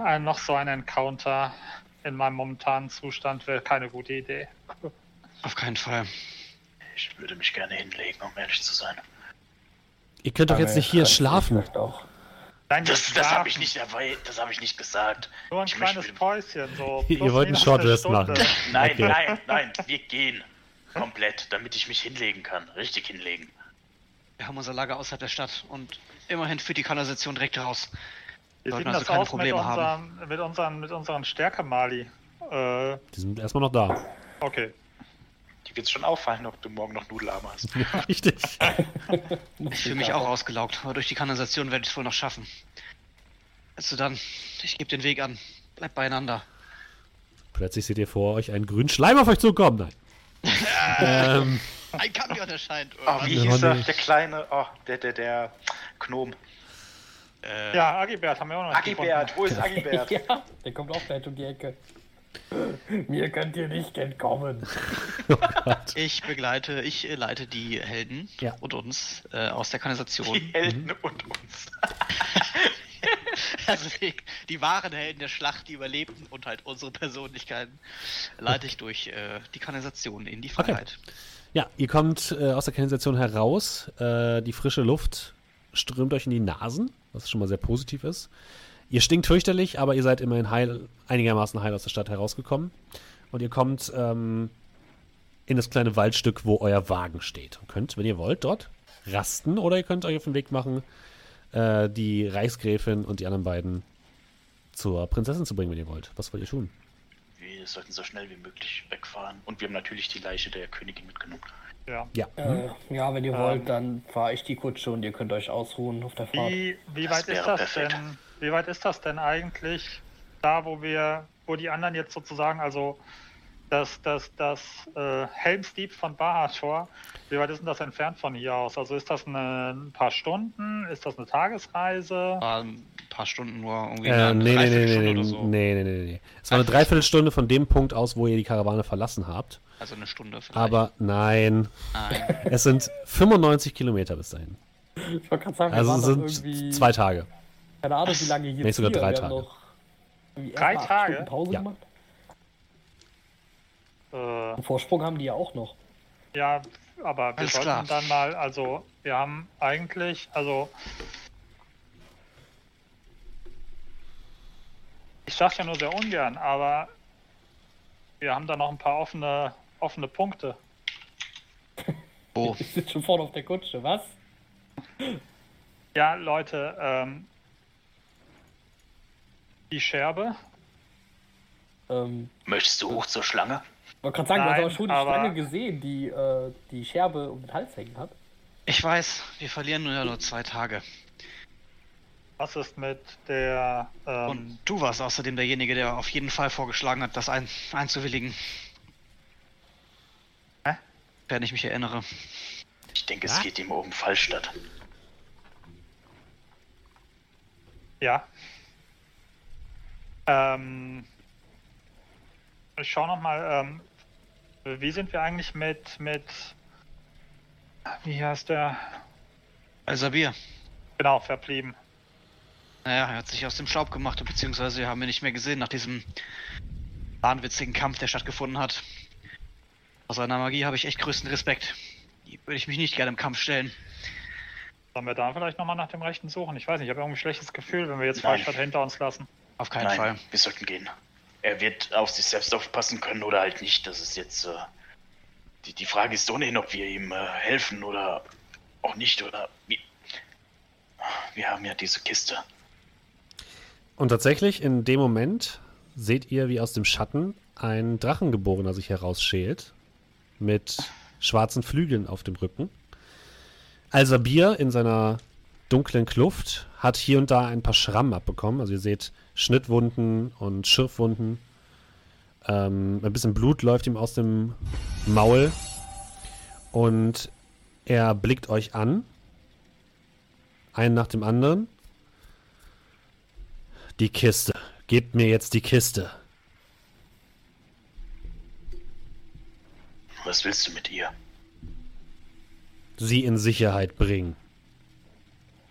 ein, noch so ein Encounter in meinem momentanen Zustand wäre keine gute Idee. Auf keinen Fall. Ich würde mich gerne hinlegen, um ehrlich zu sein. Ihr könnt doch jetzt nicht hier schlafen. Auch. Nein, das, das habe ich nicht das habe ich nicht gesagt. Nur ein ich kleines möchte... Päuschen, so. Ihr wollt einen Shortrest machen. Nein, okay. nein, nein, wir gehen. Komplett, damit ich mich hinlegen kann. Richtig hinlegen. Wir haben unser Lager außerhalb der Stadt und immerhin führt die Kanalisation direkt raus. Wie sieht also das aus mit unseren, mit unseren, mit unseren Stärke-Mali? Äh, die sind erstmal noch da. Okay. Die wird es schon auffallen, ob du morgen noch Nudelarme hast. richtig. ich fühle mich auch ausgelaugt, aber durch die Kanalisation werde ich es wohl noch schaffen. Also dann, ich gebe den Weg an. Bleibt beieinander. Plötzlich seht ihr vor euch einen grünen Schleim auf euch zukommen. Nein. ähm, Ein Kambion erscheint. Oh, wie hieß er? Der kleine, oh, der, der, der Gnom. Äh, ja, Agibert haben wir auch noch. Agibert, wo ist Agibert? ja, der kommt auch gleich um die Ecke. Mir könnt ihr nicht entkommen. oh ich begleite, ich leite die Helden ja. und uns äh, aus der Kanalisation. Die Helden mhm. und uns. also die, die, wahren Helden der Schlacht, die überlebten und halt unsere Persönlichkeiten, leite ich durch äh, die Kanalisation in die Freiheit. Okay. Ja, ihr kommt äh, aus der Kanalisation heraus. Äh, die frische Luft strömt euch in die Nasen, was schon mal sehr positiv ist. Ihr stinkt fürchterlich, aber ihr seid immerhin heil, einigermaßen heil aus der Stadt herausgekommen. Und ihr kommt ähm, in das kleine Waldstück, wo euer Wagen steht. Und könnt, wenn ihr wollt, dort rasten oder ihr könnt euch auf den Weg machen, äh, die Reichsgräfin und die anderen beiden zur Prinzessin zu bringen, wenn ihr wollt. Was wollt ihr tun? Wir sollten so schnell wie möglich wegfahren. Und wir haben natürlich die Leiche der Königin mitgenommen. Ja. Ja, äh, ja wenn ihr ähm, wollt, dann fahre ich die Kutsche und ihr könnt euch ausruhen auf der Fahrt. Wie, wie weit ist das perfekt. denn? Wie weit ist das denn eigentlich? Da, wo wir, wo die anderen jetzt sozusagen, also das, das, das äh, Helmsteep von Bahator, wie weit ist denn das entfernt von hier aus? Also ist das eine, ein paar Stunden? Ist das eine Tagesreise? Ah, ein paar Stunden nur irgendwie. Äh, nee, nee, nee, nee, nee, so. nee, nee, nee, nee. Es war eine Dreiviertelstunde von dem Punkt aus, wo ihr die Karawane verlassen habt. Also eine Stunde vielleicht. Aber nein. Nein. Es sind 95 Kilometer bis dahin. Ich wollte gerade sagen, also es sind zwei Tage. Keine Ahnung, wie lange hier Nee, sogar drei Tage. drei Tage? Pause ja. gemacht. Äh, Vorsprung haben die ja auch noch. Ja, aber wir Alles sollten klar. dann mal, also wir haben eigentlich, also ich sag ja nur sehr ungern, aber wir haben da noch ein paar offene, offene Punkte. Oh. Ich sitze schon vorne auf der Kutsche, was? Ja, Leute, ähm, die Scherbe. Ähm, Möchtest du hoch zur Schlange? Ich wollte gerade sagen, Nein, du hast aber schon die aber... Schlange gesehen, die äh, die Scherbe um den Hals hängen hat. Ich weiß, wir verlieren nur, ja nur zwei Tage. Was ist mit der. Ähm... Und du warst außerdem derjenige, der auf jeden Fall vorgeschlagen hat, das ein einzuwilligen. Hä? Wenn ich mich erinnere. Ich denke, ja? es geht ihm oben Fallstadt. Ja. Ähm, ich schaue nochmal, ähm, wie sind wir eigentlich mit, mit, wie heißt der? Al-Sabir. Genau, verblieben. Naja, er hat sich aus dem Staub gemacht, beziehungsweise haben wir nicht mehr gesehen nach diesem wahnwitzigen Kampf, der stattgefunden hat. Aus seiner Magie habe ich echt größten Respekt. Die würde ich mich nicht gerne im Kampf stellen. Sollen wir da vielleicht nochmal nach dem Rechten suchen? Ich weiß nicht, ich habe irgendwie ein schlechtes Gefühl, wenn wir jetzt Freistadt hinter uns lassen. Auf keinen Nein, Fall. Wir sollten gehen. Er wird auf sich selbst aufpassen können oder halt nicht. Das ist jetzt. Äh, die, die Frage ist ohnehin, ob wir ihm äh, helfen oder auch nicht. Oder. Wir, wir haben ja diese Kiste. Und tatsächlich, in dem Moment seht ihr, wie aus dem Schatten ein Drachengeborener sich herausschält. Mit schwarzen Flügeln auf dem Rücken. Al-Sabir in seiner dunklen Kluft hat hier und da ein paar Schrammen abbekommen. Also ihr seht Schnittwunden und Schürfwunden. Ähm, ein bisschen Blut läuft ihm aus dem Maul. Und er blickt euch an. Einen nach dem anderen. Die Kiste. Gebt mir jetzt die Kiste. Was willst du mit ihr? Sie in Sicherheit bringen.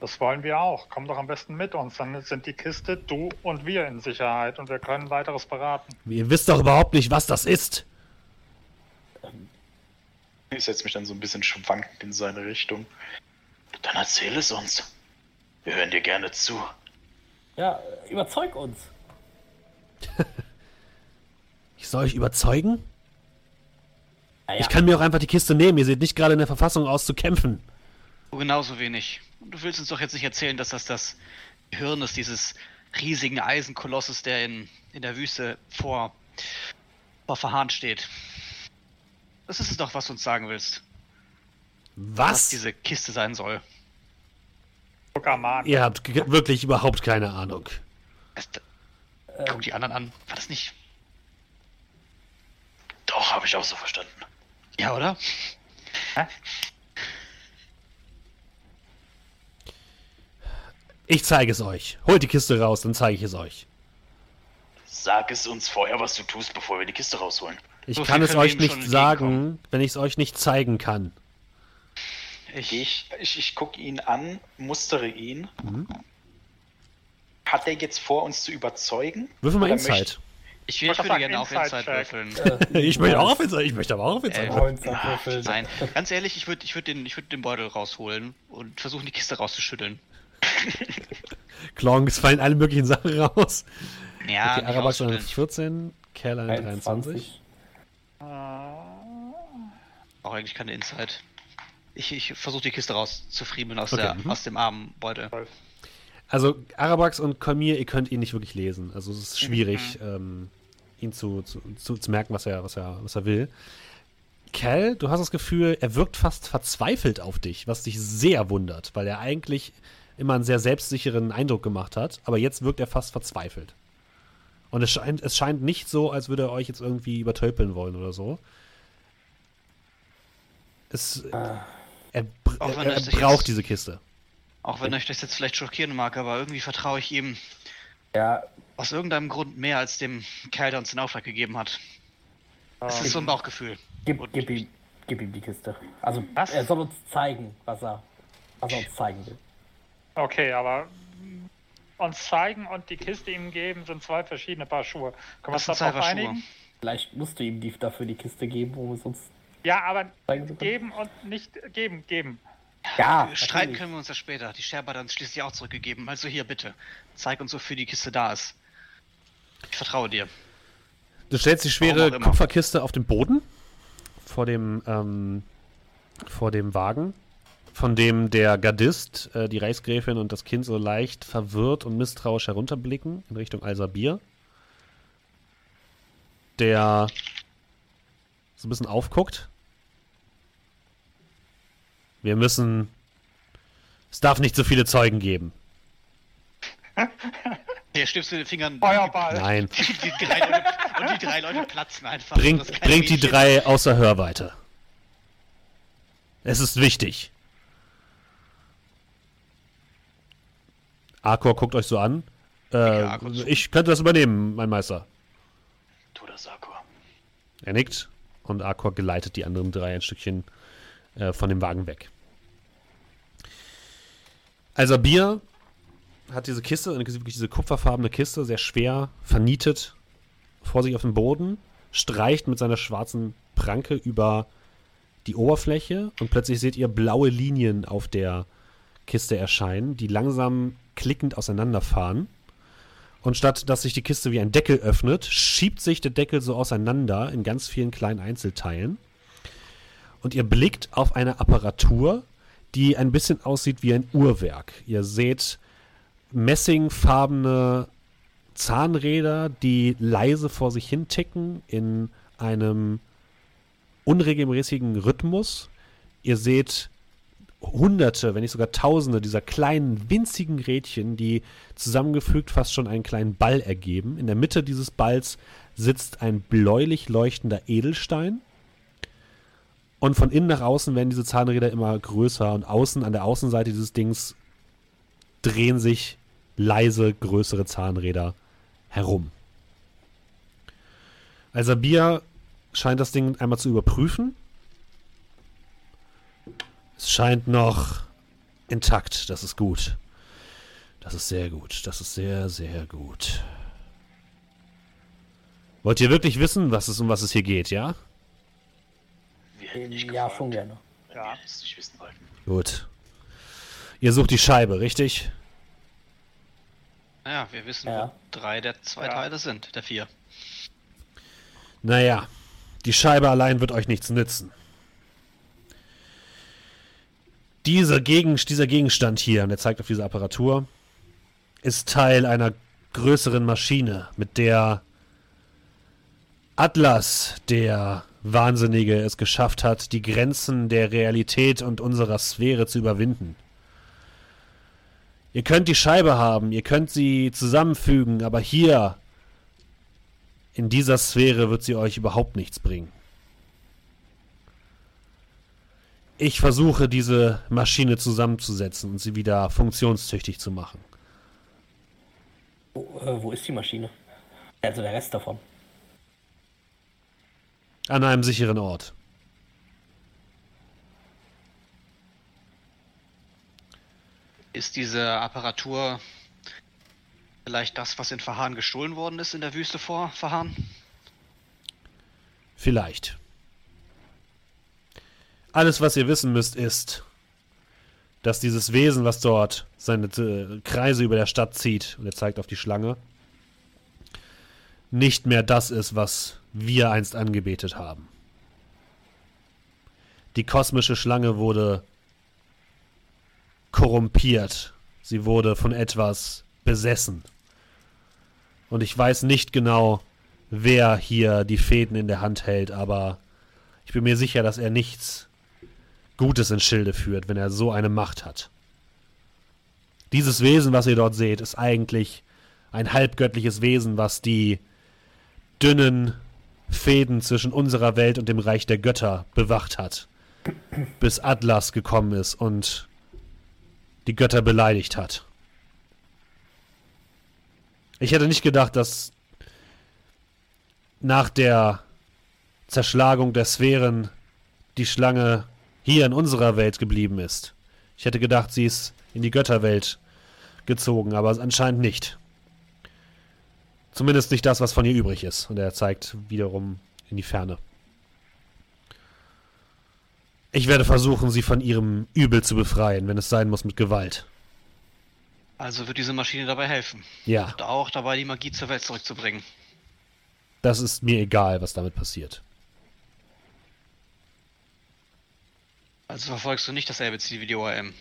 Das wollen wir auch. Komm doch am besten mit uns. Dann sind die Kiste, du und wir in Sicherheit und wir können weiteres beraten. Ihr wisst doch überhaupt nicht, was das ist. Ich setze mich dann so ein bisschen schwankend in seine Richtung. Dann erzähl es uns. Wir hören dir gerne zu. Ja, überzeug uns. ich soll euch überzeugen? Ja. Ich kann mir auch einfach die Kiste nehmen. Ihr seht nicht gerade in der Verfassung aus zu kämpfen. Genauso wenig. Du willst uns doch jetzt nicht erzählen, dass das das Hirn ist, dieses riesigen Eisenkolosses, der in, in der Wüste vor, vor Verhahn steht. Das ist es doch, was du uns sagen willst. Was? Was diese Kiste sein soll. Ihr habt wirklich überhaupt keine Ahnung. Guck die anderen an. War das nicht? Doch, habe ich auch so verstanden. Ja, oder? Hä? Ich zeige es euch. Holt die Kiste raus, dann zeige ich es euch. Sag es uns vorher, was du tust, bevor wir die Kiste rausholen. Ich so kann es euch nicht sagen, wenn ich es euch nicht zeigen kann. Ich, ich, ich, ich gucke ihn an, mustere ihn. Mhm. Hat er jetzt vor, uns zu überzeugen? Würfel mal Insight. Ich, ich würde gerne auf Insight würfeln. ich möchte auch auf Insight, ich möchte aber auch auf Insight äh, würfeln. Nein, ganz ehrlich, ich würde ich würd den, würd den Beutel rausholen und versuchen, die Kiste rauszuschütteln. Klong, es fallen alle möglichen Sachen raus. Ja, okay, Arabax 14, Kerl 23. Auch eigentlich keine Insight. Ich, ich versuche die Kiste rauszufriemeln aus, okay. mhm. aus dem Armbeutel. Also Arabax und Kalmir, ihr könnt ihn nicht wirklich lesen. Also es ist schwierig, mhm. ähm, ihn zu, zu, zu, zu, merken, was er, was, er, was er will. Cal, du hast das Gefühl, er wirkt fast verzweifelt auf dich, was dich sehr wundert, weil er eigentlich immer einen sehr selbstsicheren Eindruck gemacht hat, aber jetzt wirkt er fast verzweifelt. Und es scheint, es scheint nicht so, als würde er euch jetzt irgendwie übertölpeln wollen oder so. Es, ah. er, er, er braucht jetzt, diese Kiste. Auch wenn euch das jetzt vielleicht schockieren mag, aber irgendwie vertraue ich ihm ja. aus irgendeinem Grund mehr als dem Kerl, der uns den Auftrag gegeben hat. Es ist so ein Bauchgefühl. Gib, gib, ihm, gib ihm die Kiste. Also was? er soll uns zeigen, was er, was er uns zeigen will. Okay, aber uns zeigen und die Kiste ihm geben, sind zwei verschiedene Paar Schuhe. Können wir uns darauf einigen? Vielleicht musst du ihm die, dafür die Kiste geben, wo wir uns. Ja, aber geben und nicht geben, geben. Ja, streiten können wir uns ja später. Die Scherbe hat dann schließlich auch zurückgegeben. Also hier bitte, zeig uns, wofür die Kiste da ist. Ich vertraue dir. Du stellst die schwere Kupferkiste auf den Boden vor dem ähm, vor dem Wagen von dem der Gardist, äh, die Reichsgräfin und das Kind so leicht verwirrt und misstrauisch herunterblicken in Richtung Alsabir. Der so ein bisschen aufguckt. Wir müssen. Es darf nicht so viele Zeugen geben. Hier stimmst du den Fingern. Feuerball. Nein. Die, die drei Leute, und die drei Leute platzen einfach. Bringt, bringt die drei außer Hörweite. Es ist wichtig. Arkor guckt euch so an. Äh, ich könnte das übernehmen, mein Meister. Tu das, Arkor. Er nickt und Arkor geleitet die anderen drei ein Stückchen äh, von dem Wagen weg. Also Bier hat diese Kiste, wirklich diese kupferfarbene Kiste, sehr schwer vernietet vor sich auf dem Boden, streicht mit seiner schwarzen Pranke über die Oberfläche und plötzlich seht ihr blaue Linien auf der Kiste erscheinen, die langsam klickend auseinanderfahren. Und statt dass sich die Kiste wie ein Deckel öffnet, schiebt sich der Deckel so auseinander in ganz vielen kleinen Einzelteilen. Und ihr blickt auf eine Apparatur, die ein bisschen aussieht wie ein Uhrwerk. Ihr seht messingfarbene Zahnräder, die leise vor sich hin ticken in einem unregelmäßigen Rhythmus. Ihr seht hunderte, wenn nicht sogar tausende dieser kleinen, winzigen Rädchen, die zusammengefügt fast schon einen kleinen Ball ergeben. In der Mitte dieses Balls sitzt ein bläulich leuchtender Edelstein. Und von innen nach außen werden diese Zahnräder immer größer und außen an der Außenseite dieses Dings drehen sich leise größere Zahnräder herum. Also Bia scheint das Ding einmal zu überprüfen es scheint noch intakt. Das ist gut. Das ist sehr gut. Das ist sehr, sehr gut. Wollt ihr wirklich wissen, was es, um was es hier geht, ja? ja, schon gerne. Ja, es nicht wissen wollten. Gut. Ihr sucht die Scheibe, richtig? Naja, wir wissen, ja. wo drei der zwei ja. Teile sind, der vier. Naja, die Scheibe allein wird euch nichts nützen. Diese Gegend, dieser Gegenstand hier, und er zeigt auf diese Apparatur, ist Teil einer größeren Maschine, mit der Atlas, der Wahnsinnige, es geschafft hat, die Grenzen der Realität und unserer Sphäre zu überwinden. Ihr könnt die Scheibe haben, ihr könnt sie zusammenfügen, aber hier, in dieser Sphäre, wird sie euch überhaupt nichts bringen. Ich versuche, diese Maschine zusammenzusetzen und sie wieder funktionstüchtig zu machen. Wo, äh, wo ist die Maschine? Also der Rest davon. An einem sicheren Ort. Ist diese Apparatur vielleicht das, was in Verhahn gestohlen worden ist in der Wüste vor Verhahn? Vielleicht. Alles, was ihr wissen müsst, ist, dass dieses Wesen, was dort seine äh, Kreise über der Stadt zieht, und er zeigt auf die Schlange, nicht mehr das ist, was wir einst angebetet haben. Die kosmische Schlange wurde korrumpiert. Sie wurde von etwas besessen. Und ich weiß nicht genau, wer hier die Fäden in der Hand hält, aber ich bin mir sicher, dass er nichts Gutes ins Schilde führt, wenn er so eine Macht hat. Dieses Wesen, was ihr dort seht, ist eigentlich ein halbgöttliches Wesen, was die dünnen Fäden zwischen unserer Welt und dem Reich der Götter bewacht hat, bis Atlas gekommen ist und die Götter beleidigt hat. Ich hätte nicht gedacht, dass nach der Zerschlagung der Sphären die Schlange hier in unserer Welt geblieben ist. Ich hätte gedacht, sie ist in die Götterwelt gezogen, aber anscheinend nicht. Zumindest nicht das, was von ihr übrig ist. Und er zeigt wiederum in die Ferne. Ich werde versuchen, sie von ihrem Übel zu befreien, wenn es sein muss mit Gewalt. Also wird diese Maschine dabei helfen. Ja. Und auch dabei, die Magie zur Welt zurückzubringen. Das ist mir egal, was damit passiert. Also verfolgst du nicht dasselbe Ziel wie die ORM?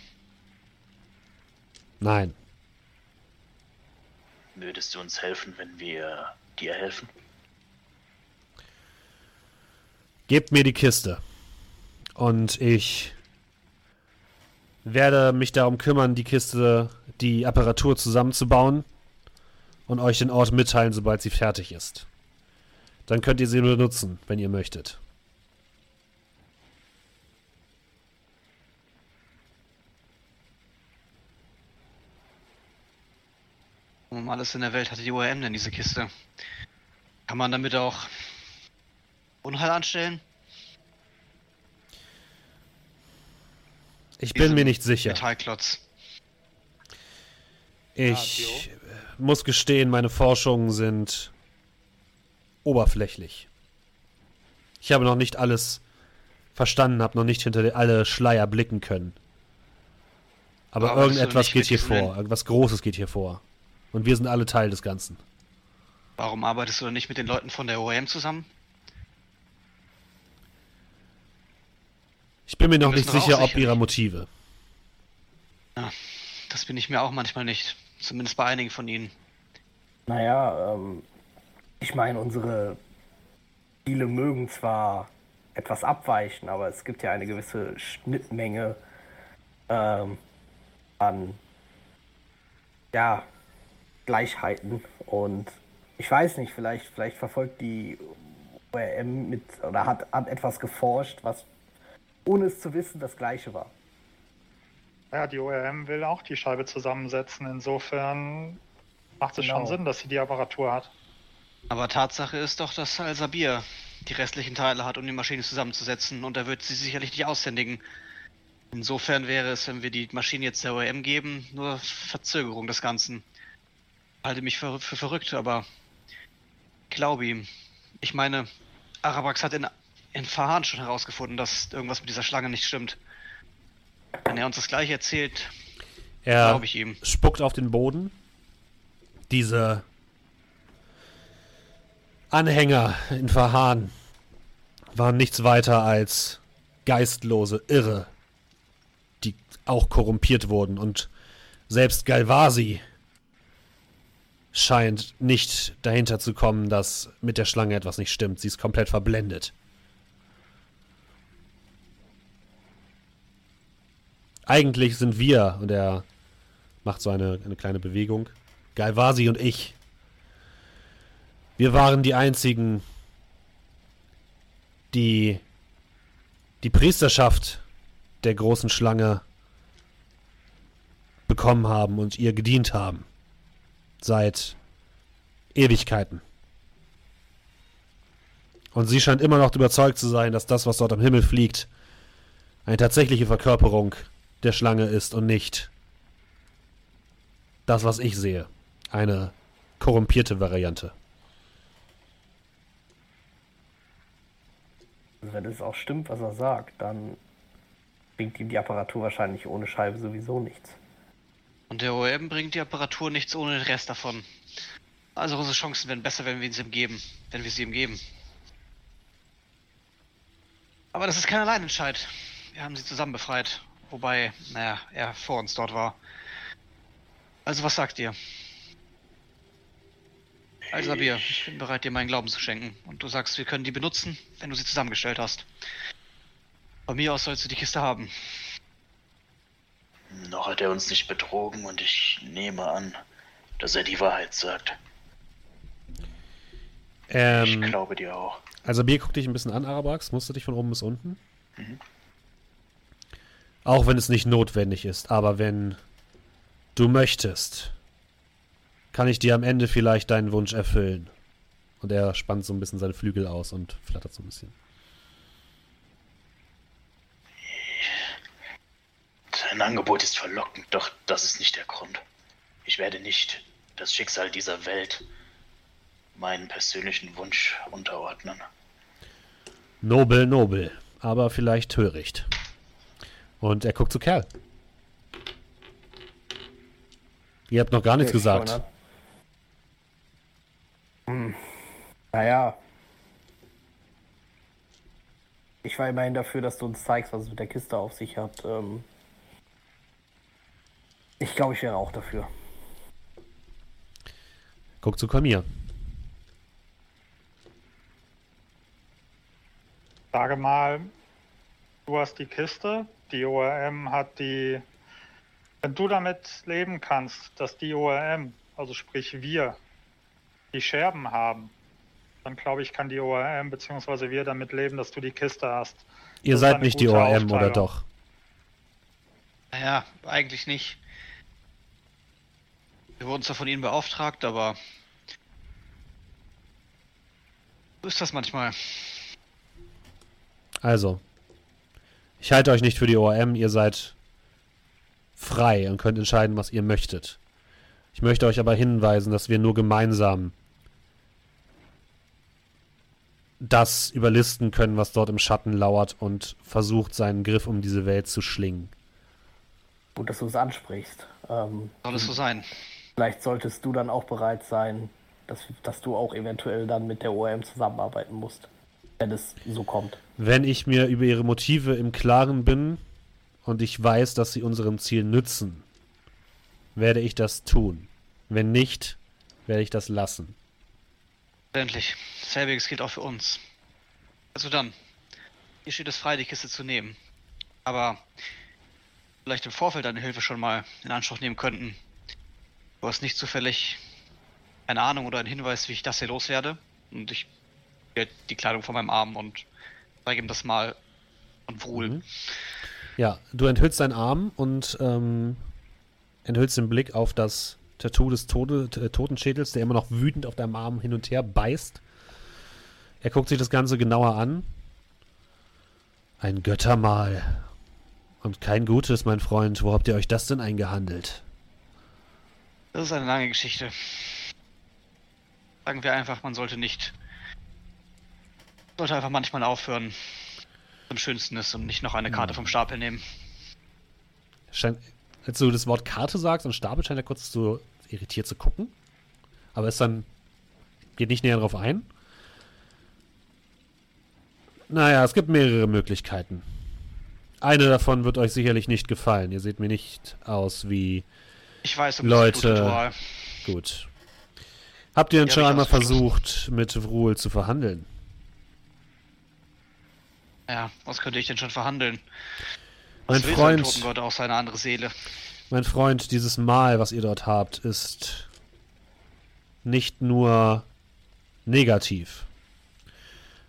Nein. Würdest du uns helfen, wenn wir dir helfen? Gebt mir die Kiste. Und ich werde mich darum kümmern, die Kiste, die Apparatur zusammenzubauen und euch den Ort mitteilen, sobald sie fertig ist. Dann könnt ihr sie benutzen, wenn ihr möchtet. Um alles in der Welt hatte die ORM denn diese Kiste? Kann man damit auch Unheil anstellen? Ich bin mir nicht sicher. Metallklotz. Ich muss gestehen, meine Forschungen sind oberflächlich. Ich habe noch nicht alles verstanden, habe noch nicht hinter alle Schleier blicken können. Aber, Aber irgendetwas geht hier vor, irgendwas Großes geht hier vor. Und wir sind alle Teil des Ganzen. Warum arbeitest du denn nicht mit den Leuten von der OEM zusammen? Ich bin mir noch nicht sicher, ob ihrer Motive. Ja, das bin ich mir auch manchmal nicht. Zumindest bei einigen von ihnen. Naja, ähm, ich meine, unsere Ziele mögen zwar etwas abweichen, aber es gibt ja eine gewisse Schnittmenge ähm, an ja, Gleichheiten und ich weiß nicht, vielleicht, vielleicht verfolgt die ORM mit oder hat, hat etwas geforscht, was ohne es zu wissen das gleiche war. Ja, die ORM will auch die Scheibe zusammensetzen. Insofern macht es genau. schon Sinn, dass sie die Apparatur hat. Aber Tatsache ist doch, dass Al-Sabir die restlichen Teile hat, um die Maschine zusammenzusetzen und er wird sie sicherlich nicht aushändigen. Insofern wäre es, wenn wir die Maschine jetzt der ORM geben, nur Verzögerung des Ganzen halte mich für, für verrückt, aber glaube ihm. Ich meine, Arabax hat in, in Fahan schon herausgefunden, dass irgendwas mit dieser Schlange nicht stimmt. Wenn er uns das gleiche erzählt, glaube ich ihm. spuckt auf den Boden. Diese Anhänger in Fahan waren nichts weiter als geistlose Irre, die auch korrumpiert wurden. Und selbst Galvasi scheint nicht dahinter zu kommen, dass mit der Schlange etwas nicht stimmt. Sie ist komplett verblendet. Eigentlich sind wir, und er macht so eine, eine kleine Bewegung, Galvasi und ich, wir waren die einzigen, die die Priesterschaft der großen Schlange bekommen haben und ihr gedient haben. Seit Ewigkeiten. Und sie scheint immer noch überzeugt zu sein, dass das, was dort am Himmel fliegt, eine tatsächliche Verkörperung der Schlange ist und nicht das, was ich sehe. Eine korrumpierte Variante. Wenn es auch stimmt, was er sagt, dann bringt ihm die Apparatur wahrscheinlich ohne Scheibe sowieso nichts. Und der OM bringt die Apparatur nichts ohne den Rest davon. Also unsere Chancen werden besser, wenn wir sie ihm geben. Wenn wir sie ihm geben. Aber das ist kein Alleinentscheid. Wir haben sie zusammen befreit. Wobei, naja, er vor uns dort war. Also was sagt ihr? Also Sabir, ich bin bereit, dir meinen Glauben zu schenken. Und du sagst, wir können die benutzen, wenn du sie zusammengestellt hast. Von mir aus sollst du die Kiste haben. Noch hat er uns nicht betrogen und ich nehme an, dass er die Wahrheit sagt. Ähm, ich glaube dir auch. Also Bier guckt dich ein bisschen an, Arabax. Musst du dich von oben bis unten? Mhm. Auch wenn es nicht notwendig ist, aber wenn du möchtest, kann ich dir am Ende vielleicht deinen Wunsch erfüllen. Und er spannt so ein bisschen seine Flügel aus und flattert so ein bisschen. Dein Angebot ist verlockend, doch das ist nicht der Grund. Ich werde nicht das Schicksal dieser Welt meinen persönlichen Wunsch unterordnen. Nobel, nobel, aber vielleicht töricht. Und er guckt zu Kerl. Ihr habt noch gar nichts gesagt. Hm. Naja. Ich war immerhin dafür, dass du uns zeigst, was es mit der Kiste auf sich hat. Ähm ich glaube, ich wäre auch dafür. Guck zu Kamir. Sage mal, du hast die Kiste, die ORM hat die. Wenn du damit leben kannst, dass die ORM, also sprich wir, die Scherben haben, dann glaube ich, kann die ORM bzw. wir damit leben, dass du die Kiste hast. Ihr das seid nicht die ORM, oder doch? Naja, eigentlich nicht. Wir wurden zwar von ihnen beauftragt, aber so ist das manchmal. Also, ich halte euch nicht für die ORM, ihr seid frei und könnt entscheiden, was ihr möchtet. Ich möchte euch aber hinweisen, dass wir nur gemeinsam das überlisten können, was dort im Schatten lauert und versucht, seinen Griff um diese Welt zu schlingen. Gut, dass du es ansprichst. Ähm, Soll es so sein? Vielleicht solltest du dann auch bereit sein, dass, dass du auch eventuell dann mit der ORM zusammenarbeiten musst, wenn es so kommt. Wenn ich mir über ihre Motive im Klaren bin und ich weiß, dass sie unserem Ziel nützen, werde ich das tun. Wenn nicht, werde ich das lassen. Endlich. Selbiges gilt auch für uns. Also dann, hier steht es frei, die Kiste zu nehmen. Aber vielleicht im Vorfeld deine Hilfe schon mal in Anspruch nehmen könnten, Du hast nicht zufällig eine Ahnung oder einen Hinweis, wie ich das hier loswerde. Und ich die Kleidung von meinem Arm und zeige ihm das mal und Wruhl. Mhm. Ja, du enthüllst deinen Arm und ähm, enthüllst den Blick auf das Tattoo des Tode, äh, Totenschädels, der immer noch wütend auf deinem Arm hin und her beißt. Er guckt sich das Ganze genauer an. Ein Göttermal. Und kein Gutes, mein Freund. Wo habt ihr euch das denn eingehandelt? Das ist eine lange Geschichte. Sagen wir einfach, man sollte nicht. Sollte einfach manchmal aufhören. Am schönsten ist und nicht noch eine Karte vom Stapel nehmen. Scheint, als du das Wort Karte sagst und Stapel, scheint er kurz so irritiert zu gucken. Aber ist dann. geht nicht näher drauf ein. Naja, es gibt mehrere Möglichkeiten. Eine davon wird euch sicherlich nicht gefallen. Ihr seht mir nicht aus wie ich weiß, um Leute. Gut. Habt ihr denn ja, schon einmal versucht, mit Ruhl zu verhandeln? Ja, was könnte ich denn schon verhandeln? Was mein Freund. Toten Gott auch seine andere Seele. Mein Freund, dieses Mal, was ihr dort habt, ist nicht nur negativ.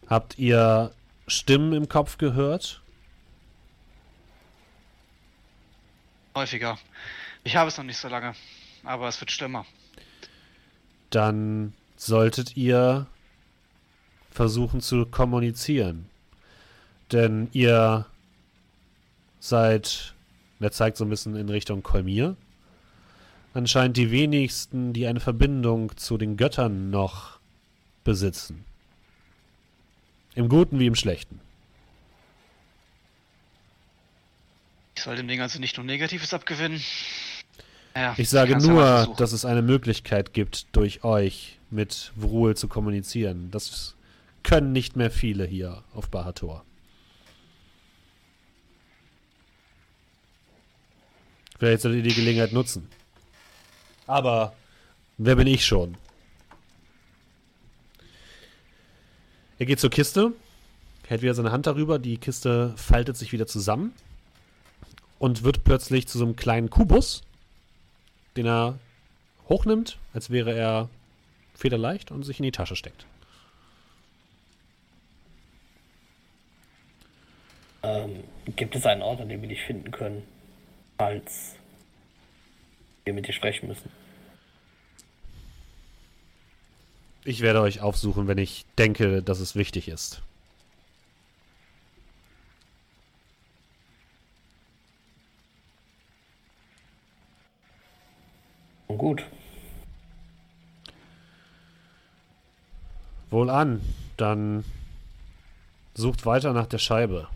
Habt ihr Stimmen im Kopf gehört? häufiger. Ich habe es noch nicht so lange, aber es wird schlimmer. Dann solltet ihr versuchen zu kommunizieren. Denn ihr seid, er zeigt so ein bisschen in Richtung Kolmir, anscheinend die wenigsten, die eine Verbindung zu den Göttern noch besitzen. Im Guten wie im Schlechten. Ich soll dem Ding also nicht nur Negatives abgewinnen. Ja, ich sage nur, dass es eine Möglichkeit gibt, durch euch mit Vrul zu kommunizieren. Das können nicht mehr viele hier auf Bahator. Vielleicht solltet ihr die Gelegenheit nutzen. Aber wer bin ich schon? Er geht zur Kiste, hält wieder seine Hand darüber, die Kiste faltet sich wieder zusammen und wird plötzlich zu so einem kleinen Kubus, den er hochnimmt, als wäre er federleicht und sich in die Tasche steckt. Ähm, gibt es einen Ort, an dem wir dich finden können, falls wir mit dir sprechen müssen? Ich werde euch aufsuchen, wenn ich denke, dass es wichtig ist. Gut. Wohlan, dann sucht weiter nach der Scheibe.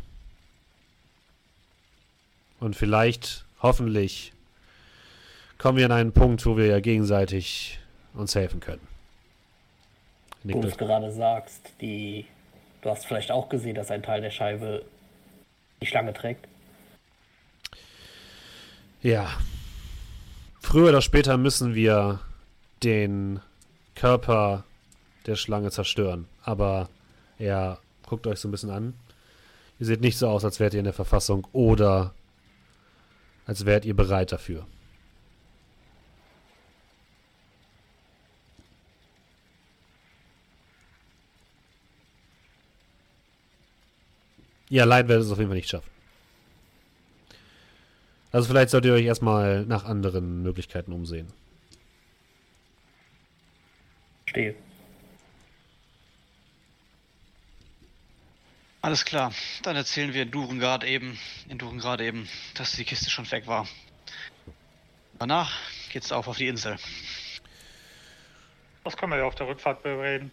Und vielleicht, hoffentlich, kommen wir an einen Punkt, wo wir ja gegenseitig uns helfen können. Nick du es gerade sagst, die, du hast vielleicht auch gesehen, dass ein Teil der Scheibe die Schlange trägt. Ja. Früher oder später müssen wir den Körper der Schlange zerstören. Aber ja, guckt euch so ein bisschen an. Ihr seht nicht so aus, als wärt ihr in der Verfassung oder als wärt ihr bereit dafür. Ihr allein werdet es auf jeden Fall nicht schaffen. Also vielleicht solltet ihr euch erstmal nach anderen Möglichkeiten umsehen. Stehe. Alles klar, dann erzählen wir in Durengard eben, in Durengard eben, dass die Kiste schon weg war. Danach geht's auf auf die Insel. Das können wir ja auf der Rückfahrt bereden.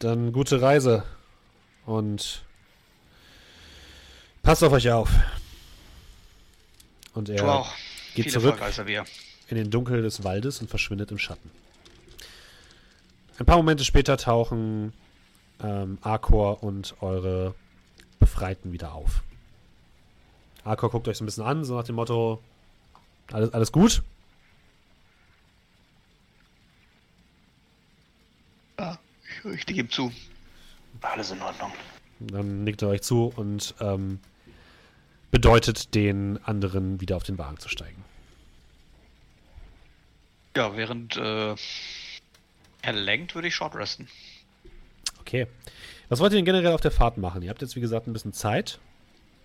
Dann gute Reise und passt auf euch auf. Und er geht Viele zurück in den Dunkel des Waldes und verschwindet im Schatten. Ein paar Momente später tauchen ähm, Arkor und eure Befreiten wieder auf. Arkor guckt euch so ein bisschen an, so nach dem Motto: Alles, alles gut? Ja, ich, ich gebe zu. Alles in Ordnung. Dann nickt er euch zu und ähm, bedeutet den anderen wieder auf den Wagen zu steigen. Ja, während äh, er lenkt, würde ich short resten. Okay. Was wollt ihr denn generell auf der Fahrt machen? Ihr habt jetzt, wie gesagt, ein bisschen Zeit,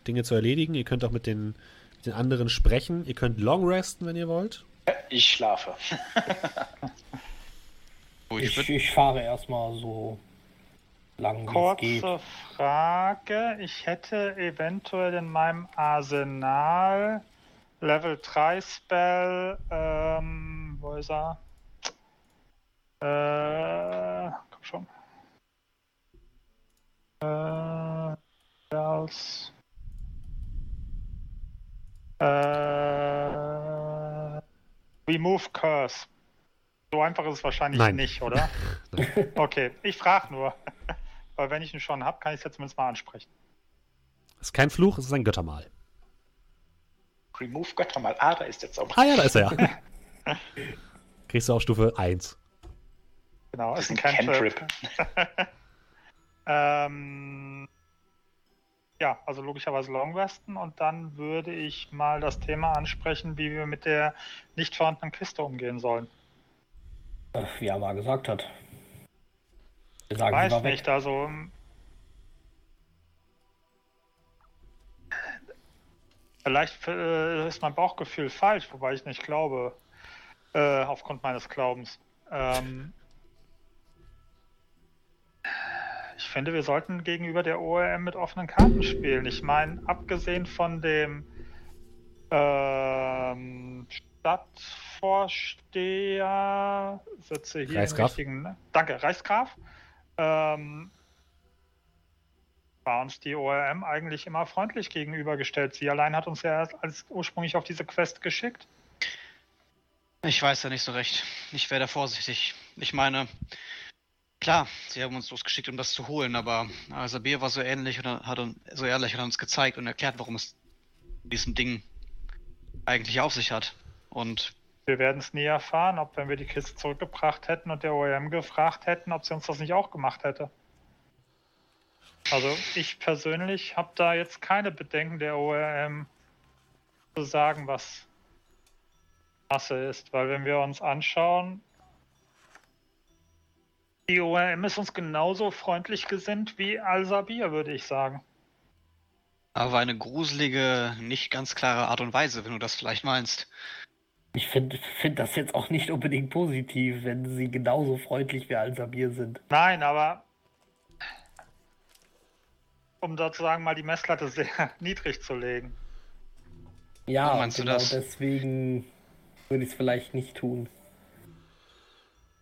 Dinge zu erledigen. Ihr könnt auch mit den, mit den anderen sprechen. Ihr könnt long resten, wenn ihr wollt. Ich schlafe. ich, ich, ich fahre erstmal so lang Kurze geht. Frage. Ich hätte eventuell in meinem Arsenal Level 3 Spell, ähm, wo ist er? Äh, komm schon. Äh, als äh, Remove Curse. So einfach ist es wahrscheinlich Nein. nicht, oder? okay, ich frage nur. Weil wenn ich ihn schon habe, kann ich es jetzt zumindest mal ansprechen. Das ist kein Fluch, es ist ein Göttermal. Remove Göttermal. Ah, da ist jetzt auch. Ah ja, da ist er ja. Kriegst du auch Stufe 1. Genau, ist ein, ein Cantrip. Cantrip. ähm, ja, also logischerweise Longwesten und dann würde ich mal das Thema ansprechen, wie wir mit der nicht vorhandenen Kiste umgehen sollen. Wie er mal gesagt hat. Sagen, Weiß nicht, also Vielleicht äh, ist mein Bauchgefühl falsch, wobei ich nicht glaube, äh, aufgrund meines Glaubens. Ähm, ich finde, wir sollten gegenüber der ORM mit offenen Karten spielen. Ich meine, abgesehen von dem ähm, Stadtvorsteher, sitze hier Reichsgraf. im richtigen, ne? danke, Reichsgraf, ähm, war uns die ORM eigentlich immer freundlich gegenübergestellt. Sie allein hat uns ja als ursprünglich auf diese Quest geschickt. Ich weiß ja nicht so recht. Ich wäre da vorsichtig. Ich meine, klar, sie haben uns losgeschickt, um das zu holen, aber Sabir war so ähnlich und hat uns, so ehrlich und hat uns gezeigt und erklärt, warum es diesem Ding eigentlich auf sich hat. Und wir werden es nie erfahren, ob wenn wir die Kiste zurückgebracht hätten und der OEM gefragt hätten, ob sie uns das nicht auch gemacht hätte. Also ich persönlich habe da jetzt keine Bedenken der ORM zu sagen, was Masse ist, weil wenn wir uns anschauen, die ORM ist uns genauso freundlich gesinnt wie Al-Sabir, würde ich sagen. Aber eine gruselige, nicht ganz klare Art und Weise, wenn du das vielleicht meinst. Ich finde find das jetzt auch nicht unbedingt positiv, wenn sie genauso freundlich wie Al-Sabir sind. Nein, aber um sozusagen mal die Messlatte sehr niedrig zu legen. Ja, meinst genau du das? deswegen würde ich es vielleicht nicht tun.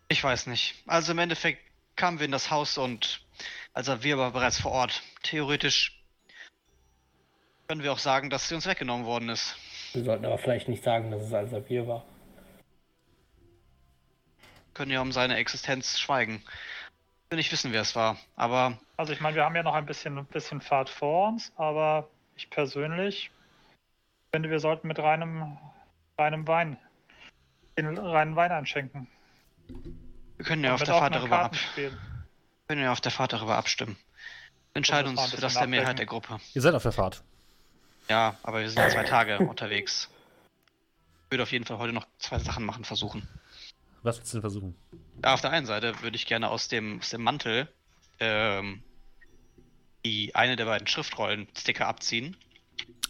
Ich weiß nicht. Also im Endeffekt kamen wir in das Haus und also wir aber bereits vor Ort. Theoretisch können wir auch sagen, dass sie uns weggenommen worden ist. Wir sollten aber vielleicht nicht sagen, dass es als wir war. Können ja um seine Existenz schweigen will nicht wissen, wer es war, aber. Also ich meine, wir haben ja noch ein bisschen, ein bisschen Fahrt vor uns, aber ich persönlich finde, wir sollten mit reinem, reinem Wein den reinen Wein einschenken. Wir können ja auf der Fahrt darüber abstimmen. können ja auf der Fahrt darüber abstimmen. Entscheiden uns für das der Mehrheit der Gruppe. Ihr seid auf der Fahrt. Ja, aber wir sind zwei Tage unterwegs. Ich würde auf jeden Fall heute noch zwei Sachen machen, versuchen. Was willst du denn versuchen? Auf der einen Seite würde ich gerne aus dem, aus dem Mantel ähm, die eine der beiden Schriftrollen-Sticker abziehen.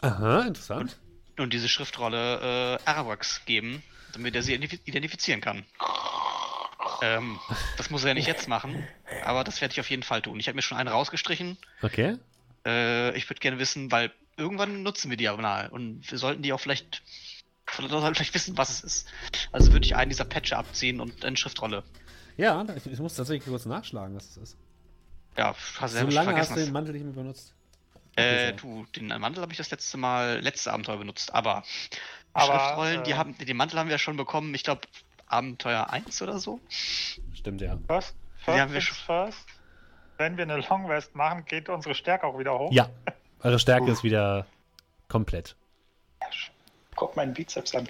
Aha, interessant. Und, und diese Schriftrolle äh, Arawax geben, damit er sie identifizieren kann. Ähm, das muss er ja nicht jetzt machen, aber das werde ich auf jeden Fall tun. Ich habe mir schon eine rausgestrichen. Okay. Äh, ich würde gerne wissen, weil irgendwann nutzen wir die mal und wir sollten die auch vielleicht oder soll vielleicht wissen, was es ist. Also würde ich einen dieser Patche abziehen und eine Schriftrolle. Ja, ich, ich muss tatsächlich kurz nachschlagen, was es ist. Ja, hast du so lange hast du den Mantel nicht mehr benutzt? Äh, du, den Mantel habe ich das letzte Mal, letztes Abenteuer benutzt, aber, aber Schriftrollen, äh, die haben, den Mantel haben wir schon bekommen, ich glaube, Abenteuer 1 oder so. Stimmt, ja. First, first, haben wir schon... first. Wenn wir eine Long Rest machen, geht unsere Stärke auch wieder hoch. Ja, eure Stärke ist wieder komplett. Guck meinen Bizeps an.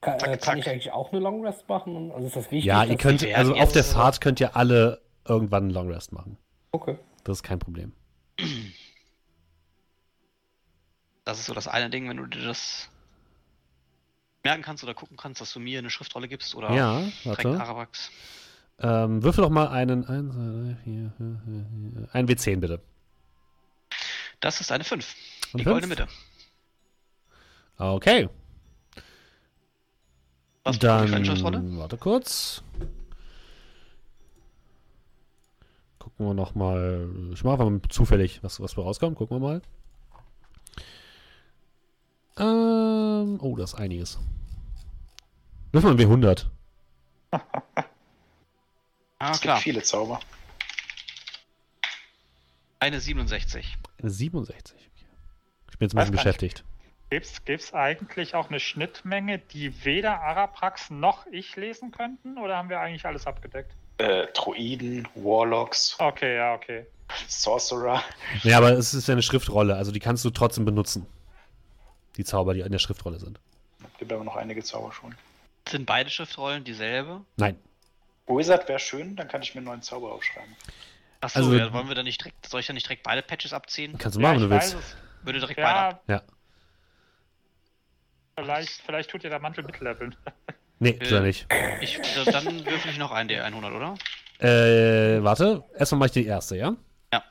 Kann, zack, äh, kann ich eigentlich auch eine Long Rest machen? Also ist das wichtig? Ja, ihr könnt, also auf der Fahrt könnt ihr alle irgendwann einen Long Rest machen. Okay. Das ist kein Problem. Das ist so das eine Ding, wenn du dir das merken kannst oder gucken kannst, dass du mir eine Schriftrolle gibst oder ja, warte. Arabax. Ähm, würfel doch mal einen, einen, vier, ein W10 bitte. Das ist eine 5. Die goldene Mitte. Okay. Was Dann, warte kurz. Gucken wir noch mal. Ich mache einfach mal zufällig, was, was wir rauskommen. Gucken wir mal. Ähm, oh, das ist einiges. Würfel mal W100. ah, es klar. gibt viele Zauber. Eine 67. Eine 67. Ich bin jetzt ein bisschen beschäftigt. Gibt es eigentlich auch eine Schnittmenge, die weder Araprax noch ich lesen könnten? Oder haben wir eigentlich alles abgedeckt? Äh, Druiden, Warlocks. Okay, ja, okay. Sorcerer. Ja, aber es ist ja eine Schriftrolle, also die kannst du trotzdem benutzen. Die Zauber, die in der Schriftrolle sind. Gibt aber noch einige Zauber schon. Sind beide Schriftrollen dieselbe? Nein. Wizard wäre schön, dann kann ich mir einen neuen Zauber aufschreiben. Achso, also, ja, wollen wir da nicht direkt, soll ich da nicht direkt beide Patches abziehen? Kannst du machen, ja, wenn du willst. Würde direkt ja, beide ab. Ja. Vielleicht, vielleicht tut ihr der Mantel mitleveln. Nee, äh, tut nicht. Ich, dann würfel ich noch einen D100, oder? Äh, warte. Erstmal mache ich die erste, ja? Ja.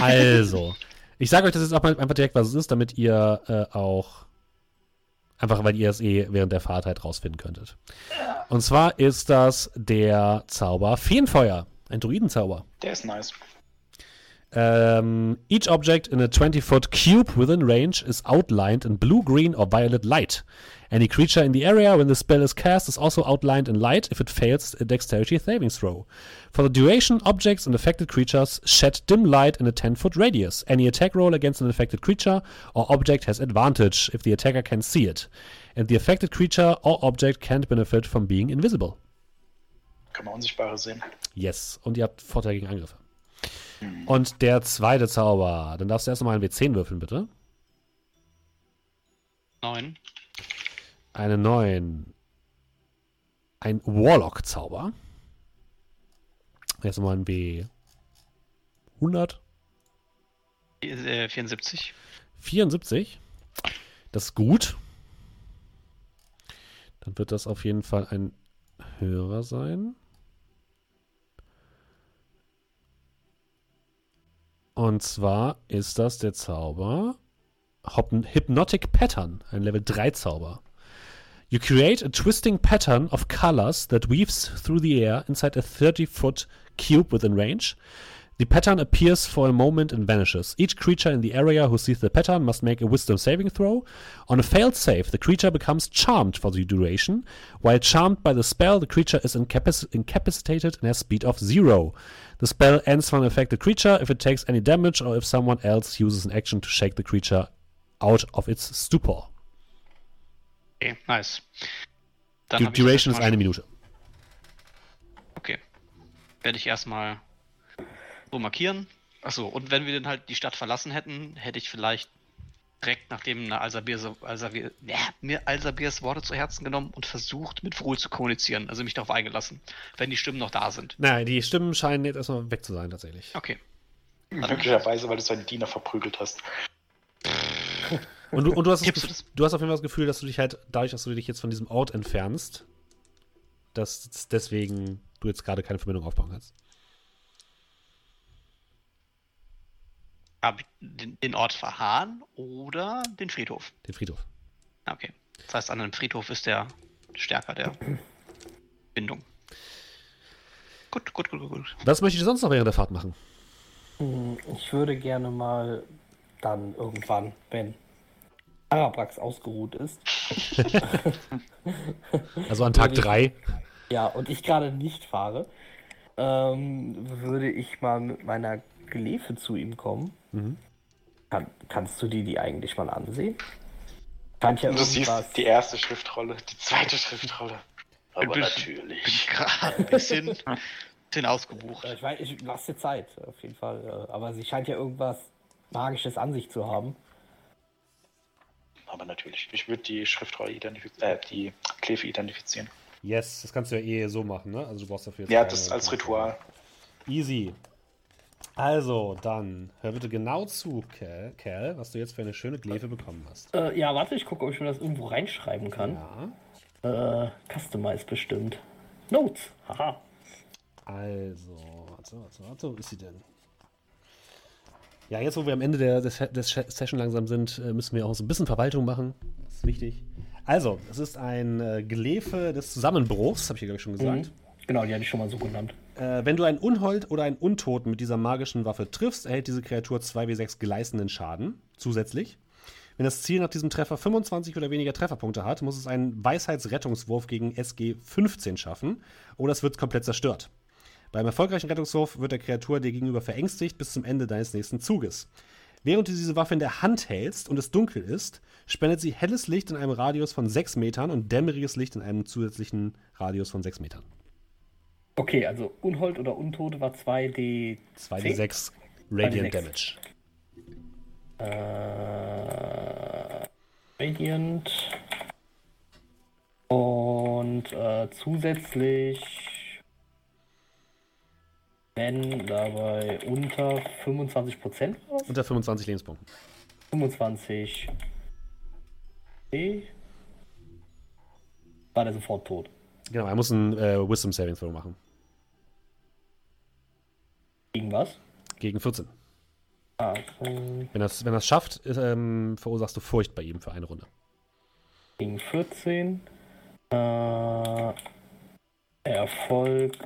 Also, Ich sage euch das jetzt auch mal einfach direkt, was es ist, damit ihr äh, auch einfach, weil ihr es eh während der Fahrt halt rausfinden könntet. Und zwar ist das der Zauber Feenfeuer, ein Druidenzauber. Der ist nice. Um, each object in a 20 foot cube within range is outlined in blue, green, or violet light. Any creature in the area when the spell is cast is also outlined in light if it fails a dexterity saving throw. For the duration, objects and affected creatures shed dim light in a 10 foot radius. Any attack roll against an affected creature or object has advantage if the attacker can see it. And the affected creature or object can't benefit from being invisible. Kann man Unsichtbare sehen. Yes. Und ihr habt Vorteil gegen Angriffe. Und der zweite Zauber. Dann darfst du erst mal einen W10 würfeln, bitte. Neun. Eine 9. Ein Warlock-Zauber. Erst mal ein W. 100. 74. 74. Das ist gut. Dann wird das auf jeden Fall ein höherer sein. Und zwar ist das der Zauber Hypnotic Pattern, ein Level 3 Zauber. You create a twisting pattern of colors that weaves through the air inside a 30 foot cube within range. The pattern appears for a moment and vanishes. Each creature in the area who sees the pattern must make a wisdom saving throw. On a failed save, the creature becomes charmed for the duration. While charmed by the spell, the creature is incapac incapacitated and has speed of zero. The spell ends for an affected creature if it takes any damage or if someone else uses an action to shake the creature out of its stupor. Okay, nice. Die Duration ist eine Minute. Okay. Werde ich erstmal so markieren. Achso, und wenn wir dann halt die Stadt verlassen hätten, hätte ich vielleicht direkt nachdem Alsabir, Alsabir, ja, mir Alsabirs Worte zu Herzen genommen und versucht, mit Vrul zu kommunizieren, also mich darauf eingelassen, wenn die Stimmen noch da sind. Nein, die Stimmen scheinen jetzt erstmal weg zu sein, tatsächlich. Okay. Möglicherweise, weil du seinen Diener verprügelt hast. Und du, und du, hast das, du hast auf jeden Fall das Gefühl, dass du dich halt, dadurch, dass du dich jetzt von diesem Ort entfernst, dass deswegen du jetzt gerade keine Verbindung aufbauen kannst. Den Ort Verhahn oder den Friedhof? Den Friedhof. Okay. Das heißt, an einem Friedhof ist der stärker der Bindung. Gut, gut, gut, gut. Was möchtest du sonst noch während der Fahrt machen? Hm, ich würde gerne mal dann irgendwann, wenn Arabrax ausgeruht ist. also an Tag 3. Ja, und ich gerade nicht fahre, ähm, würde ich mal mit meiner Gelefe zu ihm kommen. Mhm. Kann, kannst du die die eigentlich mal ansehen? Scheint ja du siehst die erste Schriftrolle, die zweite Schriftrolle. Aber bin, natürlich. Bin gerade ein bisschen, bisschen ausgebucht. Ich, weiß, ich lasse dir Zeit, auf jeden Fall. Aber sie scheint ja irgendwas Magisches an sich zu haben. Aber natürlich, ich würde die Schriftrolle identifizieren, äh, die Klefe identifizieren. Yes, das kannst du ja eh so machen, ne? Also du brauchst dafür jetzt Ja, das als Ritual. Easy. Also, dann hör bitte genau zu, Kerl, Kerl, was du jetzt für eine schöne Glefe bekommen hast. Äh, ja, warte, ich gucke, ob ich mir das irgendwo reinschreiben kann. Ja. Äh, Customize bestimmt. Notes, haha. Also, warte, warte, warte, wo ist sie denn? Ja, jetzt, wo wir am Ende der, des, des Session langsam sind, äh, müssen wir auch so ein bisschen Verwaltung machen. Das ist wichtig. Also, es ist ein äh, Glefe des Zusammenbruchs, habe ich hier, glaube ich, schon gesagt. Mhm. Genau, die hatte ich schon mal so genannt. Äh, wenn du einen Unhold oder einen Untoten mit dieser magischen Waffe triffst, erhält diese Kreatur 2w6 gleißenden Schaden zusätzlich. Wenn das Ziel nach diesem Treffer 25 oder weniger Trefferpunkte hat, muss es einen Weisheitsrettungswurf gegen SG 15 schaffen oder es wird komplett zerstört. Beim erfolgreichen Rettungswurf wird der Kreatur dir gegenüber verängstigt bis zum Ende deines nächsten Zuges. Während du diese Waffe in der Hand hältst und es dunkel ist, spendet sie helles Licht in einem Radius von 6 Metern und dämmeriges Licht in einem zusätzlichen Radius von 6 Metern. Okay, also Unhold oder Untote war 2D. 2D6 Radiant 2D6. Damage. Äh, Radiant. Und äh, zusätzlich, wenn dabei unter 25% was? Unter 25 Lebenspunkten. 25. Okay. War der sofort tot. Genau, er muss ein äh, Wisdom Saving Throw machen. Gegen was? Gegen 14. Also. Wenn das, wenn das schafft, ähm, verursachst du Furcht bei ihm für eine Runde. Gegen 14. Äh, Erfolg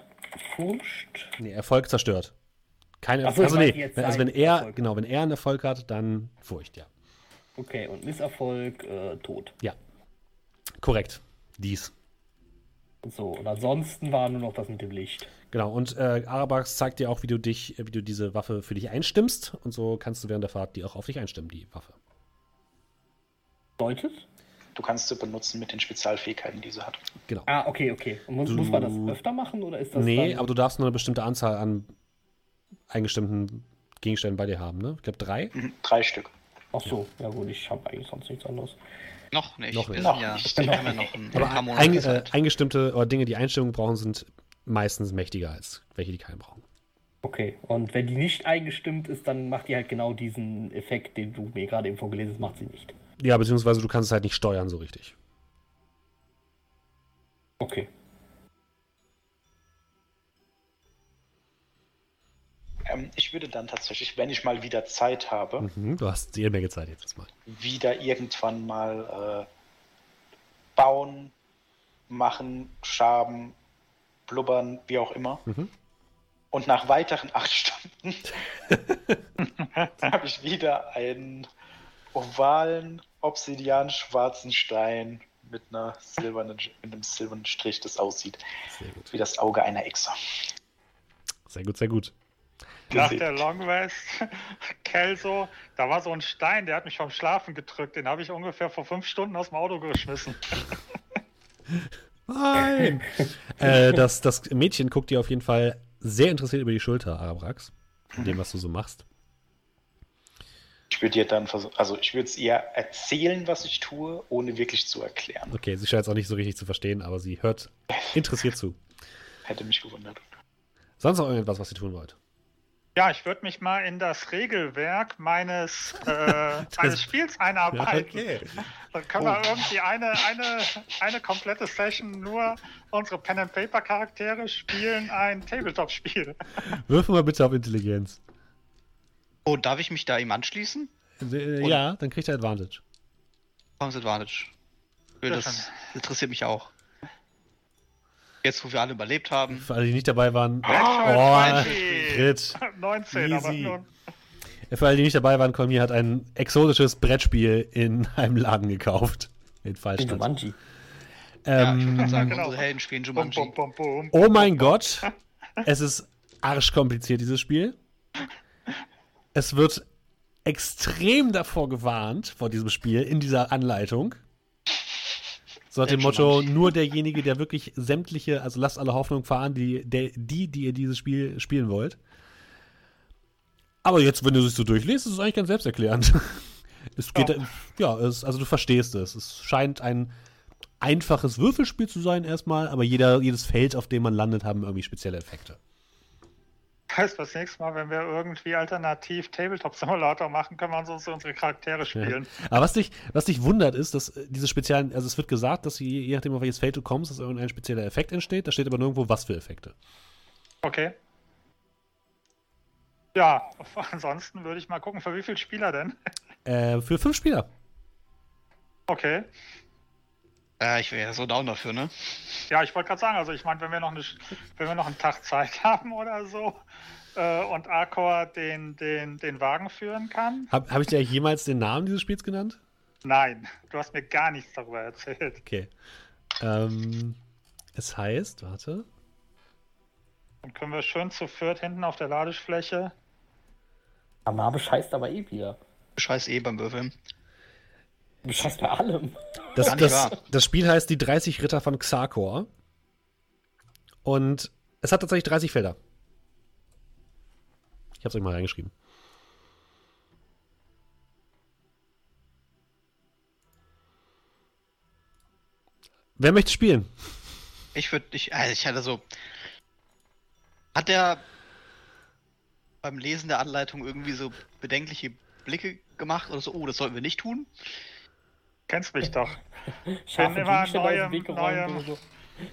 Furcht. Nee, Erfolg zerstört. Keine Erfolg. So, also, nee, also wenn er, Erfolg. genau, wenn er einen Erfolg hat, dann Furcht, ja. Okay, und Misserfolg, äh, Tod. Ja. Korrekt. Dies. So, und ansonsten war nur noch das mit dem Licht. Genau, und äh, Arabax zeigt dir auch, wie du dich, wie du diese Waffe für dich einstimmst. Und so kannst du während der Fahrt die auch auf dich einstimmen, die Waffe. Deutet? Du kannst sie benutzen mit den Spezialfähigkeiten, die sie hat. Genau. Ah, okay, okay. Und muss, du, muss man das öfter machen oder ist das. Nee, aber du darfst nur eine bestimmte Anzahl an eingestimmten Gegenständen bei dir haben, ne? Ich glaube drei. Mhm, drei Stück. Ach so, ja gut, ich habe eigentlich sonst nichts anderes. Noch nicht. Noch nicht. Noch ja, nicht. Ich noch, noch ein, Aber ein ein, äh, eingestimmte oder Dinge, die Einstellungen brauchen, sind meistens mächtiger als welche, die keinen brauchen. Okay, und wenn die nicht eingestimmt ist, dann macht die halt genau diesen Effekt, den du mir gerade eben vorgelesen hast, macht sie nicht. Ja, beziehungsweise du kannst es halt nicht steuern so richtig. Okay. Ähm, ich würde dann tatsächlich, wenn ich mal wieder Zeit habe. Mhm, du hast jede Menge Zeit jetzt mal. Wieder irgendwann mal äh, bauen, machen, schaben, blubbern, wie auch immer. Mhm. Und nach weiteren acht Stunden habe ich wieder einen ovalen, obsidian-schwarzen Stein mit, einer silbernen, mit einem silbernen Strich, das aussieht wie das Auge einer Echse. Sehr gut, sehr gut. Nach der Long Rest, Kelso, da war so ein Stein, der hat mich vom Schlafen gedrückt. Den habe ich ungefähr vor fünf Stunden aus dem Auto geschmissen. Nein! äh, das, das Mädchen guckt dir auf jeden Fall sehr interessiert über die Schulter, Arabrax, von dem, was du so machst. Ich würde dir dann versuchen, also ich würde es ihr erzählen, was ich tue, ohne wirklich zu erklären. Okay, sie scheint es auch nicht so richtig zu verstehen, aber sie hört interessiert zu. Hätte mich gewundert. Sonst noch irgendwas, was sie tun wollt? Ja, ich würde mich mal in das Regelwerk meines, äh, meines Spiels einarbeiten. Ja, okay. Dann können oh. wir irgendwie eine, eine, eine komplette Session nur unsere Pen and Paper Charaktere spielen, ein Tabletop-Spiel. Würfel mal bitte auf Intelligenz. Oh, darf ich mich da ihm anschließen? Äh, ja, dann kriegt er Advantage. Warum Advantage? Das interessiert mich auch. Jetzt, wo wir alle überlebt haben. Für alle, die nicht dabei waren. Oh, oh Crit. 19, Easy. aber nur. Für alle, die nicht dabei waren, Kolmi hat ein exotisches Brettspiel in einem Laden gekauft. In Fallstadt. Jumanji. Ähm, ja, ich würde sagen, genau. unsere Helden spielen Jumanji. Bum, bum, bum, oh mein Gott. es ist arschkompliziert, dieses Spiel. Es wird extrem davor gewarnt, vor diesem Spiel, in dieser Anleitung. So nach dem Motto, nur derjenige, der wirklich sämtliche, also lasst alle Hoffnung fahren, die, der, die, die ihr dieses Spiel spielen wollt. Aber jetzt, wenn du es so durchliest, ist es eigentlich ganz selbsterklärend. es geht, ja, ja es, also du verstehst es. Es scheint ein einfaches Würfelspiel zu sein erstmal, aber jeder, jedes Feld, auf dem man landet, haben irgendwie spezielle Effekte heißt, das nächste Mal, wenn wir irgendwie alternativ Tabletop-Simulator machen, können wir uns unsere Charaktere spielen. Ja. Aber was dich, was dich wundert, ist, dass äh, diese speziellen, also es wird gesagt, dass je, je nachdem, auf welches Feld du kommst, dass irgendein spezieller Effekt entsteht. Da steht aber nirgendwo, was für Effekte. Okay. Ja, ansonsten würde ich mal gucken, für wie viele Spieler denn? Äh, für fünf Spieler. Okay. Äh, ich wäre so down dafür, ne? Ja, ich wollte gerade sagen, also ich meine, wenn wir noch eine, wenn wir noch einen Tag Zeit haben oder so äh, und Arcor den, den, den Wagen führen kann. Habe hab ich dir jemals den Namen dieses Spiels genannt? Nein, du hast mir gar nichts darüber erzählt. Okay. Ähm, es heißt, warte. Dann können wir schön zu viert hinten auf der Ladefläche. Amar bescheißt aber eh wieder. Bescheißt eh beim Würfeln. Bescheißt bei allem. Das, das, das, Spiel heißt Die 30 Ritter von Xarkor. Und es hat tatsächlich 30 Felder. Ich hab's euch mal reingeschrieben. Wer möchte spielen? Ich würde, ich, also ich hatte so. Hat der beim Lesen der Anleitung irgendwie so bedenkliche Blicke gemacht oder so? Oh, das sollten wir nicht tun. Kennst mich doch. Ich bin immer neuem, neuem.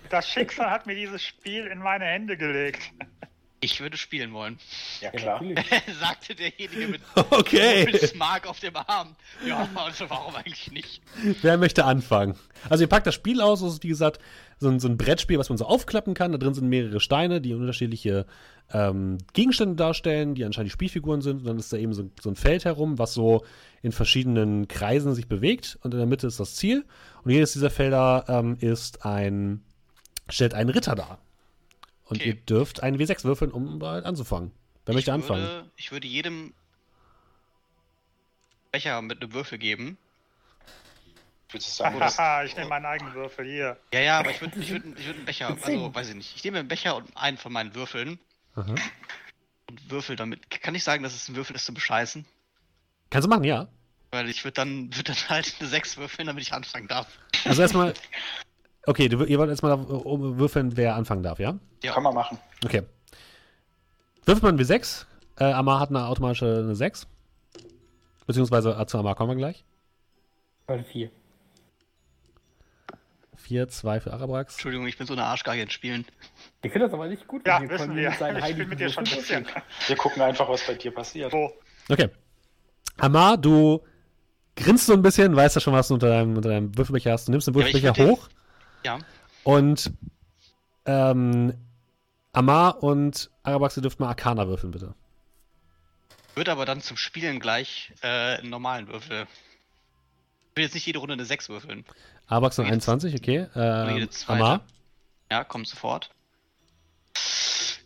Das Schicksal hat mir dieses Spiel in meine Hände gelegt. Ich würde spielen wollen. Ja, klar. Sagte derjenige mit, okay. mit Smart auf dem Arm. Ja, also warum eigentlich nicht? Wer möchte anfangen? Also ihr packt das Spiel aus, das ist wie gesagt so ein, so ein Brettspiel, was man so aufklappen kann. Da drin sind mehrere Steine, die unterschiedliche ähm, Gegenstände darstellen, die anscheinend die Spielfiguren sind. Und dann ist da eben so, so ein Feld herum, was so in verschiedenen Kreisen sich bewegt. Und in der Mitte ist das Ziel. Und jedes dieser Felder ähm, ist ein, stellt einen Ritter dar. Und okay. ihr dürft einen W6 würfeln, um halt anzufangen. Wer möchte anfangen? Würde, ich würde jedem Becher mit einem Würfel geben. Sagen, Haha, ich nehme meinen eigenen Würfel hier. Ja, ja, aber ich würde ich würd, ich würd einen Becher, also weiß ich nicht. Ich nehme einen Becher und einen von meinen Würfeln. Aha. Und würfel damit. Kann ich sagen, dass es ein Würfel ist zum Bescheißen? Kannst du machen, ja. Weil ich würde dann, würd dann halt eine 6 würfeln, damit ich anfangen darf. Also erstmal, Okay, du, ihr wollt jetzt mal würfeln, wer anfangen darf, ja? Ja. Kann man machen. Okay. Würfelt man W6. Äh, Amar hat eine automatische eine 6. Beziehungsweise äh, zu Amar kommen wir gleich. Weil 4. 4, 2 für Arabrax. Entschuldigung, ich bin so eine Arschgeige in Spielen. Ich finde das aber nicht gut. Ja, wissen wir. Ich bin mit dir schon ein bisschen. Wir gucken einfach, was bei dir passiert. Oh. Okay. Amar, du grinst so ein bisschen, weißt ja schon, was du unter deinem, unter deinem Würfelbecher hast. Du nimmst den Würfelbecher ja, hoch. Ja. Und ähm, Amar und Arabax, ihr dürft mal Arcana würfeln, bitte. Wird aber dann zum Spielen gleich äh, einen normalen Würfel. Ich will jetzt nicht jede Runde eine 6 würfeln. Arabax und 21, okay. Ähm, Amar? Ja, kommt sofort.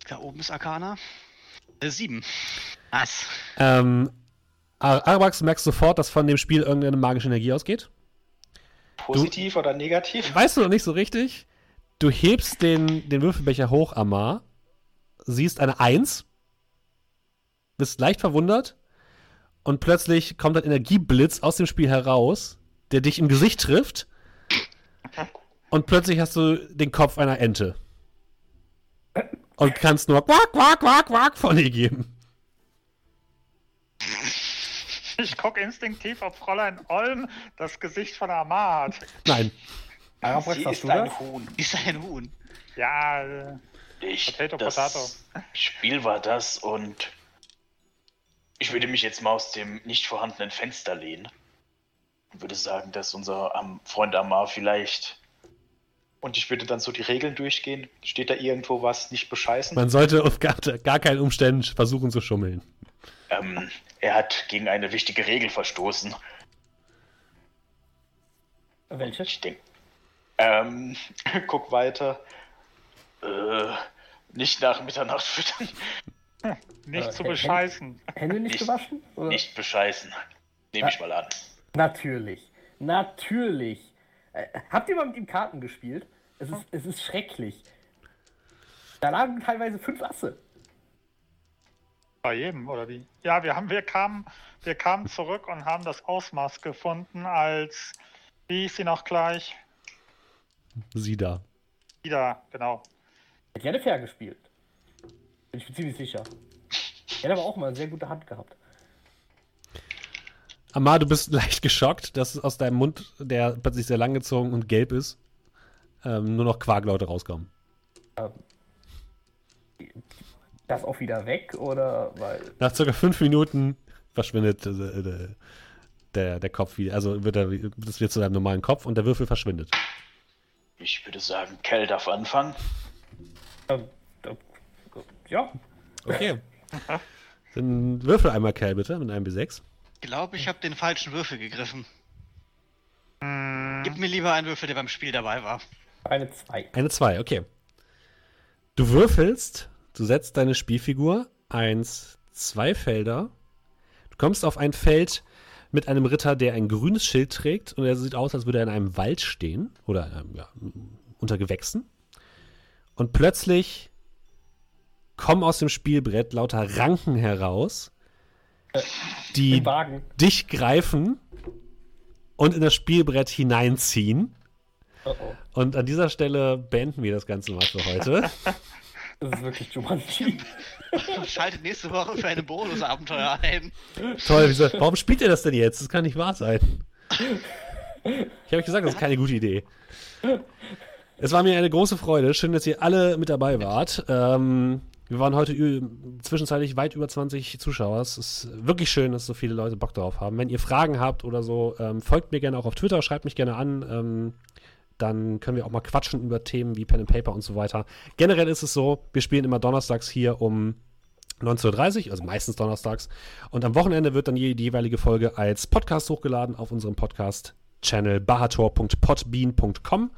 Da oben ist Arcana. Äh, 7. Nice. Ähm, Arabax, merkst sofort, dass von dem Spiel irgendeine magische Energie ausgeht. Positiv du, oder negativ? Weißt du noch nicht so richtig. Du hebst den, den Würfelbecher hoch, Amar, siehst eine Eins, bist leicht verwundert und plötzlich kommt ein Energieblitz aus dem Spiel heraus, der dich im Gesicht trifft und plötzlich hast du den Kopf einer Ente. Und kannst nur quack, quack, quack, quack von dir geben. Ich gucke instinktiv, ob Fräulein Olm das Gesicht von Amar hat. Nein. Sie ist ein Huhn. Ist ein Huhn. Ja, äh, ich, Potato, das Potato. Spiel war das und ich würde mich jetzt mal aus dem nicht vorhandenen Fenster lehnen und würde sagen, dass unser Freund Amar vielleicht und ich würde dann so die Regeln durchgehen. Steht da irgendwo was, nicht bescheißen? Man sollte auf gar, gar keinen Umständen versuchen zu schummeln. Ähm, er hat gegen eine wichtige Regel verstoßen. Welche? Ich denke. Ähm, guck weiter. Äh, nicht nach Mitternacht füttern. nicht äh, zu bescheißen. Hände nicht, nicht gewaschen? Oder? Nicht bescheißen. Nehme ich mal an. Natürlich. Natürlich. Äh, habt ihr mal mit ihm Karten gespielt? Es ist, es ist schrecklich. Da lagen teilweise fünf Asse. Bei jedem, oder wie? Ja, wir haben, wir kamen, wir kamen zurück und haben das Ausmaß gefunden, als wie hieß sie noch gleich? Sie da. Sie da, genau. Hat gerne fair gespielt. Bin ich mir ziemlich sicher. Er hat aber auch mal eine sehr gute Hand gehabt. Amar, du bist leicht geschockt, dass aus deinem Mund, der plötzlich sehr langgezogen und gelb ist, ähm, nur noch Quarklaute rauskommen. Ähm, das auch wieder weg oder weil. Nach circa fünf Minuten verschwindet äh, der, der Kopf wieder. Also wird er, das wird zu deinem normalen Kopf und der Würfel verschwindet. Ich würde sagen, Kell darf anfangen. Ähm, äh, ja. Okay. Dann würfel einmal Kell bitte mit einem B6. Ich glaube, ich habe den falschen Würfel gegriffen. Gib mir lieber einen Würfel, der beim Spiel dabei war. Eine 2. Eine 2, okay. Du würfelst Du setzt deine Spielfigur eins, zwei Felder. Du kommst auf ein Feld mit einem Ritter, der ein grünes Schild trägt und er sieht aus, als würde er in einem Wald stehen oder ähm, ja, unter Gewächsen. Und plötzlich kommen aus dem Spielbrett lauter Ranken heraus, die dich greifen und in das Spielbrett hineinziehen. Oh oh. Und an dieser Stelle beenden wir das Ganze mal für heute. Das ist wirklich Jumanji. Schaltet nächste Woche für eine Bonusabenteuer ein. Toll, wieso, warum spielt ihr das denn jetzt? Das kann nicht wahr sein. Ich habe euch gesagt, das ist keine gute Idee. Es war mir eine große Freude. Schön, dass ihr alle mit dabei wart. Ähm, Wir waren heute zwischenzeitlich weit über 20 Zuschauer. Es ist wirklich schön, dass so viele Leute Bock darauf haben. Wenn ihr Fragen habt oder so, ähm, folgt mir gerne auch auf Twitter, schreibt mich gerne an. Ähm, dann können wir auch mal quatschen über Themen wie Pen and Paper und so weiter. Generell ist es so, wir spielen immer donnerstags hier um 19.30 Uhr, also meistens donnerstags. Und am Wochenende wird dann die, jeweilige Folge als Podcast hochgeladen auf unserem Podcast-Channel bahator.podbean.com.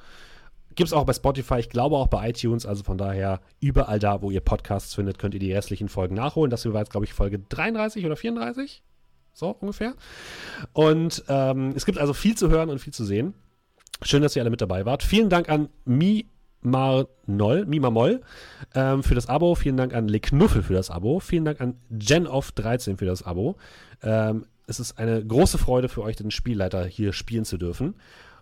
Gibt es auch bei Spotify, ich glaube auch bei iTunes, also von daher überall da, wo ihr Podcasts findet, könnt ihr die restlichen Folgen nachholen. Das hier war jetzt, glaube ich, Folge 33 oder 34. So ungefähr. Und ähm, es gibt also viel zu hören und viel zu sehen. Schön, dass ihr alle mit dabei wart. Vielen Dank an Mi Marnoll, Mima Moll ähm, für das Abo. Vielen Dank an Le Knuffel für das Abo. Vielen Dank an GenOff13 für das Abo. Ähm, es ist eine große Freude für euch, den Spielleiter hier spielen zu dürfen.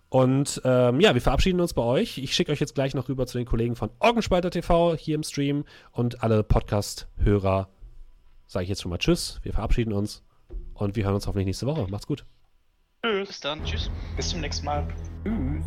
Und ähm, ja, wir verabschieden uns bei euch. Ich schicke euch jetzt gleich noch rüber zu den Kollegen von Orgenspalter TV hier im Stream und alle Podcast-Hörer sage ich jetzt schon mal Tschüss. Wir verabschieden uns und wir hören uns hoffentlich nächste Woche. Macht's gut. Tschüss. Bis dann. Tschüss. Bis zum nächsten Mal. Tschüss.